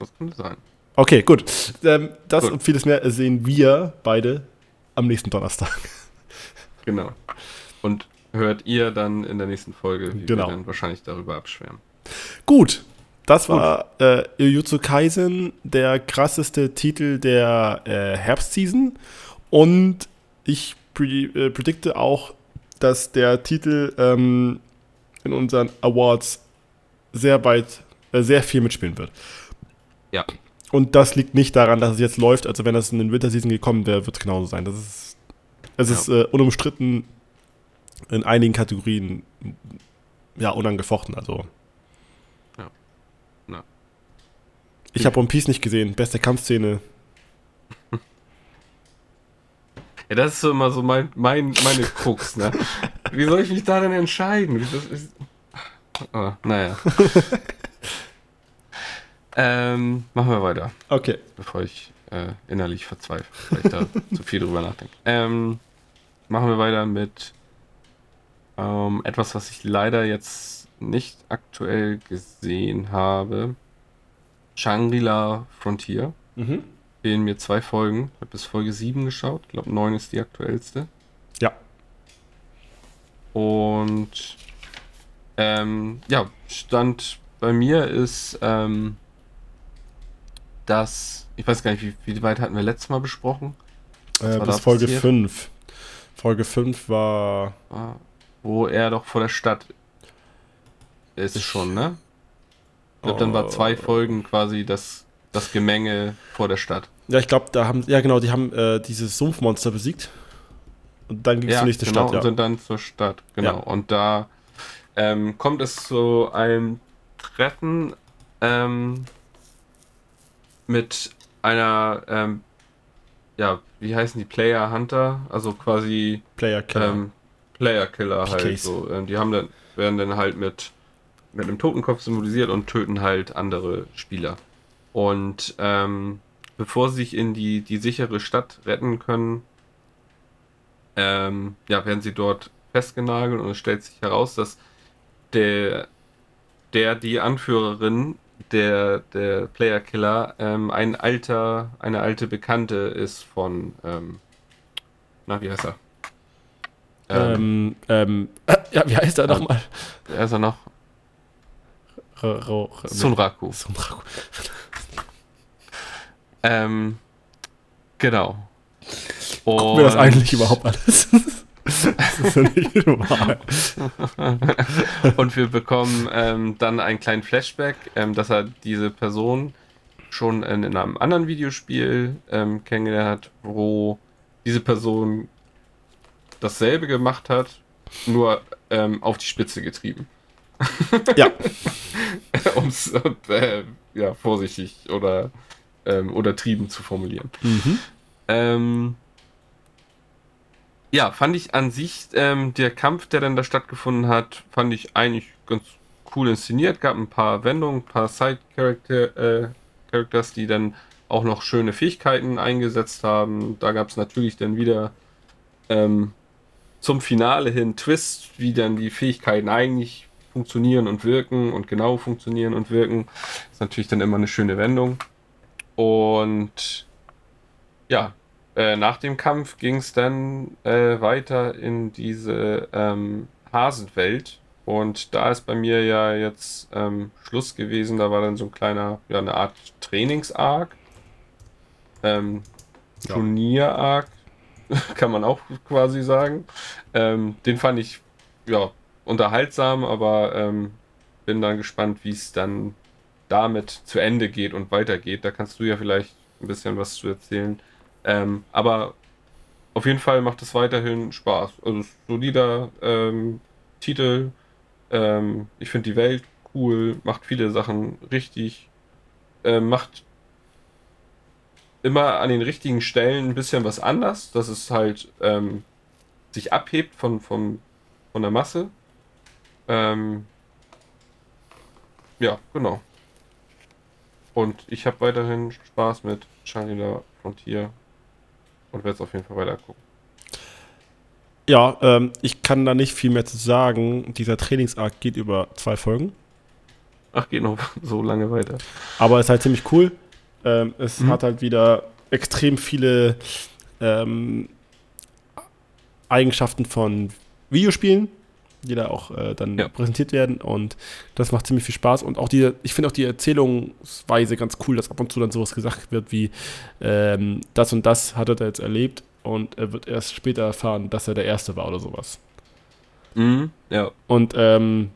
Das könnte sein.
Okay, gut. Ähm, das
Gut.
und vieles mehr sehen wir beide am nächsten Donnerstag.
Genau. Und hört ihr dann in der nächsten Folge, wie
Genau.
wir dann wahrscheinlich darüber abschwärmen.
Gut, das war äh, Jujutsu Kaisen, der krasseste Titel der äh, Herbstseason. Und ich pre äh, predikte auch, dass der Titel ähm, in unseren Awards sehr weit, äh, sehr viel mitspielen wird.
Ja.
Und das liegt nicht daran, dass es jetzt läuft. Also wenn das in den Winterseason gekommen wäre, wird es genauso sein. Das ist, es
Ja.
ist äh, unumstritten in einigen Kategorien ja unangefochten. Also
Ja. Ja.
ich habe One Piece nicht gesehen. Beste Kampfszene.
Ja, das ist so immer so mein, mein, meine Krux, ne? Wie soll ich mich da denn entscheiden? Das ist, oh, naja. Ähm, machen wir weiter,
Okay.
bevor ich äh, innerlich verzweifle, weil ich da zu viel drüber nachdenke. Ähm, machen wir weiter mit ähm, etwas, was ich leider jetzt nicht aktuell gesehen habe. Shangri-La Frontier.
Mhm.
fehlen mir zwei Folgen. Ich habe bis Folge 7 geschaut. Ich glaube, 9 ist die aktuellste.
Ja.
Und ähm, ja, Stand bei mir ist, ähm, dass, ich weiß gar nicht, wie, wie weit hatten wir letztes Mal besprochen,
Äh, bis Folge
passiert?
5. Folge 5 war.
Ah, wo er doch vor der Stadt ist schon, ne? Ich glaube, dann war zwei
Oh.
Folgen quasi das, das Gemenge vor der Stadt.
Ja, ich glaube, da haben. Ja, genau, die haben äh, dieses Sumpfmonster besiegt. Und dann ging es zur nächsten
genau,
Stadt, ja.
und sind dann zur Stadt, genau.
Ja.
Und da ähm, kommt es zu einem Treffen ähm, mit einer, ähm, ja, wie heißen die Player Hunter? Also quasi
Player Killer.
ähm, Player Killer halt
PKs.
so. Ähm, die haben dann, werden dann halt mit, mit einem Totenkopf symbolisiert und töten halt andere Spieler. Und ähm, bevor sie sich in die, die sichere Stadt retten können, ähm, ja, werden sie dort festgenagelt und es stellt sich heraus, dass der, der die Anführerin der, der Player Killer ähm, ein alter, eine alte Bekannte ist von, ähm, na, wie heißt er?
ähm, ähm, äh, ja, wie heißt er nochmal?
Wer ist er noch?
R- R- R-
Sunraku.
Sunraku.
Ähm, genau.
Gucken wir das
Und-
eigentlich überhaupt alles? das ist ja nicht normal.
Und wir bekommen ähm, dann einen kleinen Flashback, ähm, dass er diese Person schon in, in einem anderen Videospiel ähm, kennengelernt hat, wo diese Person dasselbe gemacht hat, nur ähm, auf die Spitze getrieben.
Ja.
um es äh, ja, vorsichtig oder ähm, untertrieben zu formulieren.
Mhm.
Ähm, ja, fand ich an sich, ähm, der Kampf, der dann da stattgefunden hat, fand ich eigentlich ganz cool inszeniert. Gab ein paar Wendungen, ein paar Side-Characters, die dann auch noch schöne Fähigkeiten eingesetzt haben. Da gab es natürlich dann wieder ähm, zum Finale hin Twist, wie dann die Fähigkeiten eigentlich funktionieren und wirken und genau funktionieren und wirken. ist natürlich dann immer eine schöne Wendung. Und ja, äh, nach dem Kampf ging es dann äh, weiter in diese ähm, Hasenwelt. Und da ist bei mir ja jetzt ähm, Schluss gewesen. Da war dann so ein kleiner, ja, eine Art Trainings-Arc. Ähm,
Ja.
Turnier-Arc, kann man auch quasi sagen. Ähm, den fand ich, ja, unterhaltsam, aber ähm, bin dann gespannt, wie es dann damit zu Ende geht und weitergeht. Da kannst du ja vielleicht ein bisschen was zu erzählen. Ähm, aber auf jeden Fall macht es weiterhin Spaß. Also solider ähm, Titel. Ähm, ich finde die Welt cool, macht viele Sachen richtig, ähm, macht immer an den richtigen Stellen ein bisschen was anders, dass es halt ähm, sich abhebt von, von, von der Masse. Ähm, ja, genau. Und ich habe weiterhin Spaß mit Shangri-La Frontier und werde es auf jeden Fall weiter gucken.
Ja, ähm, ich kann da nicht viel mehr zu sagen. Dieser Trainingsarc geht über zwei Folgen.
Ach, geht noch so lange weiter.
Aber ist halt ziemlich cool. Ähm, es
Mhm.
hat halt wieder extrem viele ähm, Eigenschaften von Videospielen. Die da auch äh, dann
Ja.
präsentiert werden und das macht ziemlich viel Spaß und auch die, ich finde auch die Erzählungsweise ganz cool, dass ab und zu dann sowas gesagt wird wie ähm, das und das hat er da jetzt erlebt und er wird erst später erfahren, dass er der Erste war oder sowas.
Mhm. Ja.
Und ähm,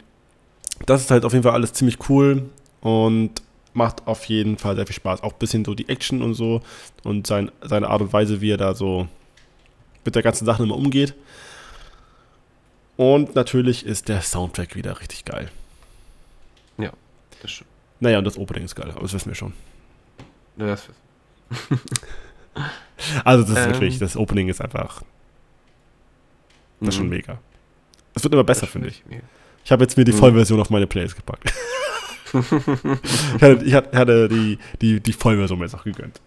das ist halt auf jeden Fall alles ziemlich cool und macht auf jeden Fall sehr viel Spaß. Auch ein bisschen so die Action und so und sein, seine Art und Weise, wie er da so mit der ganzen Sache immer umgeht. Und natürlich ist der Soundtrack wieder richtig geil.
Das stimmt.
Naja, und das Opening ist geil, aber das wissen wir schon.
Ja, Das,
Also, das ist
Ähm.
wirklich, das Opening ist einfach, das ist schon
Mhm.
mega. Es wird immer besser, finde ich.
mega.
Ich habe jetzt mir die
Mhm.
Vollversion auf meine Playlist gepackt. ich hatte, ich hatte die, die, die Vollversion mir jetzt auch gegönnt.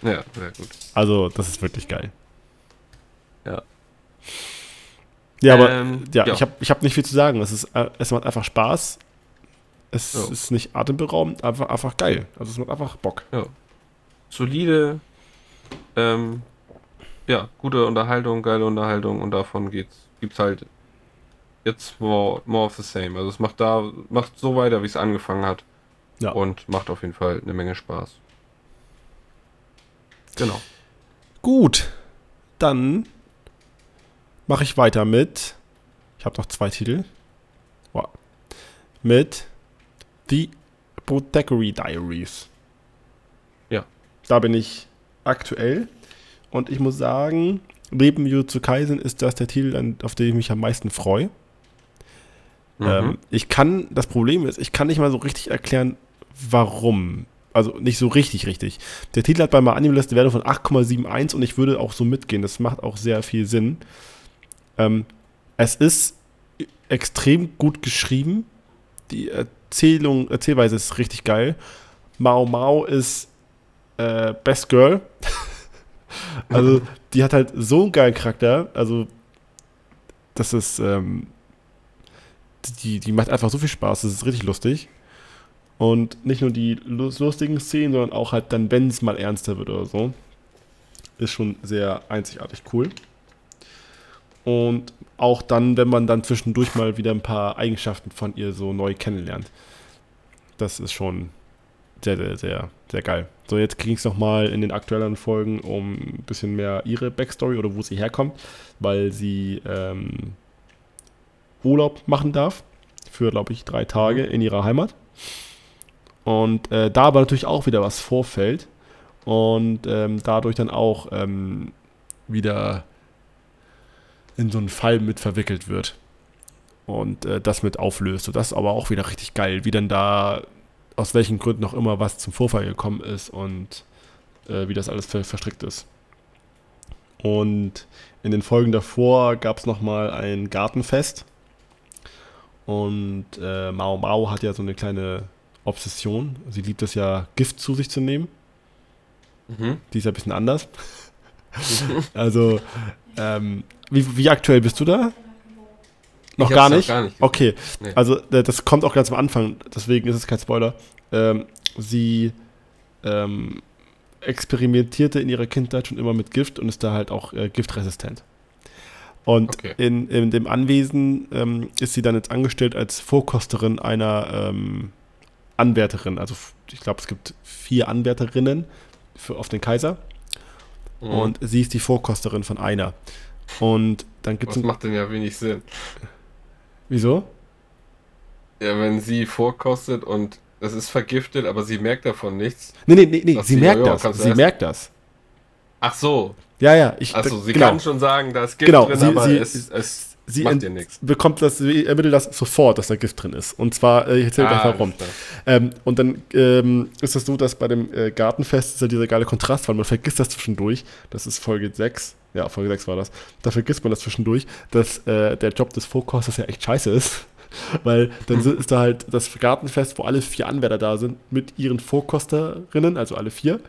Ja, sehr gut.
Also, das ist wirklich geil.
Ja.
Ja, aber
Ähm,
ja,
ja.
ich habe ich hab nicht viel zu sagen. Es, ist, äh, es macht einfach Spaß. Es
Ja.
ist nicht atemberaubend, einfach, einfach geil. Also, es macht einfach Bock.
Solide, ähm, ja, gute Unterhaltung, geile Unterhaltung und davon geht's, gibt's halt jetzt more, more of the same. Also es macht da, macht so weiter, wie es angefangen hat.
Ja.
Und macht auf jeden Fall eine Menge Spaß. Genau.
Gut, dann mache ich weiter mit. Ich habe noch zwei Titel. Wow. Mit The Apothecary Diaries.
Ja.
Da bin ich aktuell. Und ich muss sagen, neben Jujutsu Kaisen ist das der Titel, auf den ich mich am meisten freue.
Mhm.
Ähm, ich kann, das Problem ist, ich kann nicht mal so richtig erklären, warum. Also nicht so richtig, richtig. Der Titel hat bei meiner Anime-Liste eine Wertung von 8,71 und ich würde auch so mitgehen. Das macht auch sehr viel Sinn. Ähm, es ist extrem gut geschrieben. Die Erzählung, Erzählweise ist richtig geil. Mao Mao ist äh, Best Girl. also, die hat halt so einen geilen Charakter. Also, das ist, ähm, die, die macht einfach so viel Spaß. Das ist richtig lustig. Und nicht nur die lus- lustigen Szenen, sondern auch halt dann, wenn es mal ernster wird oder so. Ist schon sehr einzigartig cool. Und auch dann, wenn man dann zwischendurch mal wieder ein paar Eigenschaften von ihr so neu kennenlernt. Das ist schon sehr, sehr, sehr, sehr geil. So, jetzt ging es nochmal in den aktuellen Folgen um ein bisschen mehr ihre Backstory oder wo sie herkommt, weil sie ähm, Urlaub machen darf für, glaube ich, drei Tage in ihrer Heimat. Und äh, da aber natürlich auch wieder was vorfällt und ähm, dadurch dann auch ähm, wieder in so einen Fall mit verwickelt wird und äh, das mit auflöst. Und das ist aber auch wieder richtig geil, wie dann da aus welchen Gründen auch immer was zum Vorfall gekommen ist und äh, wie das alles ver verstrickt ist. Und in den Folgen davor gab es nochmal ein Gartenfest. Und äh, Mao Mao hat ja so eine kleine Obsession. Sie liebt es ja, Gift zu sich zu nehmen.
Mhm.
Die ist ja ein bisschen anders. also, ähm, wie, wie aktuell bist du da? Noch gar nicht?
gar nicht
Okay,
Nee.
also äh, das kommt auch ganz am Anfang, deswegen ist es kein Spoiler. Ähm, sie ähm, experimentierte in ihrer Kindheit schon immer mit Gift und ist da halt auch äh, giftresistent. Und
Okay.
in, in dem Anwesen ähm, ist sie dann jetzt angestellt als Vorkosterin einer ähm, Anwärterin. Also ich glaube, es gibt vier Anwärterinnen für, auf den Kaiser
Mhm.
und sie ist die Vorkosterin von einer. Und dann gibt
Was
es
macht denn ja wenig Sinn?
Wieso?
Ja, wenn sie vorkostet und es ist vergiftet, aber sie merkt davon nichts.
Nee, nee, nee, nee sie merkt das. Sie merkt das.
Ach so,
Ja, ja. Ich,
also sie
genau.
kann schon sagen, da ist Gift
Genau,
drin,
sie-
aber
sie-
es, es
sie
macht dir nichts.
bekommt das, sie ermittelt das sofort, dass da Gift drin ist. Und zwar, äh, ich erzähle gleich warum.
alles klar.
Ähm, und dann ähm, ist es so, dass bei dem äh, Gartenfest ist ja dieser geile Kontrast, weil man vergisst das zwischendurch. Das ist Folge 6. Ja, Folge 6 war das. Da vergisst man das zwischendurch, dass äh, der Job des Vorkosters ja echt scheiße ist. Weil dann si- ist da halt das Gartenfest, wo alle vier Anwärter da sind, mit ihren Vorkosterinnen, also alle vier.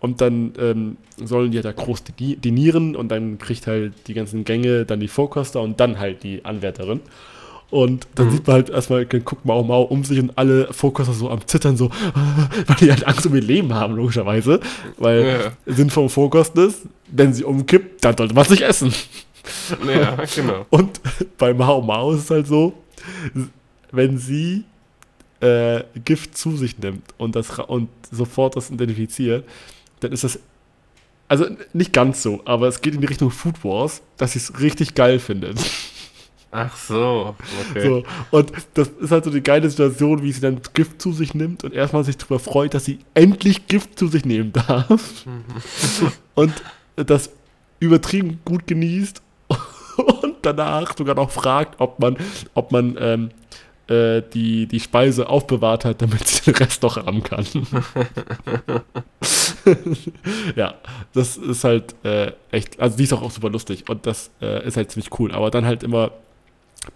Und dann ähm, sollen die halt da groß dini- dinieren und dann kriegt halt die ganzen Gänge dann die Vorkoster und dann halt die Anwärterin. Und dann
Mhm.
sieht man halt erstmal, guckt Mau Mau um sich und alle Fokuser so am Zittern, so, weil die halt Angst um ihr Leben haben, logischerweise. Weil
Ja.
Sinn vom Fokusten ist, wenn sie umkippt, dann sollte man es nicht essen. Ja, genau. Und bei Mao Mao ist es halt so, wenn sie äh, Gift zu sich nimmt und, das, und sofort das identifiziert, dann ist das. Also nicht ganz so, aber es geht in die Richtung Food Wars, dass sie es richtig geil findet.
Ach so,
okay. So, und das ist halt so die geile Situation, wie sie dann Gift zu sich nimmt und erstmal sich darüber freut, dass sie endlich Gift zu sich nehmen darf. und das übertrieben gut genießt und danach sogar noch fragt, ob man, ob man ähm, äh, die, die Speise aufbewahrt hat, damit sie den Rest noch haben kann. ja, das ist halt äh, echt, also die ist auch, auch super lustig und das äh, ist halt ziemlich cool. Aber dann halt immer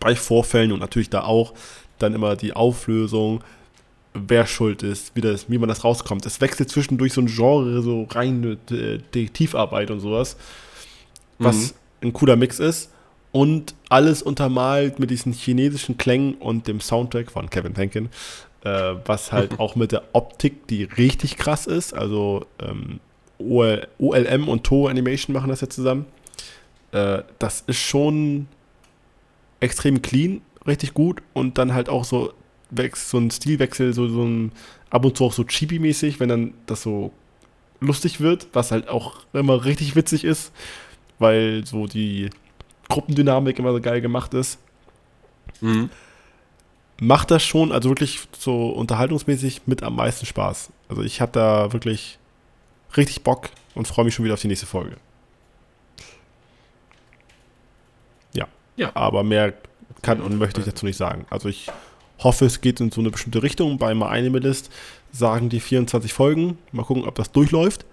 bei Vorfällen und natürlich da auch dann immer die Auflösung, wer schuld ist, wie, das, wie man das rauskommt. Es wechselt zwischendurch so ein Genre, so reine Detektivarbeit und sowas, was mhm. ein cooler Mix ist. Und alles untermalt mit diesen chinesischen Klängen und dem Soundtrack von Kevin Tankin, äh, was halt auch mit der Optik, die richtig krass ist. Also ähm, OL, OLM und To Animation machen das ja zusammen. Äh, das ist schon extrem clean, richtig gut und dann halt auch so, so ein Stilwechsel, so, so ein ab und zu auch so chibi-mäßig, wenn dann das so lustig wird, was halt auch immer richtig witzig ist, weil so die Gruppendynamik immer so geil gemacht ist. Mhm. Macht das schon, also wirklich so unterhaltungsmäßig mit am meisten Spaß. Also ich habe da wirklich richtig Bock und freue mich schon wieder auf die nächste Folge. Ja. Aber mehr kann und möchte ich dazu nicht sagen. Also ich hoffe, es geht in so eine bestimmte Richtung. Bei My Animalist sagen die 24 Folgen. Mal gucken, ob das durchläuft.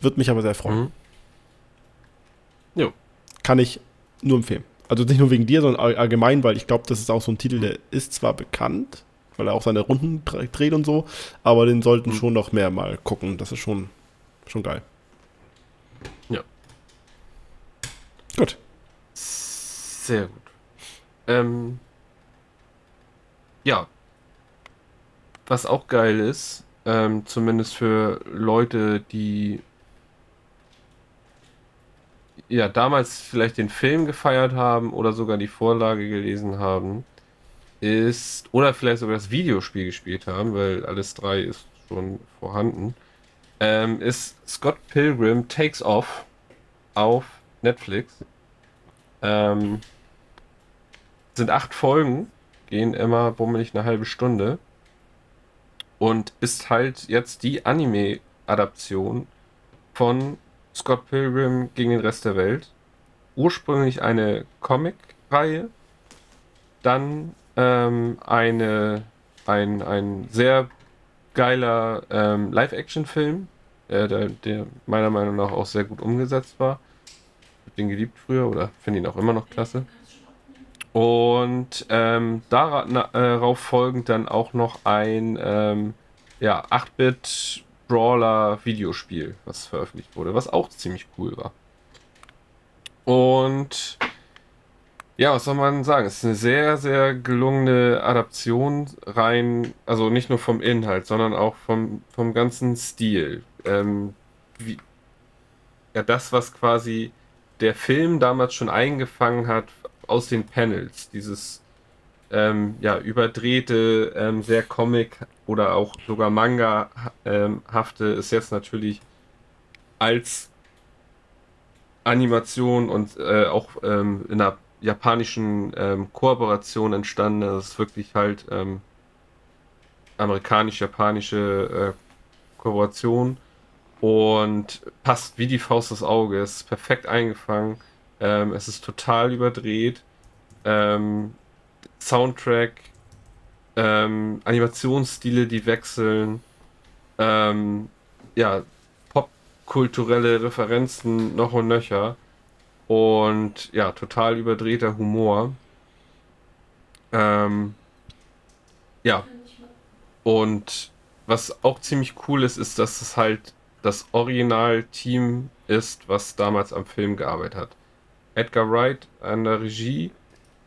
Wird mich aber sehr freuen. Mhm. Jo. Kann ich nur empfehlen. Also nicht nur wegen dir, sondern allgemein, weil ich glaube, das ist auch so ein Titel, der ist zwar bekannt, weil er auch seine Runden dreht und so, aber den sollten mhm. schon noch mehr mal gucken. Das ist schon, schon geil.
Ja.
Gut.
Sehr gut. Ähm, ja. Was auch geil ist, ähm, zumindest für Leute, die ja damals vielleicht den Film gefeiert haben oder sogar die Vorlage gelesen haben, ist oder vielleicht sogar das Videospiel gespielt haben, weil alles drei ist schon vorhanden, ähm, ist Scott Pilgrim Takes Off auf Netflix. Ähm, sind acht Folgen, gehen immer bummelig eine halbe Stunde. Und ist halt jetzt die Anime-Adaption von Scott Pilgrim gegen den Rest der Welt. Ursprünglich eine Comic-Reihe, dann ähm, eine, ein, ein sehr geiler ähm, Live-Action-Film, äh, der, der, meiner Meinung nach auch sehr gut umgesetzt war. Ich hab den geliebt früher oder finde ihn auch immer noch klasse. Und ähm, darauf äh, folgend dann auch noch ein ähm, ja, 8-Bit Brawler Videospiel, was veröffentlicht wurde, was auch ziemlich cool war. Und ja, was soll man sagen? Es ist eine sehr, sehr gelungene Adaption rein, also nicht nur vom Inhalt, sondern auch vom, vom ganzen Stil. Ähm, wie, ja, das, was quasi der Film damals schon eingefangen hat, aus den Panels. Dieses ähm, ja, überdrehte, ähm, sehr Comic oder auch sogar Manga-hafte ist jetzt natürlich als Animation und äh, auch ähm, in einer japanischen ähm, Kooperation entstanden. Das ist wirklich halt ähm, amerikanisch-japanische äh, Kooperation und passt wie die Faust des Auges, perfekt eingefangen. Ähm, es ist total überdreht. Ähm, Soundtrack, ähm, Animationsstile, die wechseln. Ähm, ja, popkulturelle Referenzen noch und nöcher. Und ja, total überdrehter Humor. Ähm, ja. Und was auch ziemlich cool ist, ist, dass es halt das Original-Team ist, was damals am Film gearbeitet hat. Edgar Wright an der Regie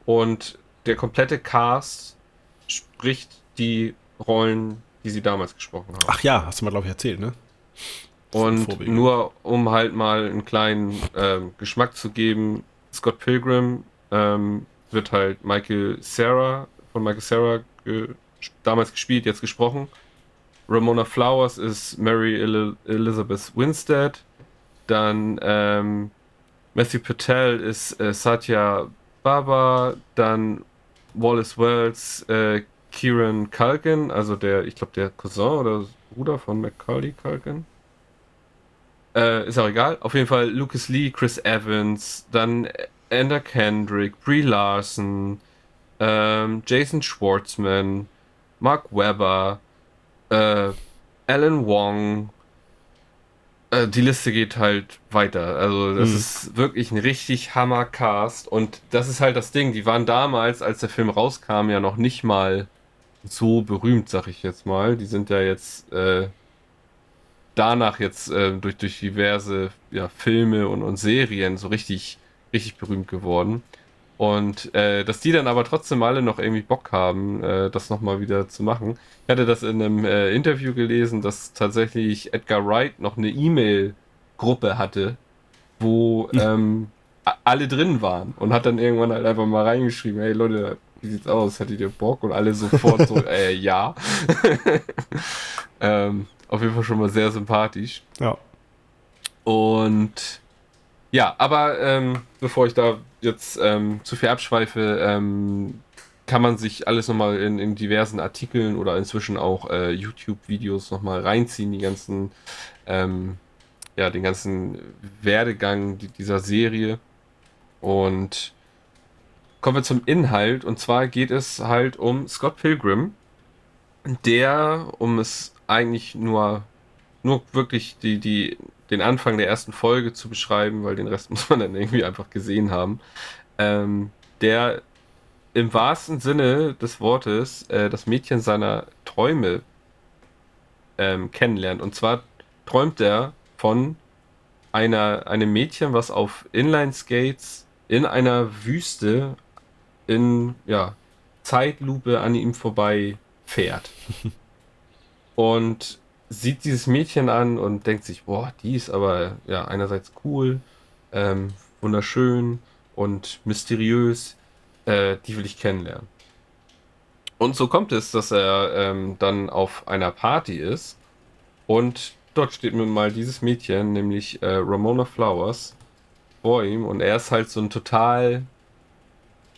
und der komplette Cast spricht die Rollen, die sie damals gesprochen haben.
Ach ja, hast du mal, glaube ich, erzählt, ne?
Und nur um halt mal einen kleinen ähm, Geschmack zu geben, Scott Pilgrim ähm, wird halt Michael Sarah von Michael Sarah ge damals gespielt, jetzt gesprochen. Ramona Flowers ist Mary El Elizabeth Winstead. Dann ähm, Matthew Patel ist äh, Satya Baba. Dann Wallace Wells, äh, Kieran Culkin, also der, ich glaube, der Cousin oder Bruder von Macaulay Culkin. Äh, ist auch egal. Auf jeden Fall Lucas Lee, Chris Evans, dann Ender Kendrick, Brie Larson, ähm, Jason Schwartzman, Mark Webber, äh, Alan Wong. Äh, die Liste geht halt weiter. Also, das mhm. ist wirklich ein richtig Hammer-Cast. Und das ist halt das Ding. Die waren damals, als der Film rauskam, ja noch nicht mal so berühmt, sag ich jetzt mal. Die sind ja jetzt äh, danach jetzt äh, durch, durch diverse ja, Filme und, und Serien so richtig, richtig berühmt geworden. Und äh, dass die dann aber trotzdem alle noch irgendwie Bock haben, äh, das nochmal wieder zu machen. Ich hatte das in einem äh, Interview gelesen, dass tatsächlich Edgar Wright noch eine E-Mail-Gruppe hatte, wo hm. ähm, alle drin waren und hat dann irgendwann halt einfach mal reingeschrieben, hey Leute, wie sieht's aus? Hattet ihr Bock? Und alle sofort so, äh, ja. ähm, auf jeden Fall schon mal sehr sympathisch.
Ja.
Und ja, aber ähm, bevor ich da jetzt ähm, zu viel abschweife, ähm, kann man sich alles nochmal in, in diversen Artikeln oder inzwischen auch äh, YouTube-Videos nochmal reinziehen, die ganzen, ähm, ja, den ganzen Werdegang dieser Serie. Und kommen wir zum Inhalt. Und zwar geht es halt um Scott Pilgrim, der, um es eigentlich nur, nur wirklich die, die den Anfang der ersten Folge zu beschreiben, weil den Rest muss man dann irgendwie einfach gesehen haben, ähm, der im wahrsten Sinne des Wortes äh, das Mädchen seiner Träume ähm, kennenlernt. Und zwar träumt er von einer, einem Mädchen, was auf Inline-Skates in einer Wüste in ja, Zeitlupe an ihm vorbei fährt. Und sieht dieses Mädchen an und denkt sich, boah, die ist aber ja einerseits cool, ähm, wunderschön und mysteriös, äh, die will ich kennenlernen. Und so kommt es, dass er ähm, dann auf einer Party ist und dort steht mir mal dieses Mädchen, nämlich äh, Ramona Flowers, vor ihm und er ist halt so ein total,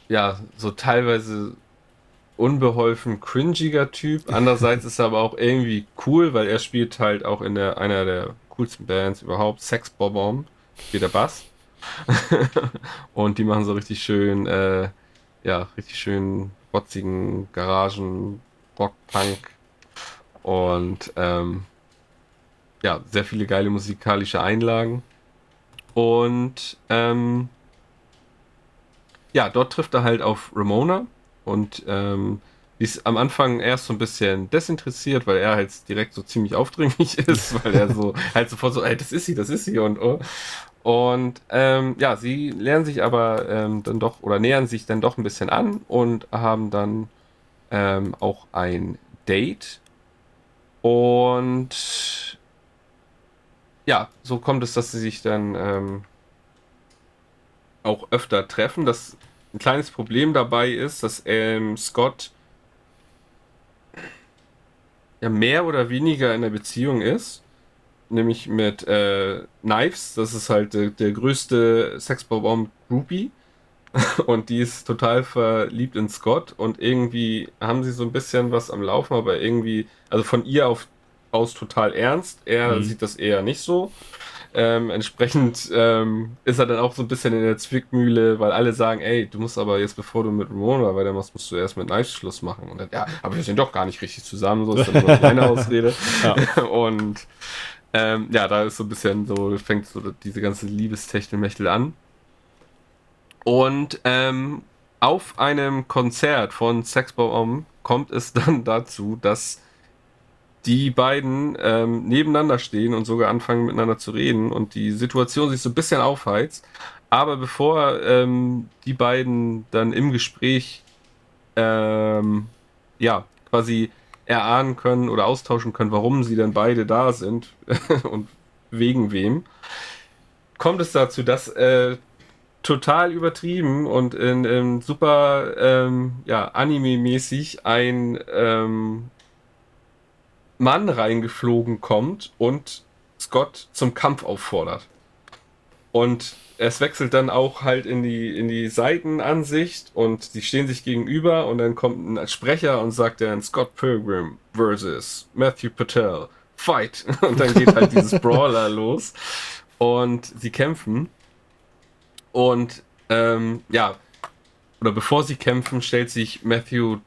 ja, so teilweise unbeholfen cringiger Typ. Andererseits ist er aber auch irgendwie cool, weil er spielt halt auch in der einer der coolsten Bands überhaupt, Sex Bob-Omb, spielt der Bass. und die machen so richtig schön, äh, ja, richtig schön rotzigen Garagen, Rock, Punk und ähm, ja, sehr viele geile musikalische Einlagen. Und ähm, ja, dort trifft er halt auf Ramona, und ähm, die ist am Anfang erst so ein bisschen desinteressiert, weil er halt direkt so ziemlich aufdringlich ist, weil er so halt sofort so, ey, das ist sie, das ist sie und oh. Und ähm, ja, sie lernen sich aber ähm, dann doch oder nähern sich dann doch ein bisschen an und haben dann ähm, auch ein Date. Und ja, so kommt es, dass sie sich dann ähm, auch öfter treffen. Das ein kleines Problem dabei ist, dass ähm, Scott ja mehr oder weniger in der Beziehung ist. Nämlich mit äh, Knives, das ist halt der, der größte Sexbomb Groupie. und die ist total verliebt in Scott und irgendwie haben sie so ein bisschen was am Laufen, aber irgendwie, also von ihr auf, aus total ernst. Er mhm. sieht das eher nicht so. Ähm, entsprechend ähm, ist er dann auch so ein bisschen in der Zwickmühle, weil alle sagen, ey, du musst aber jetzt, bevor du mit Ramona weitermachst, musst du erst mit Knives Schluss machen. Und dann, ja, aber wir sind doch gar nicht richtig zusammen, so ist dann nur meine Ausrede. Ja. Und ähm, ja, da ist so ein bisschen so, fängt so diese ganze Liebestechtelmechtel an. Und ähm, auf einem Konzert von Sexbau Om kommt es dann dazu, dass die beiden ähm, nebeneinander stehen und sogar anfangen miteinander zu reden und die Situation sich so ein bisschen aufheizt. Aber bevor ähm, die beiden dann im Gespräch ähm, ja quasi erahnen können oder austauschen können, warum sie dann beide da sind und wegen wem, kommt es dazu, dass äh, total übertrieben und in, in super ähm, ja, Anime-mäßig ein ähm, Mann reingeflogen kommt und Scott zum Kampf auffordert. Und es wechselt dann auch halt in die, in die Seitenansicht und sie stehen sich gegenüber und dann kommt ein Sprecher und sagt dann Scott Pilgrim versus Matthew Patel, fight! Und dann geht halt dieses Brawler los und sie kämpfen. Und ähm, ja, oder bevor sie kämpfen, stellt sich Matthew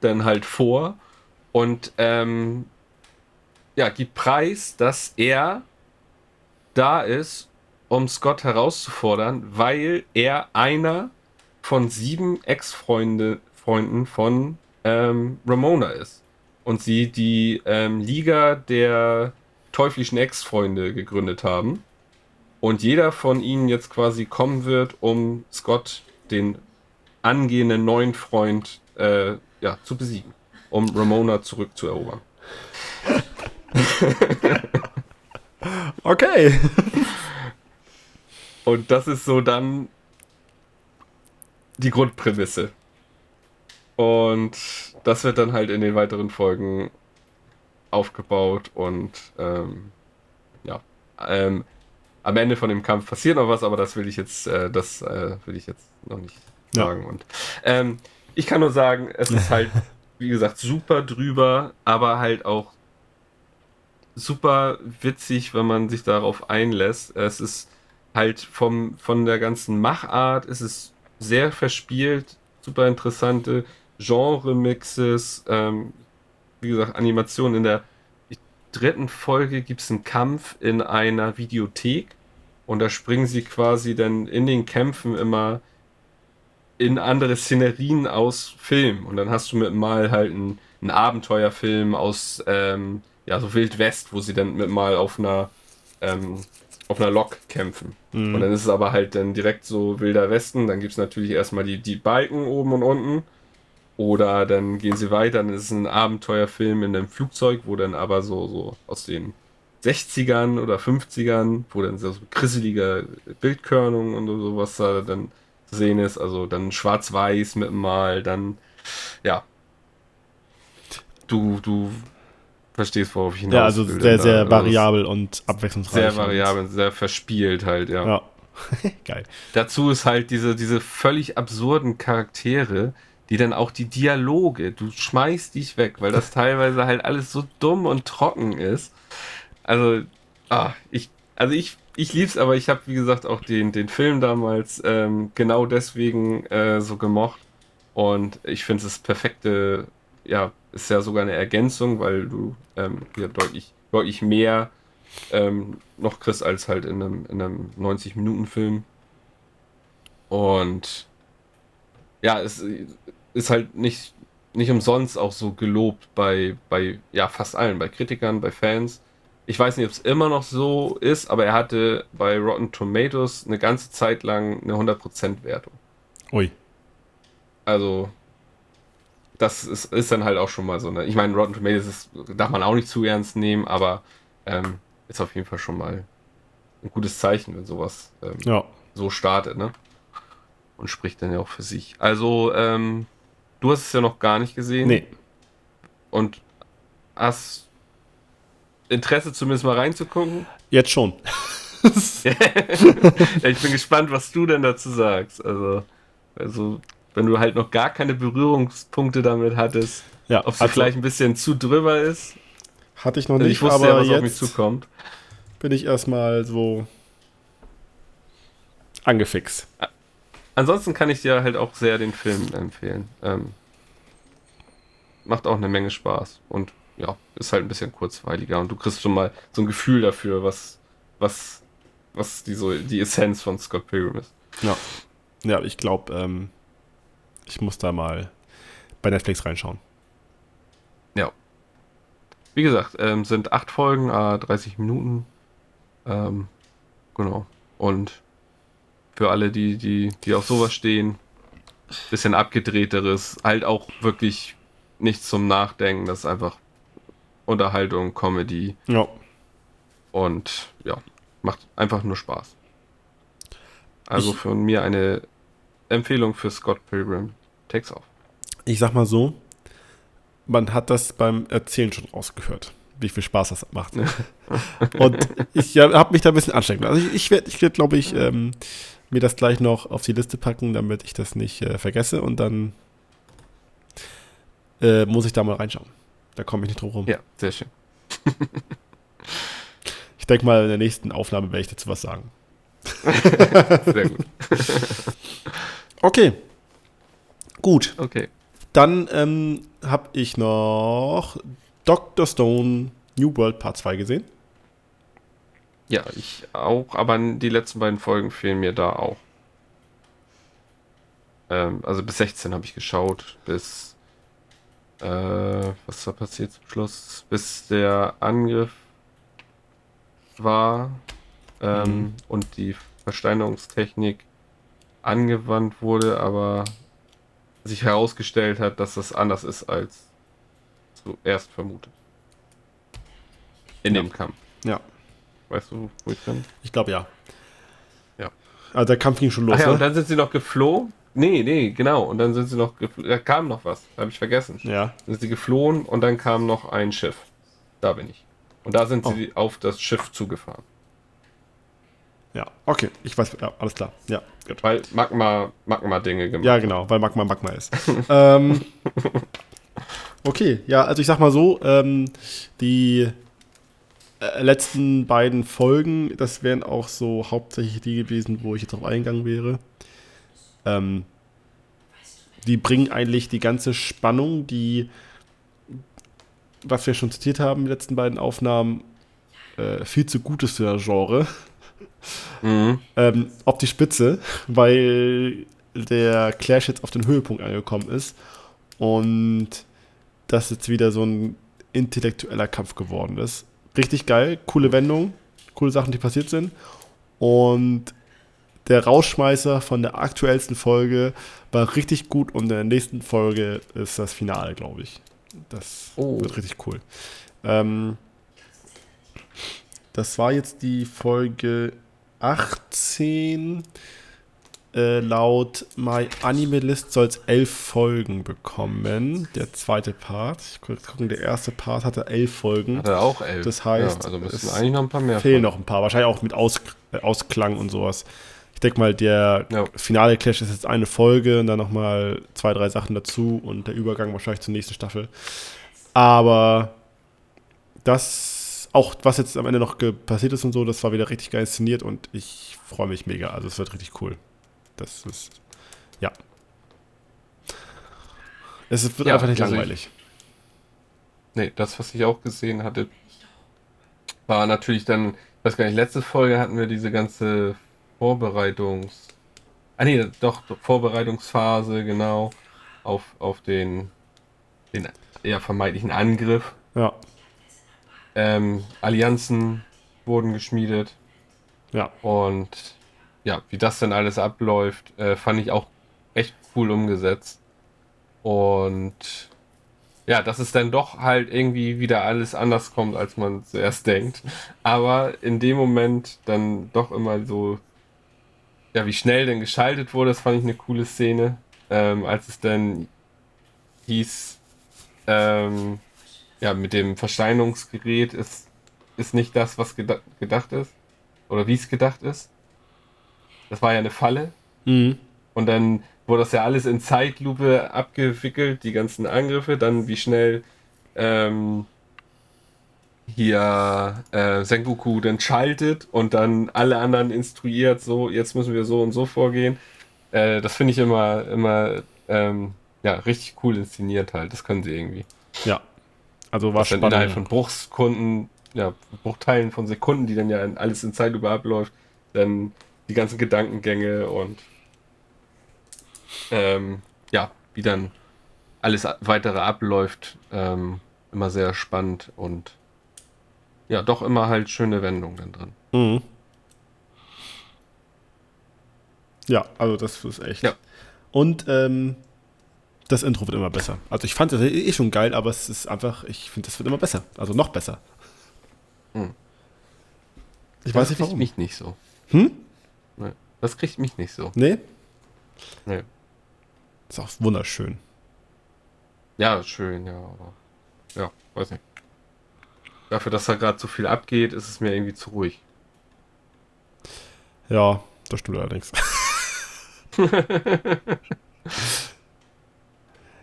dann halt vor und ähm, ja, gibt preis, dass er da ist, um Scott herauszufordern, weil er einer von sieben Ex-Freunden von ähm, Ramona ist. Und sie die ähm, Liga der teuflischen Ex-Freunde gegründet haben. Und jeder von ihnen jetzt quasi kommen wird, um Scott, den angehenden neuen Freund, äh, ja, zu besiegen. Um Ramona zurückzuerobern.
okay.
Und das ist so dann die Grundprämisse. Und das wird dann halt in den weiteren Folgen aufgebaut und ähm, ja, ähm, am Ende von dem Kampf passiert noch was, aber das will ich jetzt, äh, das äh, will ich jetzt noch nicht sagen. Ja. Und ähm, ich kann nur sagen, es ist halt, wie gesagt, super drüber, aber halt auch super witzig, wenn man sich darauf einlässt. Es ist halt vom, von der ganzen Machart ist es sehr verspielt, super interessante Genre-Mixes, ähm, wie gesagt, Animationen. In der dritten Folge gibt es einen Kampf in einer Videothek und da springen sie quasi dann in den Kämpfen immer in andere Szenerien aus Film und dann hast du mit mal halt einen, einen Abenteuerfilm aus ähm, ja so Wild West, wo sie dann mit mal auf einer ähm, auf einer Lok kämpfen. Mhm. Und dann ist es aber halt dann direkt so wilder Westen. Dann gibt es natürlich erstmal die, die Balken oben und unten. Oder dann gehen sie weiter, dann ist es ein Abenteuerfilm in einem Flugzeug, wo dann aber so, so aus den 60ern oder 50ern, wo dann so krisselige Bildkörnung und sowas da dann zu sehen ist. Also dann schwarz-weiß mit Mal, dann, ja. Du, du verstehst, worauf ich hinaus
Ja, also sehr, sehr also variabel und abwechslungsreich.
Sehr variabel, sehr verspielt halt, ja. Ja. Geil. Dazu ist halt diese, diese völlig absurden Charaktere, die dann auch die Dialoge, du schmeißt dich weg, weil das teilweise halt alles so dumm und trocken ist. Also, ah, ich, also ich, ich lieb's, aber ich habe wie gesagt auch den, den Film damals ähm, genau deswegen äh, so gemocht und ich finde es perfekte ja, ist ja sogar eine Ergänzung, weil du ähm, hier deutlich, deutlich mehr ähm, noch kriegst als halt in einem, in einem 90-Minuten-Film. Und ja, es ist halt nicht, nicht umsonst auch so gelobt bei, bei ja, fast allen, bei Kritikern, bei Fans. Ich weiß nicht, ob es immer noch so ist, aber er hatte bei Rotten Tomatoes eine ganze Zeit lang eine 100% Wertung. Ui. Also, das ist, ist dann halt auch schon mal so eine. Ich meine, Rotten Tomatoes ist, darf man auch nicht zu ernst nehmen, aber ähm, ist auf jeden Fall schon mal ein gutes Zeichen, wenn sowas ähm, ja. so startet, ne? Und spricht dann ja auch für sich. Also, ähm, du hast es ja noch gar nicht gesehen. Nee. Und hast Interesse zumindest mal reinzugucken?
Jetzt schon.
ich bin gespannt, was du denn dazu sagst. Also, also wenn du halt noch gar keine Berührungspunkte damit hattest, ja, ob sie also, vielleicht ein bisschen zu drüber ist.
Hatte ich noch also nicht,
ich wusste aber ja, was jetzt auf mich zukommt.
Bin ich erstmal so angefixt.
Ansonsten kann ich dir halt auch sehr den Film empfehlen. Ähm, macht auch eine Menge Spaß und ja, ist halt ein bisschen kurzweiliger und du kriegst schon mal so ein Gefühl dafür, was, was, was die, so, die Essenz von Scott Pilgrim ist.
Ja, ja ich glaube, ähm, ich muss da mal bei Netflix reinschauen.
Ja. Wie gesagt, ähm, sind acht Folgen, äh, 30 Minuten. Ähm, genau. Und für alle, die, die, die auf sowas stehen, bisschen abgedrehteres, halt auch wirklich nichts zum Nachdenken, das ist einfach Unterhaltung, Comedy. Ja. Und ja, macht einfach nur Spaß. Also
Ich-
von mir eine Empfehlung für Scott Pilgrim. Takes off.
Ich sag mal so, man hat das beim Erzählen schon rausgehört, wie viel Spaß das macht. Und ich habe mich da ein bisschen lassen. Also ich, ich werde, ich werd, glaube ich, ähm, mir das gleich noch auf die Liste packen, damit ich das nicht äh, vergesse und dann äh, muss ich da mal reinschauen. Da komme ich nicht drum rum.
Ja, sehr schön.
Ich denke mal, in der nächsten Aufnahme werde ich dazu was sagen.
Sehr gut.
Okay. Gut.
Okay.
Dann ähm, habe ich noch Dr. Stone New World Part 2 gesehen.
Ja, ich auch, aber die letzten beiden Folgen fehlen mir da auch. Ähm, also bis 16 habe ich geschaut, bis äh, was da passiert zum Schluss, bis der Angriff war ähm,
Mhm.
und die Versteinerungstechnik angewandt wurde, aber sich herausgestellt hat, dass das anders ist als zuerst vermutet. In
Ja.
dem Kampf.
Ja.
Weißt du, wo ich bin?
Ich glaube ja.
Ja.
Also der Kampf ging schon los.
Ach ja,
ne?
und dann sind sie noch geflohen. Nee, nee, genau. Und dann sind sie noch geflohen. Da kam noch was. Habe ich vergessen.
ja.
Dann sind sie geflohen und dann kam noch ein Schiff. Da bin ich. Und da sind
Oh.
sie auf das Schiff zugefahren.
Ja. Okay. Ich weiß. Ja, alles klar. Ja. Gut.
Weil Magma, Magma-Dinge gemacht.
Ja, genau, weil Magma Magma ist. ähm, okay, ja, also ich sag mal so, ähm, die äh, letzten beiden Folgen, das wären auch so hauptsächlich die gewesen, wo ich jetzt drauf eingegangen wäre. Ähm, die bringen eigentlich die ganze Spannung, die, was wir schon zitiert haben, die letzten beiden Aufnahmen, äh, viel zu gut ist für das Genre
Mhm.
ähm, auf die Spitze, weil der Clash jetzt auf den Höhepunkt angekommen ist und das jetzt wieder so ein intellektueller Kampf geworden ist. Richtig geil, coole Wendung, coole Sachen, die passiert sind. Und der Rausschmeißer von der aktuellsten Folge war richtig gut und in der nächsten Folge ist das Finale, glaube ich. Das
Oh.
wird richtig cool. Ähm, das war jetzt die Folge 18. Äh, laut My Anime List soll es elf Folgen bekommen. Der zweite Part. Ich gucke, gucken, der erste Part hatte elf Folgen.
Hat er auch elf.
Das heißt,
ja, also müssen
es
eigentlich noch ein paar mehr.
Fehlen
folgen.
noch ein paar. Wahrscheinlich auch mit Aus, äh, Ausklang und sowas. Ich denke mal, der
Ja.
finale Clash ist jetzt eine Folge und dann nochmal zwei, drei Sachen dazu und der Übergang wahrscheinlich zur nächsten Staffel. Aber das, auch was jetzt am Ende noch passiert ist und so, das war wieder richtig geil inszeniert und ich freue mich mega. Also es wird richtig cool. Das ist, ja. Es wird
Ja,
einfach nicht
also ich-
langweilig.
Nee, das, was ich auch gesehen hatte, war natürlich dann, ich weiß gar nicht, letzte Folge hatten wir diese ganze Vorbereitungs... Ah nee, doch, Vorbereitungsphase, genau, auf, auf den, den eher vermeintlichen Angriff.
Ja,
Ähm, Allianzen wurden geschmiedet
ja,
und ja, wie das dann alles abläuft, äh, fand ich auch echt cool umgesetzt. Und ja, dass es dann doch halt irgendwie wieder alles anders kommt, als man zuerst denkt. Aber in dem Moment dann doch immer so, ja, wie schnell denn geschaltet wurde, das fand ich eine coole Szene. Ähm, als es dann hieß, ähm, ja, mit dem Versteinerungsgerät ist, ist nicht das, was geda gedacht ist. Oder wie es gedacht ist. Das war ja eine Falle.
mhm.
Und dann wurde das ja alles in Zeitlupe abgewickelt, die ganzen Angriffe, dann wie schnell ähm, hier äh, Sengoku dann schaltet und dann alle anderen instruiert, so, jetzt müssen wir so und so vorgehen. Äh, das finde ich immer, immer ähm, ja, richtig cool inszeniert halt. Das können sie irgendwie.
ja. Also war
Was dann innerhalb
spannend.
von Bruchsekunden, ja, Bruchteilen von Sekunden, die dann ja in- alles in Zeitlupe abläuft, dann die ganzen Gedankengänge und ähm, ja, wie dann alles weitere abläuft, ähm, immer sehr spannend und ja, doch immer halt schöne Wendungen dann drin.
Mhm. Ja, also das ist echt.
Ja.
Und ähm, das Intro wird immer besser. Also ich fand das eh schon geil, aber es ist einfach, ich finde, das wird immer besser. Also noch besser.
Hm.
Ich weiß
Das
nicht
riecht
warum.
mich nicht so.
Hm?
Nee. Das kriegt mich nicht so.
Nee?
Nee.
Ist auch wunderschön.
Ja, schön, ja, aber. Ja, weiß nicht. Dafür, dass da gerade so viel abgeht, ist es mir irgendwie zu ruhig.
Ja, das stimmt allerdings.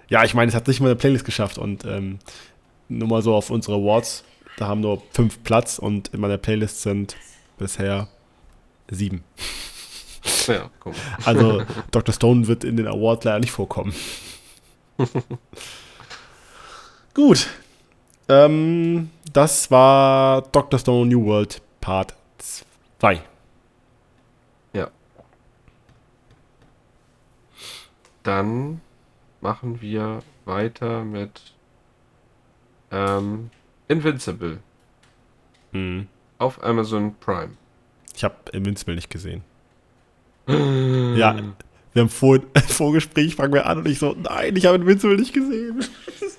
ja, ich meine, es hat nicht mal eine Playlist geschafft und ähm, nur mal so auf unsere Awards, da haben nur fünf Platz und in meiner Playlist sind bisher sieben.
Ja, guck.
Also Dr. Stone wird in den Award leider nicht vorkommen. Gut. Ähm, das war Dr. Stone New World Part 2.
Ja. Dann machen wir weiter mit ähm, Invincible
Hm.
auf Amazon Prime.
Ich habe Invincible nicht gesehen. Ja, wir haben vor, Vorgespräch, fangen wir an und ich so, nein, ich habe Invincible nicht gesehen.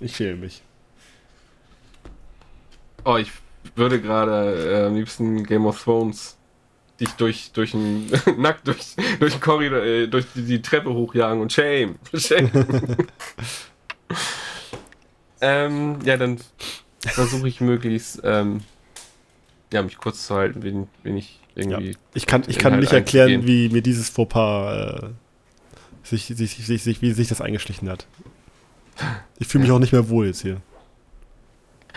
Ich schäme mich.
Oh, ich würde gerade äh, am liebsten Game of Thrones dich durch durch ein nackt durch durch den Korridor äh, durch die, die Treppe hochjagen und shame shame. ähm, ja, dann versuche ich möglichst ähm, ja mich kurz zu halten, wenn, wenn ich
Ja.
irgendwie
Ich kann, ich kann nicht erklären, wie mir dieses Fauxpas, äh, sich, sich, sich, sich, wie sich das eingeschlichen hat. Ich fühle mich auch nicht mehr wohl jetzt hier.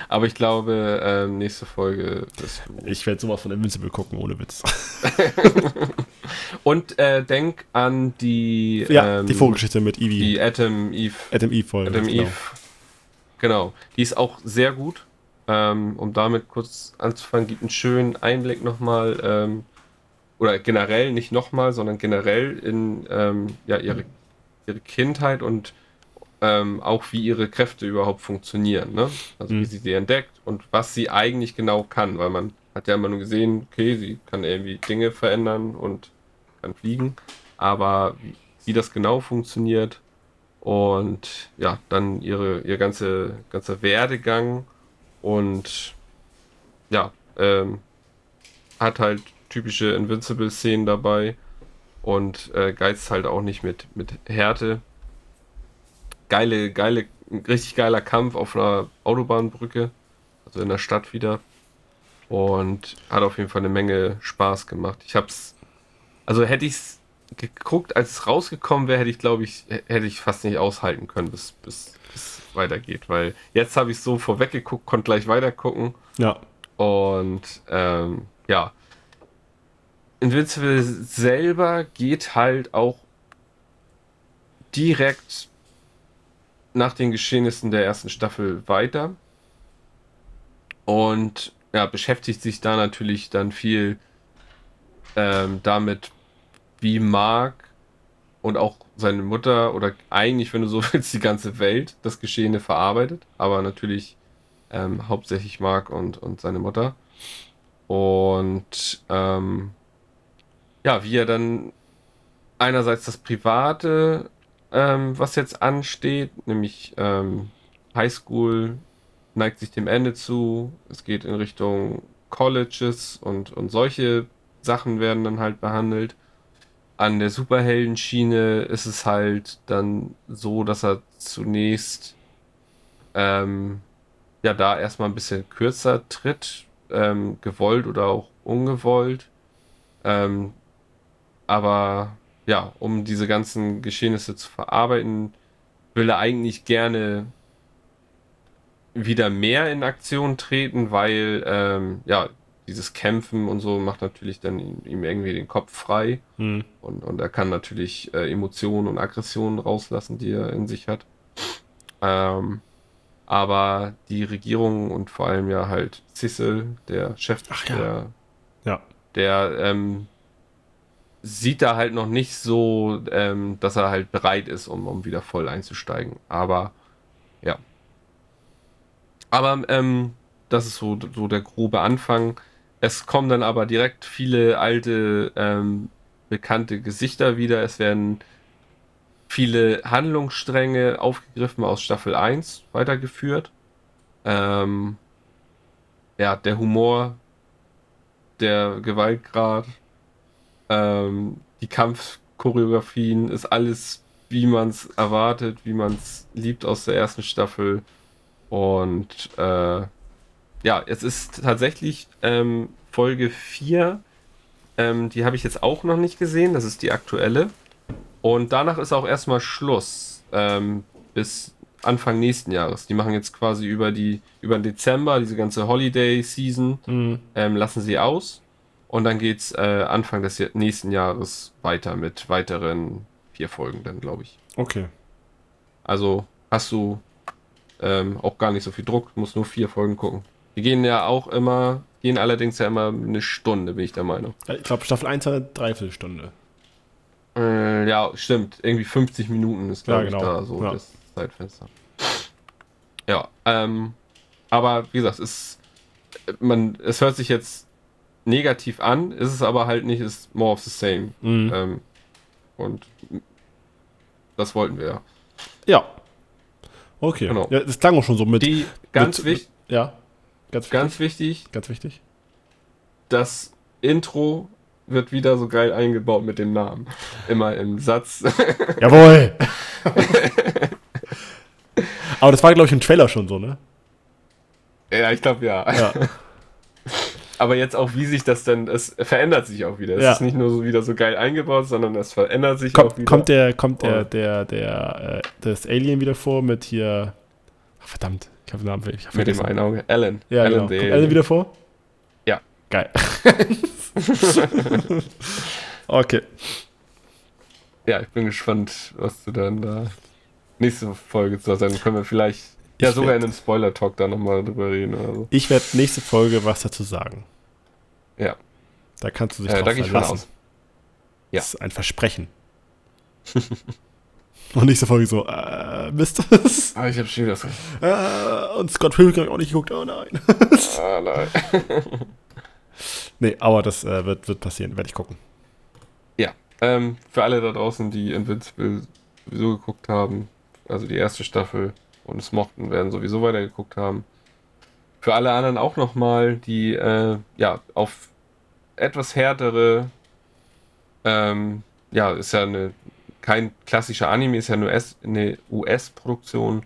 Aber ich glaube, ähm, nächste Folge wirst du.
Ich werde sowas von Invincible gucken, ohne Witz.
Und äh, denk an die
Ja,
ähm,
die Vorgeschichte mit Eevee.
die Atom Eve
Adam Eve Folge.
Adam
genau.
Eve. Genau. Die ist auch sehr gut. Ähm, um damit kurz anzufangen, gibt einen schönen Einblick nochmal, ähm, oder generell, nicht nochmal, sondern generell in ähm, ja, ihre, ihre Kindheit und ähm, auch wie ihre Kräfte überhaupt funktionieren. Ne? Also
Mhm.
wie sie sie entdeckt und was sie eigentlich genau kann, weil man hat ja immer nur gesehen, okay, sie kann irgendwie Dinge verändern und kann fliegen, aber wie, wie das genau funktioniert und ja, dann ihre, ihr ganze, ganzer Werdegang und ja, ähm, hat halt typische Invincible-Szenen dabei und äh, geizt halt auch nicht mit, mit Härte. Geile, geile, richtig geiler Kampf auf einer Autobahnbrücke, also in der Stadt wieder. Und hat auf jeden Fall eine Menge Spaß gemacht. Ich hab's, also hätte ich's geguckt, als es rausgekommen wäre, hätte ich, glaube ich, hätte ich fast nicht aushalten können, bis, bis, bis es weitergeht. Weil jetzt habe ich so vorweggeguckt, konnte gleich weitergucken.
Ja.
Und ähm, ja, Invincible selber geht halt auch direkt nach den Geschehnissen der ersten Staffel weiter. Und ja, beschäftigt sich da natürlich dann viel ähm, damit, wie Mark und auch seine Mutter oder eigentlich, wenn du so willst, die ganze Welt das Geschehene verarbeitet. Aber natürlich ähm, hauptsächlich Mark und, und seine Mutter. Und ähm, ja, wie er dann einerseits das Private, ähm, was jetzt ansteht, nämlich ähm, Highschool neigt sich dem Ende zu. Es geht in Richtung Colleges und, und solche Sachen werden dann halt behandelt. An der Superheldenschiene ist es halt dann so, dass er zunächst ähm, ja da erstmal ein bisschen kürzer tritt, ähm, gewollt oder auch ungewollt. Ähm, aber ja, um diese ganzen Geschehnisse zu verarbeiten, will er eigentlich gerne wieder mehr in Aktion treten, weil ähm, ja, dieses Kämpfen und so macht natürlich dann ihm, irgendwie den Kopf frei
Hm.
und, und er kann natürlich äh, Emotionen und Aggressionen rauslassen, die er in sich hat. Ähm, aber die Regierung und vor allem ja halt Cecil, der Chef
Ach ja.
der,
Ja.
der ähm, sieht da halt noch nicht so, ähm, dass er halt bereit ist, um, um wieder voll einzusteigen. Aber ja. Aber ähm, das ist so, so der grobe Anfang. Es kommen dann aber direkt viele alte, ähm, bekannte Gesichter wieder. Es werden viele Handlungsstränge aufgegriffen aus Staffel 1 weitergeführt. Ähm, ja, der Humor der Gewaltgrad, ähm, die Kampfchoreografien, ist alles, wie man es erwartet, wie man es liebt aus der ersten Staffel. Und äh, ja, es ist tatsächlich ähm, Folge 4. Ähm, die habe ich jetzt auch noch nicht gesehen. Das ist die aktuelle. Und danach ist auch erstmal Schluss. Ähm, bis Anfang nächsten Jahres. Die machen jetzt quasi über die über den Dezember, diese ganze Holiday Season,
Mhm.
ähm, lassen sie aus. Und dann geht's äh, Anfang des nächsten Jahres weiter mit weiteren vier Folgen dann, glaube ich.
Okay.
Also hast du ähm, auch gar nicht so viel Druck, musst nur vier Folgen gucken. Die gehen ja auch immer, gehen allerdings ja immer eine Stunde, bin ich der Meinung.
Ich glaube, Staffel 1 war eine Dreiviertelstunde.
Äh, ja, stimmt. Irgendwie 50 Minuten ist, glaube
Ja, genau.
ich, da so
Ja.
das Zeitfenster. Ja, ähm, aber wie gesagt, es, man, es hört sich jetzt negativ an, ist es aber halt nicht, ist more of the same.
Mhm.
Ähm, und das wollten wir ja.
Ja. Okay.
Genau.
Ja, das klang auch schon so mit.
Die ganz,
mit,
wichtig,
Ja. Ganz wichtig.
ganz wichtig,
ganz wichtig.
das Intro wird wieder so geil eingebaut mit dem Namen. Immer im Satz.
Jawohl! Aber das war, glaube ich, im Trailer schon so, ne?
ja, ich glaube ja.
Ja.
Aber jetzt auch, wie sich das denn, es verändert sich auch wieder. Es
Ja.
ist nicht nur so wieder so geil eingebaut, sondern es verändert sich auch
Kommt,
wieder.
kommt der, kommt der, der, der, äh, das Alien wieder vor mit hier. Ach, verdammt, ich habe den Namen ich hab
mit dem einen Auge. Alan.
Ja,
Alan
genau. Kommt. Alan wieder vor?
Ja.
Geil. okay.
Ja, ich bin gespannt, was du dann da nächste Folge zu sagen. Dann können wir vielleicht ja
Ich
sogar
werd-
in einem Spoiler-Talk da nochmal drüber reden oder so.
Ich werde nächste Folge was dazu sagen.
Ja.
Da kannst du dich
Äh,
drauf verlassen.
Ja.
Das ist ein Versprechen. Und nächste Folge so, äh, Mist.
Ah, ich habe schon wieder
äh, und Scott Pilgrim hab ich auch nicht geguckt, oh nein.
Ah, nein.
nee, aber das äh, wird, wird passieren, werde ich gucken.
Ja, ähm, für alle da draußen, die Invincible sowieso geguckt haben, also die erste Staffel und es mochten, werden sowieso weitergeguckt haben. Für alle anderen auch nochmal, die äh, ja auf etwas härtere, ähm, ja, ist ja eine, kein klassischer Anime, ist ja US, eine US-Produktion,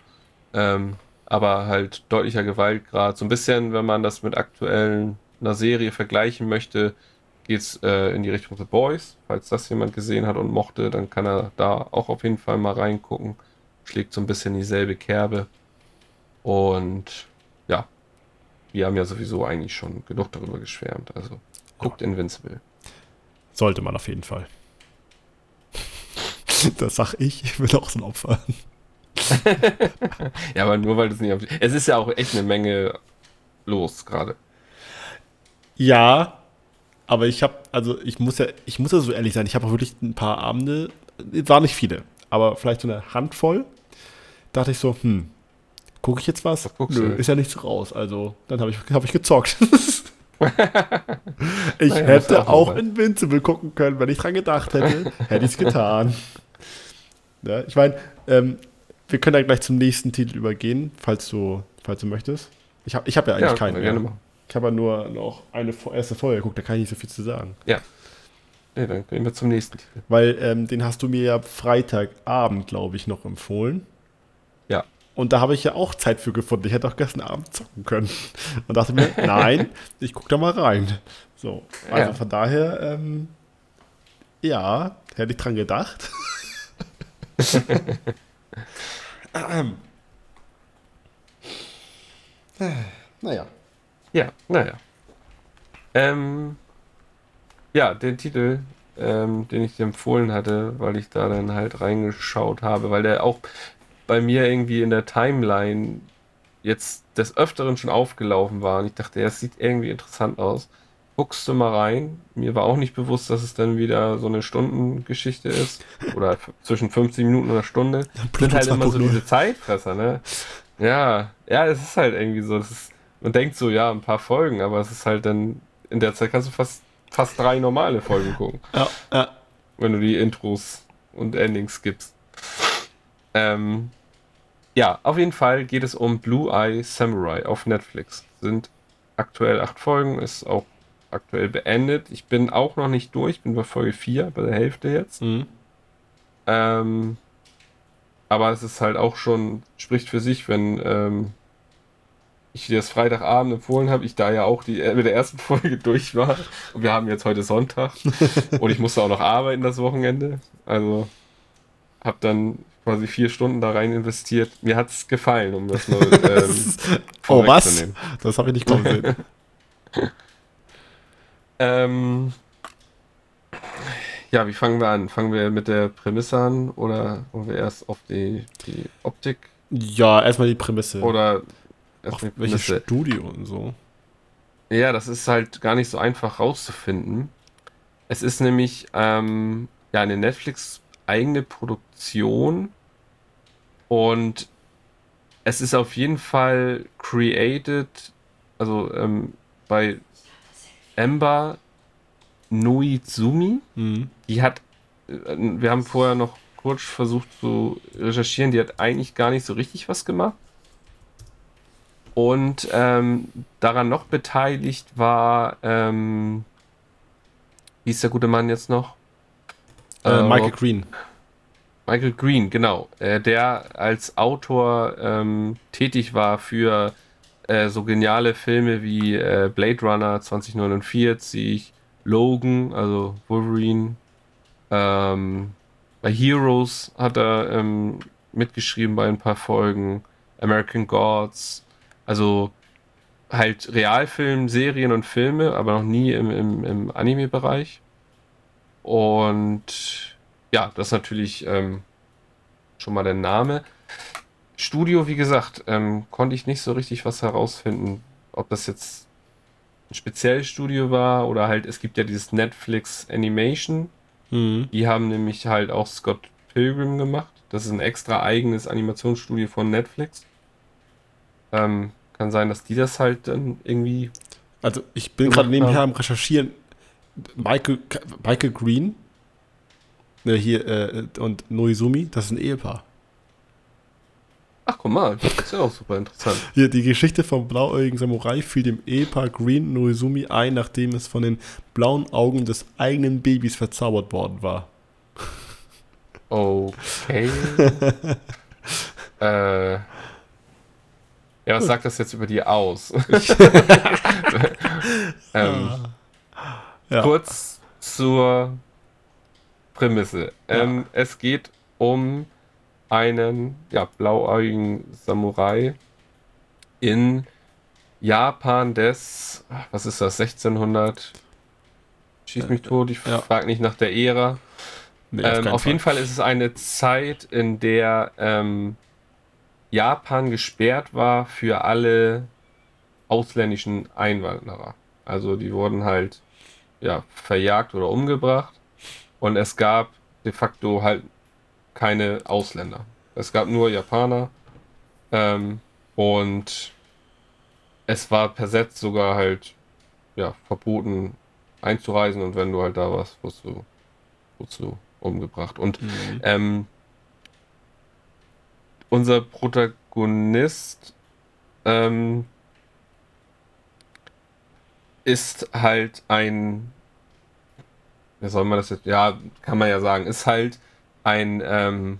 ähm, aber halt deutlicher Gewaltgrad. So ein bisschen, wenn man das mit aktuellen einer Serie vergleichen möchte, geht's äh, in die Richtung The Boys. Falls das jemand gesehen hat und mochte, dann kann er da auch auf jeden Fall mal reingucken. Schlägt so ein bisschen dieselbe Kerbe. Und ja, wir haben ja sowieso eigentlich schon genug darüber geschwärmt. Also guckt Invincible.
Sollte man auf jeden Fall. Das sag ich, ich bin auch so ein Opfer.
Ja, aber nur weil du es nicht auf. Es ist ja auch echt eine Menge los gerade.
Ja, aber ich habe, also ich muss ja, ich muss ja so ehrlich sein, ich habe auch wirklich ein paar Abende, es waren nicht viele, aber vielleicht so eine Handvoll, dachte ich so, hm, gucke ich jetzt was?
Was
Nö,
du?
ist ja nichts raus, also dann habe ich, hab ich gezockt. ich
Naja,
hätte
auch
auch. Invincible gucken können, wenn ich dran gedacht hätte, hätte ich es getan. Ja, ich meine, ähm, wir können ja gleich zum nächsten Titel übergehen, falls du, falls du möchtest. Ich habe ich hab ja eigentlich
Ja,
keinen mehr.
machen.
Ich habe ja nur noch eine erste Folge geguckt, da kann ich nicht so viel zu sagen.
Nee, dann gehen wir zum nächsten Titel.
Weil ähm, den hast du mir ja Freitagabend, glaube ich, noch empfohlen. Und da habe ich ja auch Zeit für gefunden. Ich hätte auch gestern Abend zocken können. Und dachte mir, nein, ich gucke da mal rein. So, also
Ja.
von daher, ähm, ja, hätte ich dran gedacht. Ähm. naja.
Ja, naja. Ähm, ja, den Titel, ähm, den ich dir empfohlen hatte, weil ich da dann halt reingeschaut habe, weil der auch bei mir irgendwie in der Timeline jetzt des Öfteren schon aufgelaufen war. Und ich dachte, ja, es sieht irgendwie interessant aus. Guckst du mal rein. Mir war auch nicht bewusst, dass es dann wieder so eine Stundengeschichte ist. Oder zwischen 50 Minuten und einer Stunde. sind halt immer so
2.0.
diese Zeitfresser, ne? Ja, ja, es ist halt irgendwie so. Ist, man denkt so, ja, ein paar Folgen, aber es ist halt dann, in der Zeit kannst du fast, fast drei normale Folgen gucken,
Ja, ja.
wenn du die Intros und Endings gibst. Ähm, ja, auf jeden Fall geht es um Blue Eye Samurai auf Netflix. Sind aktuell acht Folgen, ist auch aktuell beendet. Ich bin auch noch nicht durch, bin bei Folge 4, bei der Hälfte jetzt.
Mhm.
Ähm, aber es ist halt auch schon, spricht für sich, wenn ähm, ich dir das Freitagabend empfohlen habe, ich da ja auch die, äh, mit der ersten Folge durch war. Und wir haben jetzt heute Sonntag. und ich musste auch noch arbeiten das Wochenende. Also habe dann quasi vier Stunden da rein investiert. Mir hat es gefallen, um das nur ähm,
Oh, was? Das habe ich nicht kommen sehen.
ähm, ja, wie fangen wir an? Fangen wir mit der Prämisse an oder wollen wir erst auf die, die Optik?
Ja, erstmal die Prämisse.
Oder
welches Studio und so.
Ja, das ist halt gar nicht so einfach rauszufinden. Es ist nämlich ähm, ja eine Netflix eigene Produktion und es ist auf jeden Fall created, also ähm, bei Ember Noizumi.
Mhm.
Die hat, äh, wir haben vorher noch kurz versucht zu recherchieren, die hat eigentlich gar nicht so richtig was gemacht. Und ähm, daran noch beteiligt war, ähm, wie ist der gute Mann jetzt noch?
Äh, Michael Green.
Michael Green, genau. Äh, der als Autor ähm, tätig war für äh, so geniale Filme wie äh, Blade Runner 2049, Logan, also Wolverine. Ähm, bei Heroes hat er ähm, mitgeschrieben bei ein paar Folgen. American Gods. Also halt Realfilm, Serien und Filme, aber noch nie im, im, im Anime-Bereich. Und ja, das ist natürlich ähm, schon mal der Name. Studio, wie gesagt, ähm, konnte ich nicht so richtig was herausfinden, ob das jetzt ein spezielles Studio war oder halt, es gibt ja dieses Netflix Animation.
Mhm.
Die haben nämlich halt auch Scott Pilgrim gemacht. Das ist ein extra eigenes Animationsstudio von Netflix. Ähm, kann sein, dass die das halt dann irgendwie.
Also ich bin gerade nebenher am Recherchieren. Michael, Michael Green ne, hier äh, und Noizumi, das ist ein Ehepaar.
Ach, guck mal, das ist ja auch super interessant.
Hier, die Geschichte vom blauäugigen Samurai fiel dem Ehepaar Green Noizumi ein, nachdem es von den blauen Augen des eigenen Babys verzaubert worden war.
Okay. äh. Ja, was sagt das jetzt über die aus? ähm,
Ja.
Kurz zur Prämisse. Ähm, Es geht um einen ja, blauäugigen Samurai in Japan des, was ist das, 1600? Schieß mich tot, ich
ja.
frage nicht nach der Ära.
Nee,
ähm,
keinen
auf jeden Fall ist es eine Zeit, in der ähm, Japan gesperrt war für alle ausländischen Einwanderer. Also die wurden halt ja, verjagt oder umgebracht und es gab de facto halt keine Ausländer. Es gab nur Japaner ähm, und es war per Setz sogar halt ja, verboten einzureisen und wenn du halt da warst, wurdest du, wurdest du umgebracht. Und
Mhm.
ähm, unser Protagonist ähm, ist halt ein, wie soll man das jetzt, ja, kann man ja sagen, ist halt ein, ähm,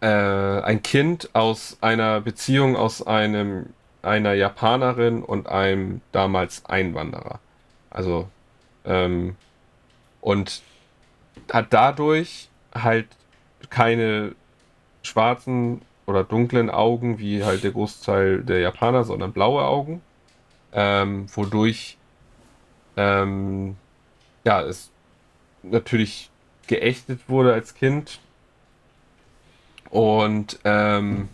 äh, ein Kind aus einer Beziehung aus einem, einer Japanerin und einem damals Einwanderer. Also, ähm, und hat dadurch halt keine schwarzen oder dunklen Augen wie halt der Großteil der Japaner, sondern blaue Augen, ähm, wodurch ähm, ja es natürlich geächtet wurde als Kind. Und ähm,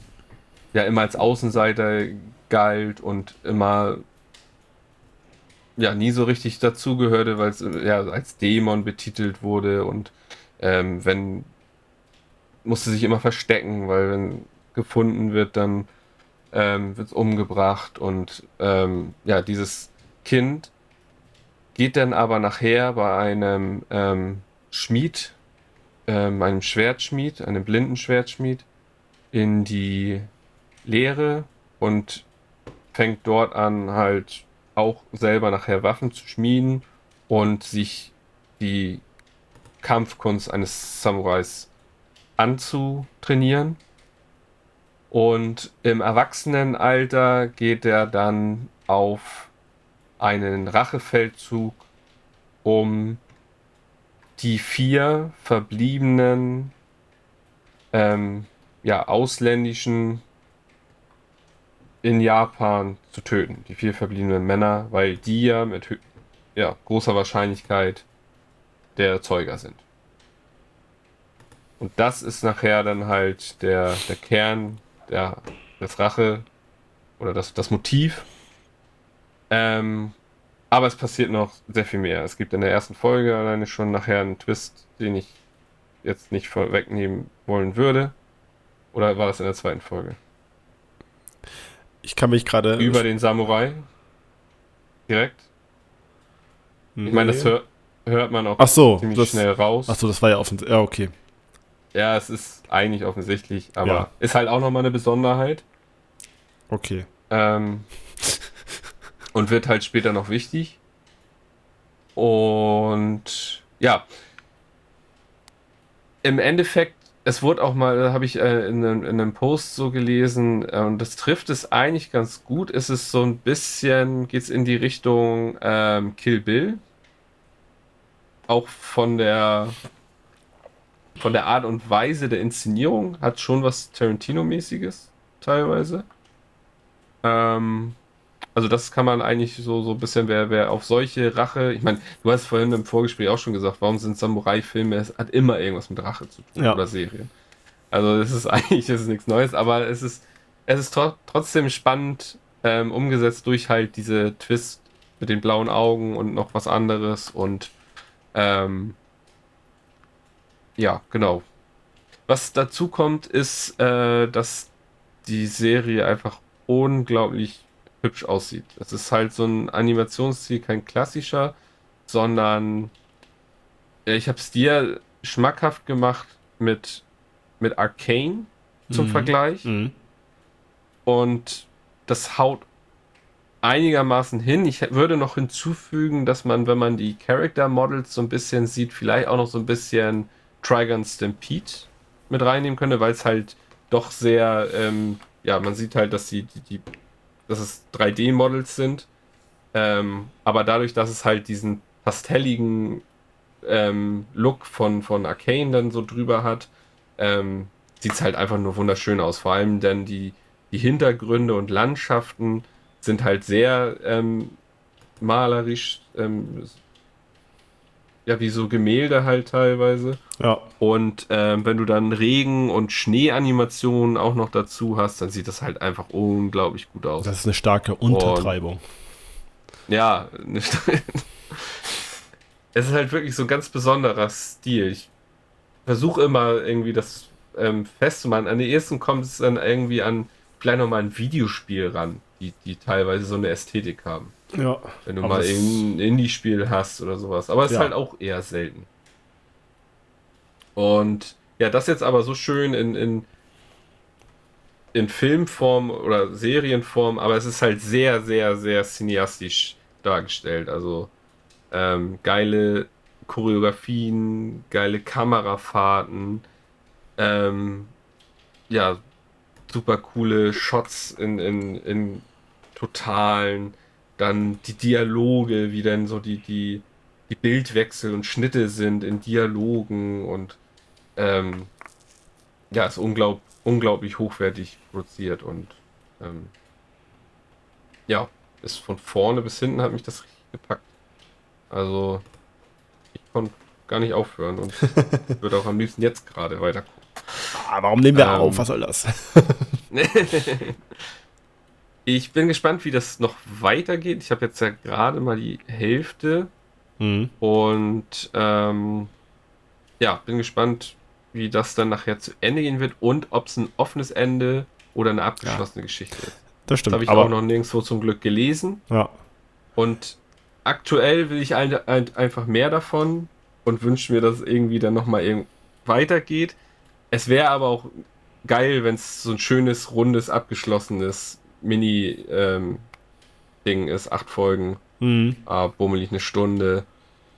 ja immer als Außenseiter galt und immer ja nie so richtig dazugehörte, weil es ja als Dämon betitelt wurde. Und ähm, wenn musste sich immer verstecken, weil wenn gefunden wird, dann ähm, wird umgebracht und ähm, ja dieses Kind geht dann aber nachher bei einem ähm, Schmied, ähm, einem Schwertschmied, einem blinden Schwertschmied in die Lehre und fängt dort an halt auch selber nachher Waffen zu schmieden und sich die Kampfkunst eines Samurais anzutrainieren. Und im Erwachsenenalter geht er dann auf einen Rachefeldzug, um die vier verbliebenen ähm, ja, ausländischen in Japan zu töten. Die vier verbliebenen Männer, weil die ja mit ja, großer Wahrscheinlichkeit der Erzeuger sind. Und das ist nachher dann halt der, der Kern der, des Rache oder das, das Motiv. Ähm, aber es passiert noch sehr viel mehr. Es gibt in der ersten Folge alleine schon nachher einen Twist, den ich jetzt nicht vorwegnehmen wollen würde. Oder war das in der zweiten Folge?
Ich kann mich gerade.
Über den Samurai? Direkt? Nee. Ich meine, das hör, hört man auch
Ach so,
ziemlich
das,
schnell raus.
Achso, das war ja offensichtlich. Ja, okay.
Ja, es ist eigentlich offensichtlich, aber
Ja.
ist halt auch nochmal eine Besonderheit.
Okay.
Ähm, und wird halt später noch wichtig. Und ja, im Endeffekt, es wurde auch mal, habe ich äh, in, einem, in einem Post so gelesen, äh, und das trifft es eigentlich ganz gut. Es ist so ein bisschen, geht es in die Richtung ähm, Kill Bill. Auch von der von der Art und Weise der Inszenierung hat schon was Tarantino-mäßiges teilweise. Ähm, also das kann man eigentlich so, so ein bisschen, wer, wer auf solche Rache, ich meine, du hast vorhin im Vorgespräch auch schon gesagt, warum sind Samurai-Filme, es hat immer irgendwas mit Rache zu tun
Ja.
oder Serien. Also das ist eigentlich das ist nichts Neues, aber es ist, es ist tro trotzdem spannend ähm, umgesetzt durch halt diese Twist mit den blauen Augen und noch was anderes und ähm, ja, genau. Was dazu kommt, ist, äh, dass die Serie einfach unglaublich hübsch aussieht. Es ist halt so ein Animationsstil, kein klassischer, sondern äh, ich habe es dir schmackhaft gemacht mit, mit Arcane zum
Mhm.
Vergleich.
Mhm.
Und das haut einigermaßen hin. Ich würde noch hinzufügen, dass man, wenn man die Character Models so ein bisschen sieht, vielleicht auch noch so ein bisschen Trigon Stampede mit reinnehmen könnte, weil es halt doch sehr, ähm, ja, man sieht halt, dass sie die, die dass es 3D-Models sind. Ähm, aber dadurch, dass es halt diesen pastelligen ähm, Look von, von Arcane dann so drüber hat, ähm, sieht es halt einfach nur wunderschön aus. Vor allem denn die, die Hintergründe und Landschaften sind halt sehr ähm, malerisch, ähm, ja, wie so Gemälde halt teilweise.
Ja.
Und ähm, wenn du dann Regen- und Schneeanimationen auch noch dazu hast, dann sieht das halt einfach unglaublich gut aus.
Das ist eine starke Untertreibung.
Ja, nicht. es ist halt wirklich so ein ganz besonderer Stil. Ich versuche immer irgendwie das ähm, festzumachen. An den ersten kommt es dann irgendwie an vielleicht nochmal ein Videospiel ran, die, die teilweise so eine Ästhetik haben.
Ja.
Wenn du mal ein Indie-Spiel hast oder sowas. Aber es ist
Ja.
halt auch eher selten. Und ja, das jetzt aber so schön in, in, in Filmform oder Serienform, aber es ist halt sehr, sehr, sehr cineastisch dargestellt. Also ähm, geile Choreografien, geile Kamerafahrten, ähm, ja, super coole Shots in, in, in totalen, dann die Dialoge, wie dann so die, die, die Bildwechsel und Schnitte sind in Dialogen und ähm, ja, ist unglaub, unglaublich hochwertig produziert und ähm, ja, ist von vorne bis hinten hat mich das richtig gepackt. Also ich konnte gar nicht aufhören und würde auch am liebsten jetzt gerade weiter gucken.
Ah, warum nehmen wir
Ähm,
auf? Was soll das?
ich bin gespannt, wie das noch weitergeht. Ich habe jetzt ja gerade mal die Hälfte
Mhm.
und ähm, ja, bin gespannt, wie das dann nachher zu Ende gehen wird und ob es ein offenes Ende oder eine abgeschlossene Geschichte ist.
Das
Das
stimmt.
habe ich
aber
auch noch nirgendwo zum Glück gelesen.
ja.
Und aktuell will ich ein, ein, einfach mehr davon und wünsche mir, dass es irgendwie dann nochmal weitergeht. Es wäre aber auch geil, wenn es so ein schönes, rundes, abgeschlossenes Mini, ähm, ist, acht Folgen,
Mhm.
äh, bummelig eine Stunde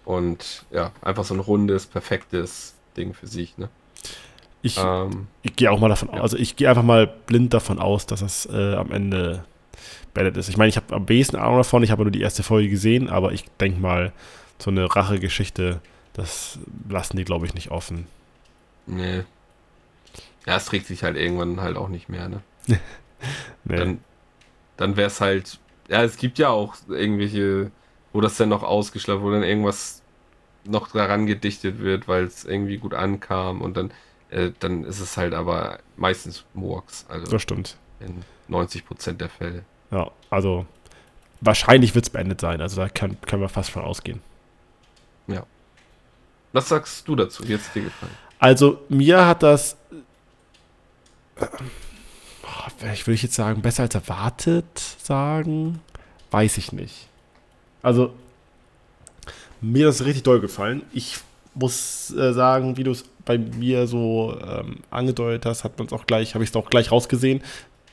und ja, einfach so ein rundes, perfektes Ding für sich, ne?
Ich,
Ähm,
ich gehe auch mal davon aus,
ja.
also ich gehe einfach mal blind davon aus, dass es äh, am Ende beendet ist. Ich meine, ich habe am besten Ahnung davon, ich habe nur die erste Folge gesehen, aber ich denke mal, so eine Rachegeschichte, das lassen die, glaube ich, nicht offen.
nee. Ja, es trägt sich halt irgendwann halt auch nicht mehr, ne?
Nee.
Dann, dann wäre es halt. Ja, es gibt ja auch irgendwelche, wo das dann noch ausgeschlafen, wo dann irgendwas noch daran gedichtet wird, weil es irgendwie gut ankam und dann, äh, dann ist es halt aber meistens Murks, also
das stimmt.
in 90% der Fälle.
Ja, also wahrscheinlich wird es beendet sein. Also da kann, können wir fast von ausgehen.
Was sagst du dazu? Jetzt dir gefallen?
Also mir hat das, ich würde jetzt sagen, besser als erwartet sagen, weiß ich nicht. Also mir ist es richtig doll gefallen. Ich muss äh, sagen, wie du es bei mir so ähm, angedeutet hast, hat man es auch gleich, habe ich es auch gleich rausgesehen.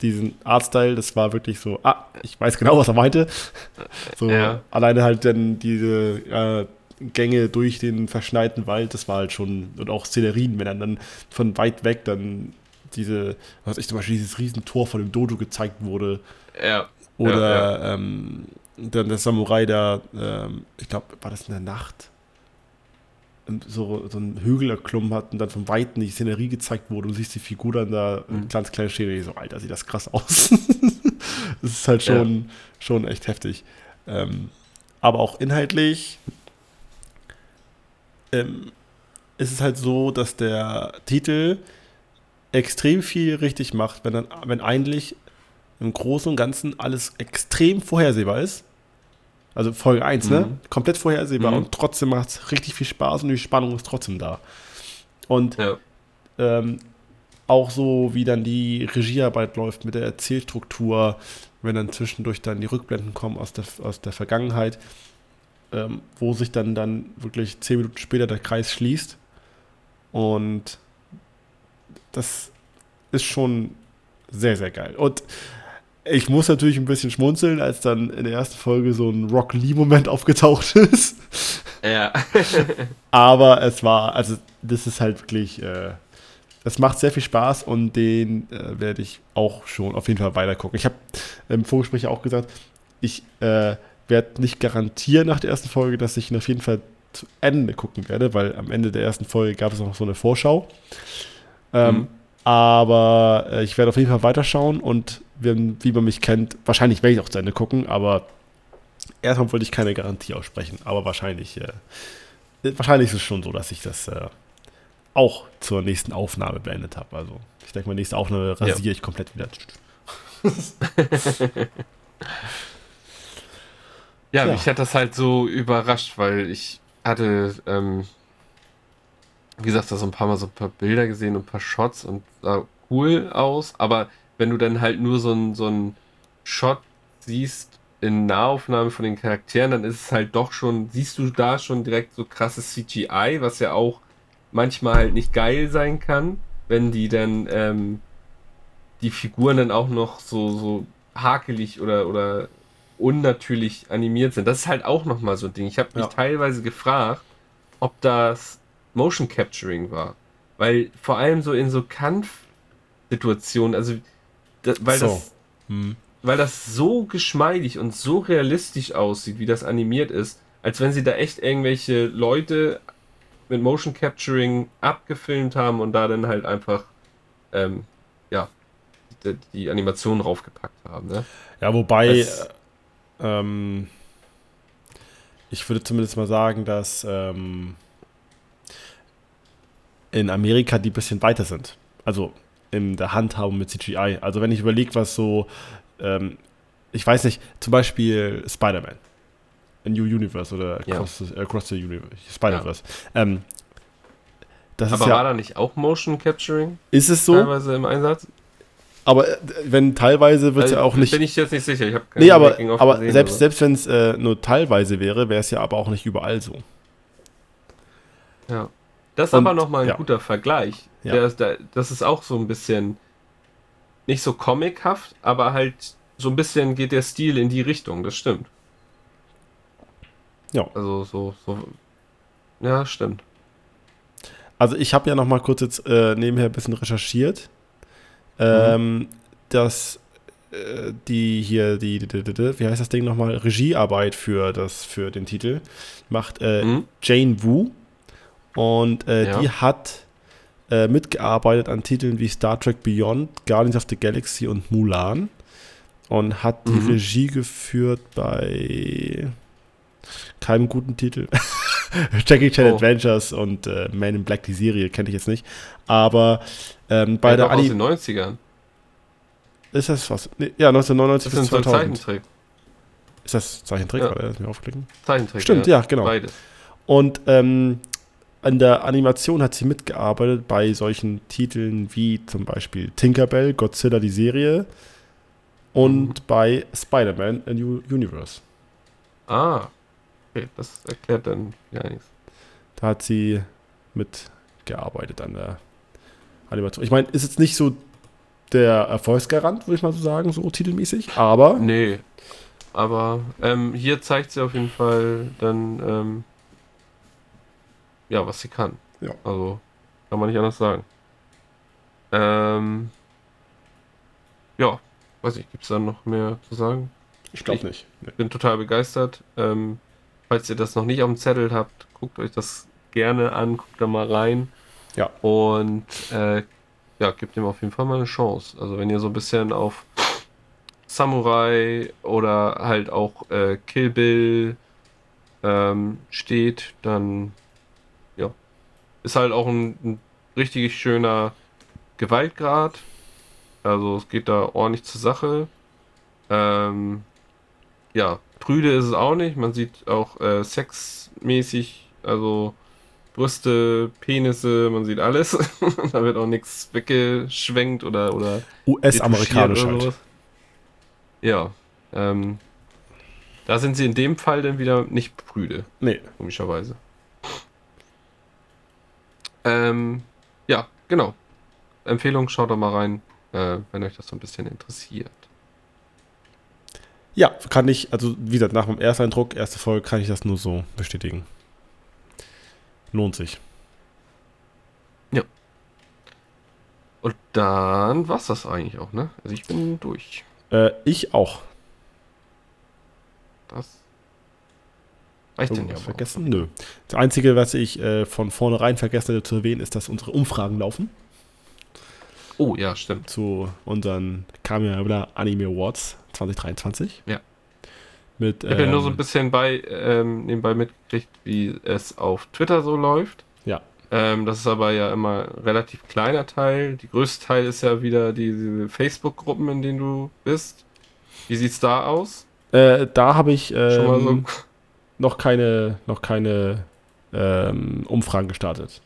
Diesen Artstyle, das war wirklich so, ah, ich weiß genau, was er meinte. So
Ja.
alleine halt dann diese äh, Gänge durch den verschneiten Wald, das war halt schon, und auch Szenerien, wenn er dann von weit weg dann diese, was ich zum Beispiel dieses Riesentor von dem Dojo gezeigt wurde,
Ja.
oder Ähm, dann der Samurai da, ähm, ich glaube, war das in der Nacht, ähm, so, so einen Hügel erklommen hat und dann von Weitem die Szenerie gezeigt wurde. Du siehst die Figur dann da
Mhm.
ganz klein stehen und ich so, Alter, sieht das krass aus. das ist halt schon, schon echt heftig. Ähm, aber auch inhaltlich ähm, ist es halt so, dass der Titel extrem viel richtig macht, wenn dann, wenn eigentlich im Großen und Ganzen alles extrem vorhersehbar ist. Also Folge 1, ne?
Mhm.
Komplett vorhersehbar
Mhm.
und trotzdem macht es richtig viel Spaß und die Spannung ist trotzdem da. Und
Ja.
ähm, auch so, wie dann die Regiearbeit läuft mit der Erzählstruktur, wenn dann zwischendurch dann die Rückblenden kommen aus der, aus der Vergangenheit, ähm, wo sich dann, dann wirklich zehn Minuten später der Kreis schließt. Und das ist schon sehr, sehr geil. Und ich muss natürlich ein bisschen schmunzeln, als dann in der ersten Folge so ein Rock Lee-Moment aufgetaucht ist.
Ja.
Aber es war, also das ist halt wirklich, äh, es macht sehr viel Spaß und den äh, werde ich auch schon auf jeden Fall weiter gucken. Ich habe im Vorgespräch auch gesagt, ich äh, werde nicht garantieren nach der ersten Folge, dass ich ihn auf jeden Fall zu Ende gucken werde, weil am Ende der ersten Folge gab es noch so eine Vorschau. Ähm,
Mhm.
Aber äh, ich werde auf jeden Fall weiterschauen und wenn, wie man mich kennt, wahrscheinlich werde ich auch zu Ende gucken, aber erstmal wollte ich keine Garantie aussprechen, aber wahrscheinlich, äh, wahrscheinlich ist es schon so, dass ich das äh, auch zur nächsten Aufnahme beendet habe. Also ich denke mal, nächste Aufnahme rasiere ich komplett wieder.
Ja,
Ja.
mich hat das halt so überrascht, weil ich hatte, ähm, wie gesagt, da so ein paar Mal so ein paar Bilder gesehen und ein paar Shots und sah cool aus, aber wenn du dann halt nur so ein, so ein Shot siehst in Nahaufnahme von den Charakteren, dann ist es halt doch schon, siehst du da schon direkt so krasses CGI, was ja auch manchmal halt nicht geil sein kann, wenn die dann ähm, die Figuren dann auch noch so, so hakelig oder, oder unnatürlich animiert sind. Das ist halt auch nochmal so ein Ding. Ich habe mich
Ja.
teilweise gefragt, ob das Motion Capturing war. Weil vor allem so in so Kampfsituationen, also da, weil,
So.
das,
Hm.
weil das so geschmeidig und so realistisch aussieht, wie das animiert ist, als wenn sie da echt irgendwelche Leute mit Motion Capturing abgefilmt haben und da dann halt einfach ähm, ja die, die Animation draufgepackt haben. Ne?
Ja, wobei,
Das-
äh, ähm, ich würde zumindest mal sagen, dass ähm, in Amerika die ein bisschen weiter sind. Also in der Handhabung mit CGI. Also wenn ich überlege, was so, ähm, ich weiß nicht, zum Beispiel Spider-Man. In New Universe oder
Ja.
Across, the, Across the Universe, Spider-Verse. Ähm, das
Aber
ist
war
ja,
da nicht auch Motion Capturing
ist es so?
teilweise im Einsatz?
Aber äh, wenn teilweise wird es ja
Also,
auch nicht.
Bin ich jetzt nicht sicher. Ich habe
Nee, aber, aber selbst, selbst wenn es äh, nur teilweise wäre, wäre es ja aber auch nicht überall so.
Ja. Das ist
Und-
aber nochmal ein
ja.
guter Vergleich.
Ja.
Der das ist auch so ein bisschen nicht so comichaft, aber halt so ein bisschen geht der Stil in die Richtung, das stimmt.
Ja.
Also so, so. Ja, stimmt.
Also ich habe ja noch mal kurz jetzt äh, nebenher ein bisschen recherchiert. Ähm, dass äh, die hier, die, die, die, die, wie heißt das Ding nochmal? Regiearbeit für, das, für den Titel macht äh,
Mhm.
Jane Wu. Und äh,
Ja.
die hat äh, mitgearbeitet an Titeln wie Star Trek Beyond, Guardians of the Galaxy und Mulan. Und hat die
Mhm.
Regie geführt bei keinem guten Titel. Jackie Chan
Oh.
Adventures und äh, Man in Black, die Serie, kenne ich jetzt nicht. Aber ähm, bei
Ja,
der
doch aus den 90ern.
ist das was? Nee, ja, 1999
Das
bis
sind so
2000.
Zeichentrick.
Ist das Zeichentrick?
Ja.
Lass mich aufklicken.
Zeichentrick.
Stimmt, ja, genau.
Beides.
Und ähm, an der Animation hat sie mitgearbeitet bei solchen Titeln wie zum Beispiel Tinkerbell, Godzilla die Serie und
Mhm.
bei Spider-Man A New Universe.
Ah. Okay, das erklärt dann ja nichts.
Da hat sie mitgearbeitet an der Animation. Ich meine, ist jetzt nicht so der Erfolgsgarant, würde ich mal so sagen, so titelmäßig, aber
Nee. Aber ähm, hier zeigt sie auf jeden Fall dann, ähm, ja, was sie kann.
Ja.
Also, kann man nicht anders sagen. Ähm, ja, weiß ich, gibt es da noch mehr zu sagen?
ich glaube nicht. Nee.
bin total begeistert. Ähm, falls ihr das noch nicht auf dem Zettel habt, guckt euch das gerne an, guckt da mal rein.
Ja.
Und äh, ja, gebt dem auf jeden Fall mal eine Chance. Also wenn ihr so ein bisschen auf Samurai oder halt auch äh, Kill Bill ähm, steht, dann ist halt auch ein, ein richtig schöner Gewaltgrad. Also es geht da ordentlich zur Sache. Ähm, ja, prüde ist es auch nicht. Man sieht auch äh, sexmäßig, also Brüste, Penisse, man sieht alles. da wird auch nichts weggeschwenkt oder, oder
US-amerikanisch halt.
Ja, ähm, da sind sie in dem Fall dann wieder nicht prüde,
Nee,
komischerweise. Ähm, ja, genau. Empfehlung, schaut da mal rein, äh, wenn euch das so ein bisschen interessiert.
Ja, kann ich, also wie gesagt, nach dem Ersteindruck, erste Folge, kann ich das nur so bestätigen. Lohnt sich.
Und dann war's das eigentlich auch, ne? Also ich bin durch.
Äh, ich auch.
Das reicht denn ja.
Vergessen? Nö. Das Einzige, was ich äh, von vornherein vergessen hatte zu erwähnen, ist, dass unsere Umfragen laufen
Oh ja, stimmt.
zu unseren Kamera Anime Awards 2023.
Ja.
Mit,
Ich habe ja nur so ein
ähm,
bisschen bei, ähm, nebenbei mitgekriegt, wie es auf Twitter so läuft.
Ja.
Ähm, das ist aber ja immer ein relativ kleiner Teil. Die größte Teil ist ja wieder die, diese Facebook-Gruppen, in denen du bist. Wie sieht's da aus?
Äh, da habe ich
Schon mal so.
Noch keine, noch keine ähm, Umfragen gestartet.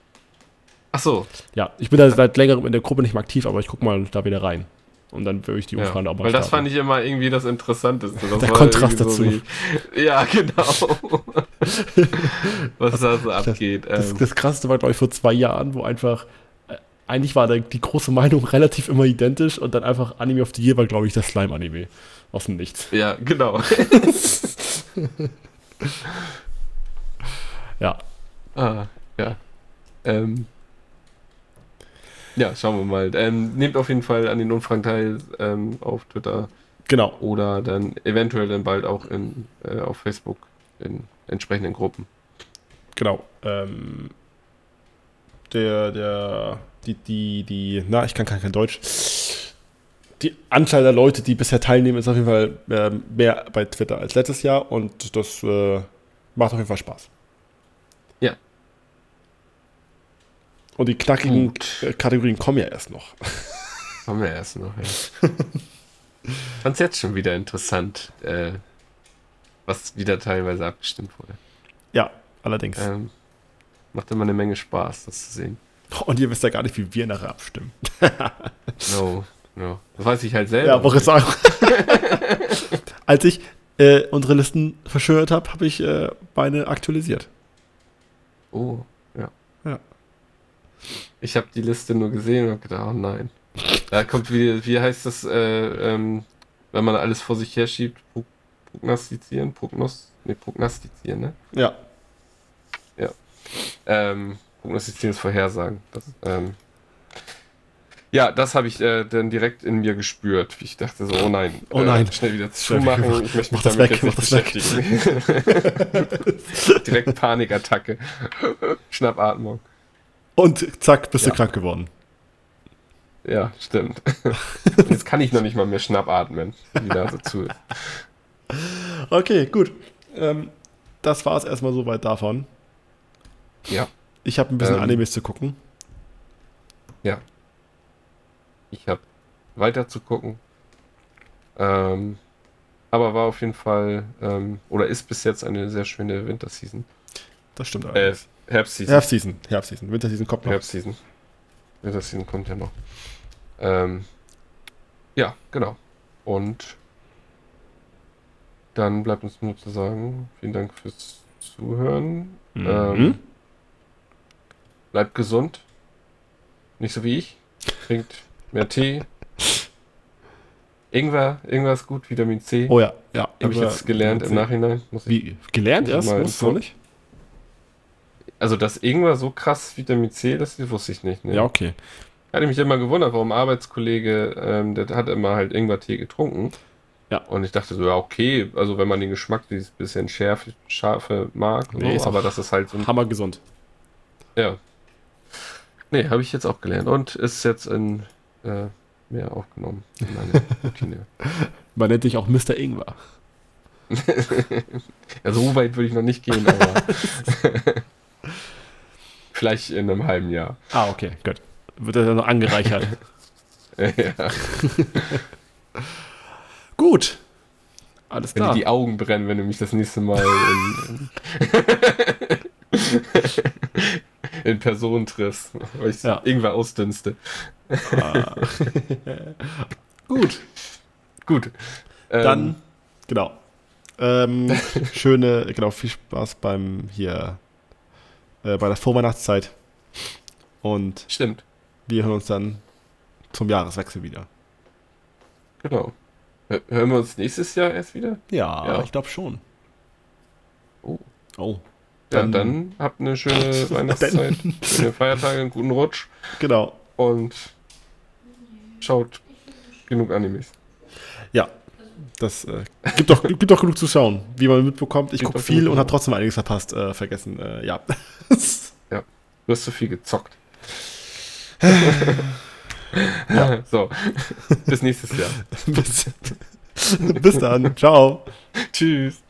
Ach so,
Ja, ich bin da seit längerem in der Gruppe nicht mehr aktiv, aber ich gucke mal da wieder rein. Und dann würde ich die
ja.
Umfragen auch mal
weil das
starten.
fand ich immer irgendwie das Interessanteste. Das
Der Kontrast
irgendwie wie- ja, genau. Was da so abgeht.
Das,
Ähm,
das krasseste war, glaube ich, vor zwei Jahren, wo einfach, äh, eigentlich war die große Meinung relativ immer identisch und dann einfach Anime of the Year war, glaube ich, das Slime-Anime. Aus dem Nichts.
ja, genau.
Ja,
Ah, ja. Ähm, ja, schauen wir mal. Ähm, nehmt auf jeden Fall an den Umfragen teil ähm, auf Twitter
genau.
oder dann eventuell dann bald auch in, äh, auf Facebook in entsprechenden Gruppen.
Genau. Ähm, der, der, die, die, die, na, ich kann kein, kein Deutsch. Die Anzahl der Leute, die bisher teilnehmen, ist auf jeden Fall ähm, mehr bei Twitter als letztes Jahr und das äh, macht auf jeden Fall Spaß.
Ja.
Und die knackigen
Gut.
äh, Kategorien kommen ja erst noch.
Haben wir erst noch, ja. Fand's jetzt schon wieder interessant, äh, was wieder teilweise abgestimmt wurde.
Ja, allerdings.
Ähm, macht immer eine Menge Spaß, das zu sehen.
Und ihr wisst ja gar nicht, wie wir nachher abstimmen.
No, no. Das weiß ich halt selber.
Ja, ich sagen. Als ich äh, unsere Listen verschönert habe, habe ich äh, meine aktualisiert.
Oh, ja.
Ja.
Ich habe die Liste nur gesehen und gedacht, oh nein. Da kommt wie, wie heißt das, äh, ähm, wenn man alles vor sich her schiebt, pro- prognostizieren, prognos, nee, prognostizieren, ne?
Ja.
Ähm, prognostizieren ist Vorhersagen. Das, ähm, ja, das habe ich äh, dann direkt in mir gespürt. Ich dachte so, oh nein,
Oh nein.
Äh, schnell wieder zumachen.
weg.
Ich möchte mich damit
weg,
jetzt nicht beschäftigen. direkt Panikattacke. Schnappatmung.
Und zack, bist
Ja.
du krank geworden.
Ja, stimmt. Jetzt kann ich noch nicht mal mehr schnappatmen, wie die Nase zu ist.
Okay, gut. Ähm, das war es erstmal soweit davon.
Ja,
Ich habe ein bisschen
Ähm.
Animes zu gucken.
ja. Ich habe weiter zu gucken. Ähm, aber war auf jeden Fall, ähm, oder ist bis jetzt eine sehr schöne Winterseason.
Das stimmt
Äh. Herbstseason.
Herbstseason. Herbstseason. Winterseason kommt noch.
Herbstseason. Winterseason kommt ja noch. Ähm, ja, genau. Und dann bleibt uns nur zu sagen, vielen Dank fürs Zuhören.
Mhm.
Ähm, bleibt gesund. Nicht so wie ich. Trinkt mehr Tee. Ingwer, Ingwer ist gut, Vitamin C.
Oh ja, ja.
Habe ich jetzt gelernt im Nachhinein. Muss ich,
Wie, gelernt erst? Wusstest du nicht?
also, dass Ingwer so krass Vitamin C, das wusste ich nicht. Ne?
Ja, okay.
Hatte mich immer gewundert, warum Arbeitskollege, ähm, der hat immer halt Ingwer-Tee getrunken.
Ja.
Und ich dachte so, ja, okay, also wenn man den Geschmack dieses bisschen schärf, scharfe mag,
Nee,
so, aber das ist halt so ein,
Hammer gesund.
ja. Nee, habe ich jetzt auch gelernt und ist jetzt in äh, mehr aufgenommen in meine Routine.
Man nennt dich auch Mr. Ingwer.
Ja, so weit würde ich noch nicht gehen, aber vielleicht in einem halben Jahr.
Ah, okay, gut. Wird er dann noch angereichert.
ja.
Gut. Alles
Wenn
klar.
dir die Augen brennen, wenn du mich das nächste Mal in, in, in Person triffst, weil ich
Ja.
irgendwer ausdünste.
Ah. Gut.
Gut. Ähm,
Dann, genau. Ähm, schöne, genau, viel Spaß beim hier äh, bei der Vorweihnachtszeit. Und
Stimmt,
wir hören uns dann zum Jahreswechsel wieder.
genau. Hör- Hören wir uns nächstes Jahr erst wieder?
Ja,
Ja.
ich glaube schon.
Oh.
Oh.
Ja,
Dann-
dann habt eine schöne Weihnachtszeit, schöne Feiertage, einen guten Rutsch
Genau.
und schaut genug Animes.
Ja. Das äh, gibt, doch, gibt doch genug zu schauen, wie man mitbekommt. Ich gucke viel und habe
ja.
trotzdem einiges verpasst, äh, vergessen. Äh, ja.
Du hast zu viel gezockt. So, bis nächstes Jahr.
bis, bis dann. Ciao.
Tschüss.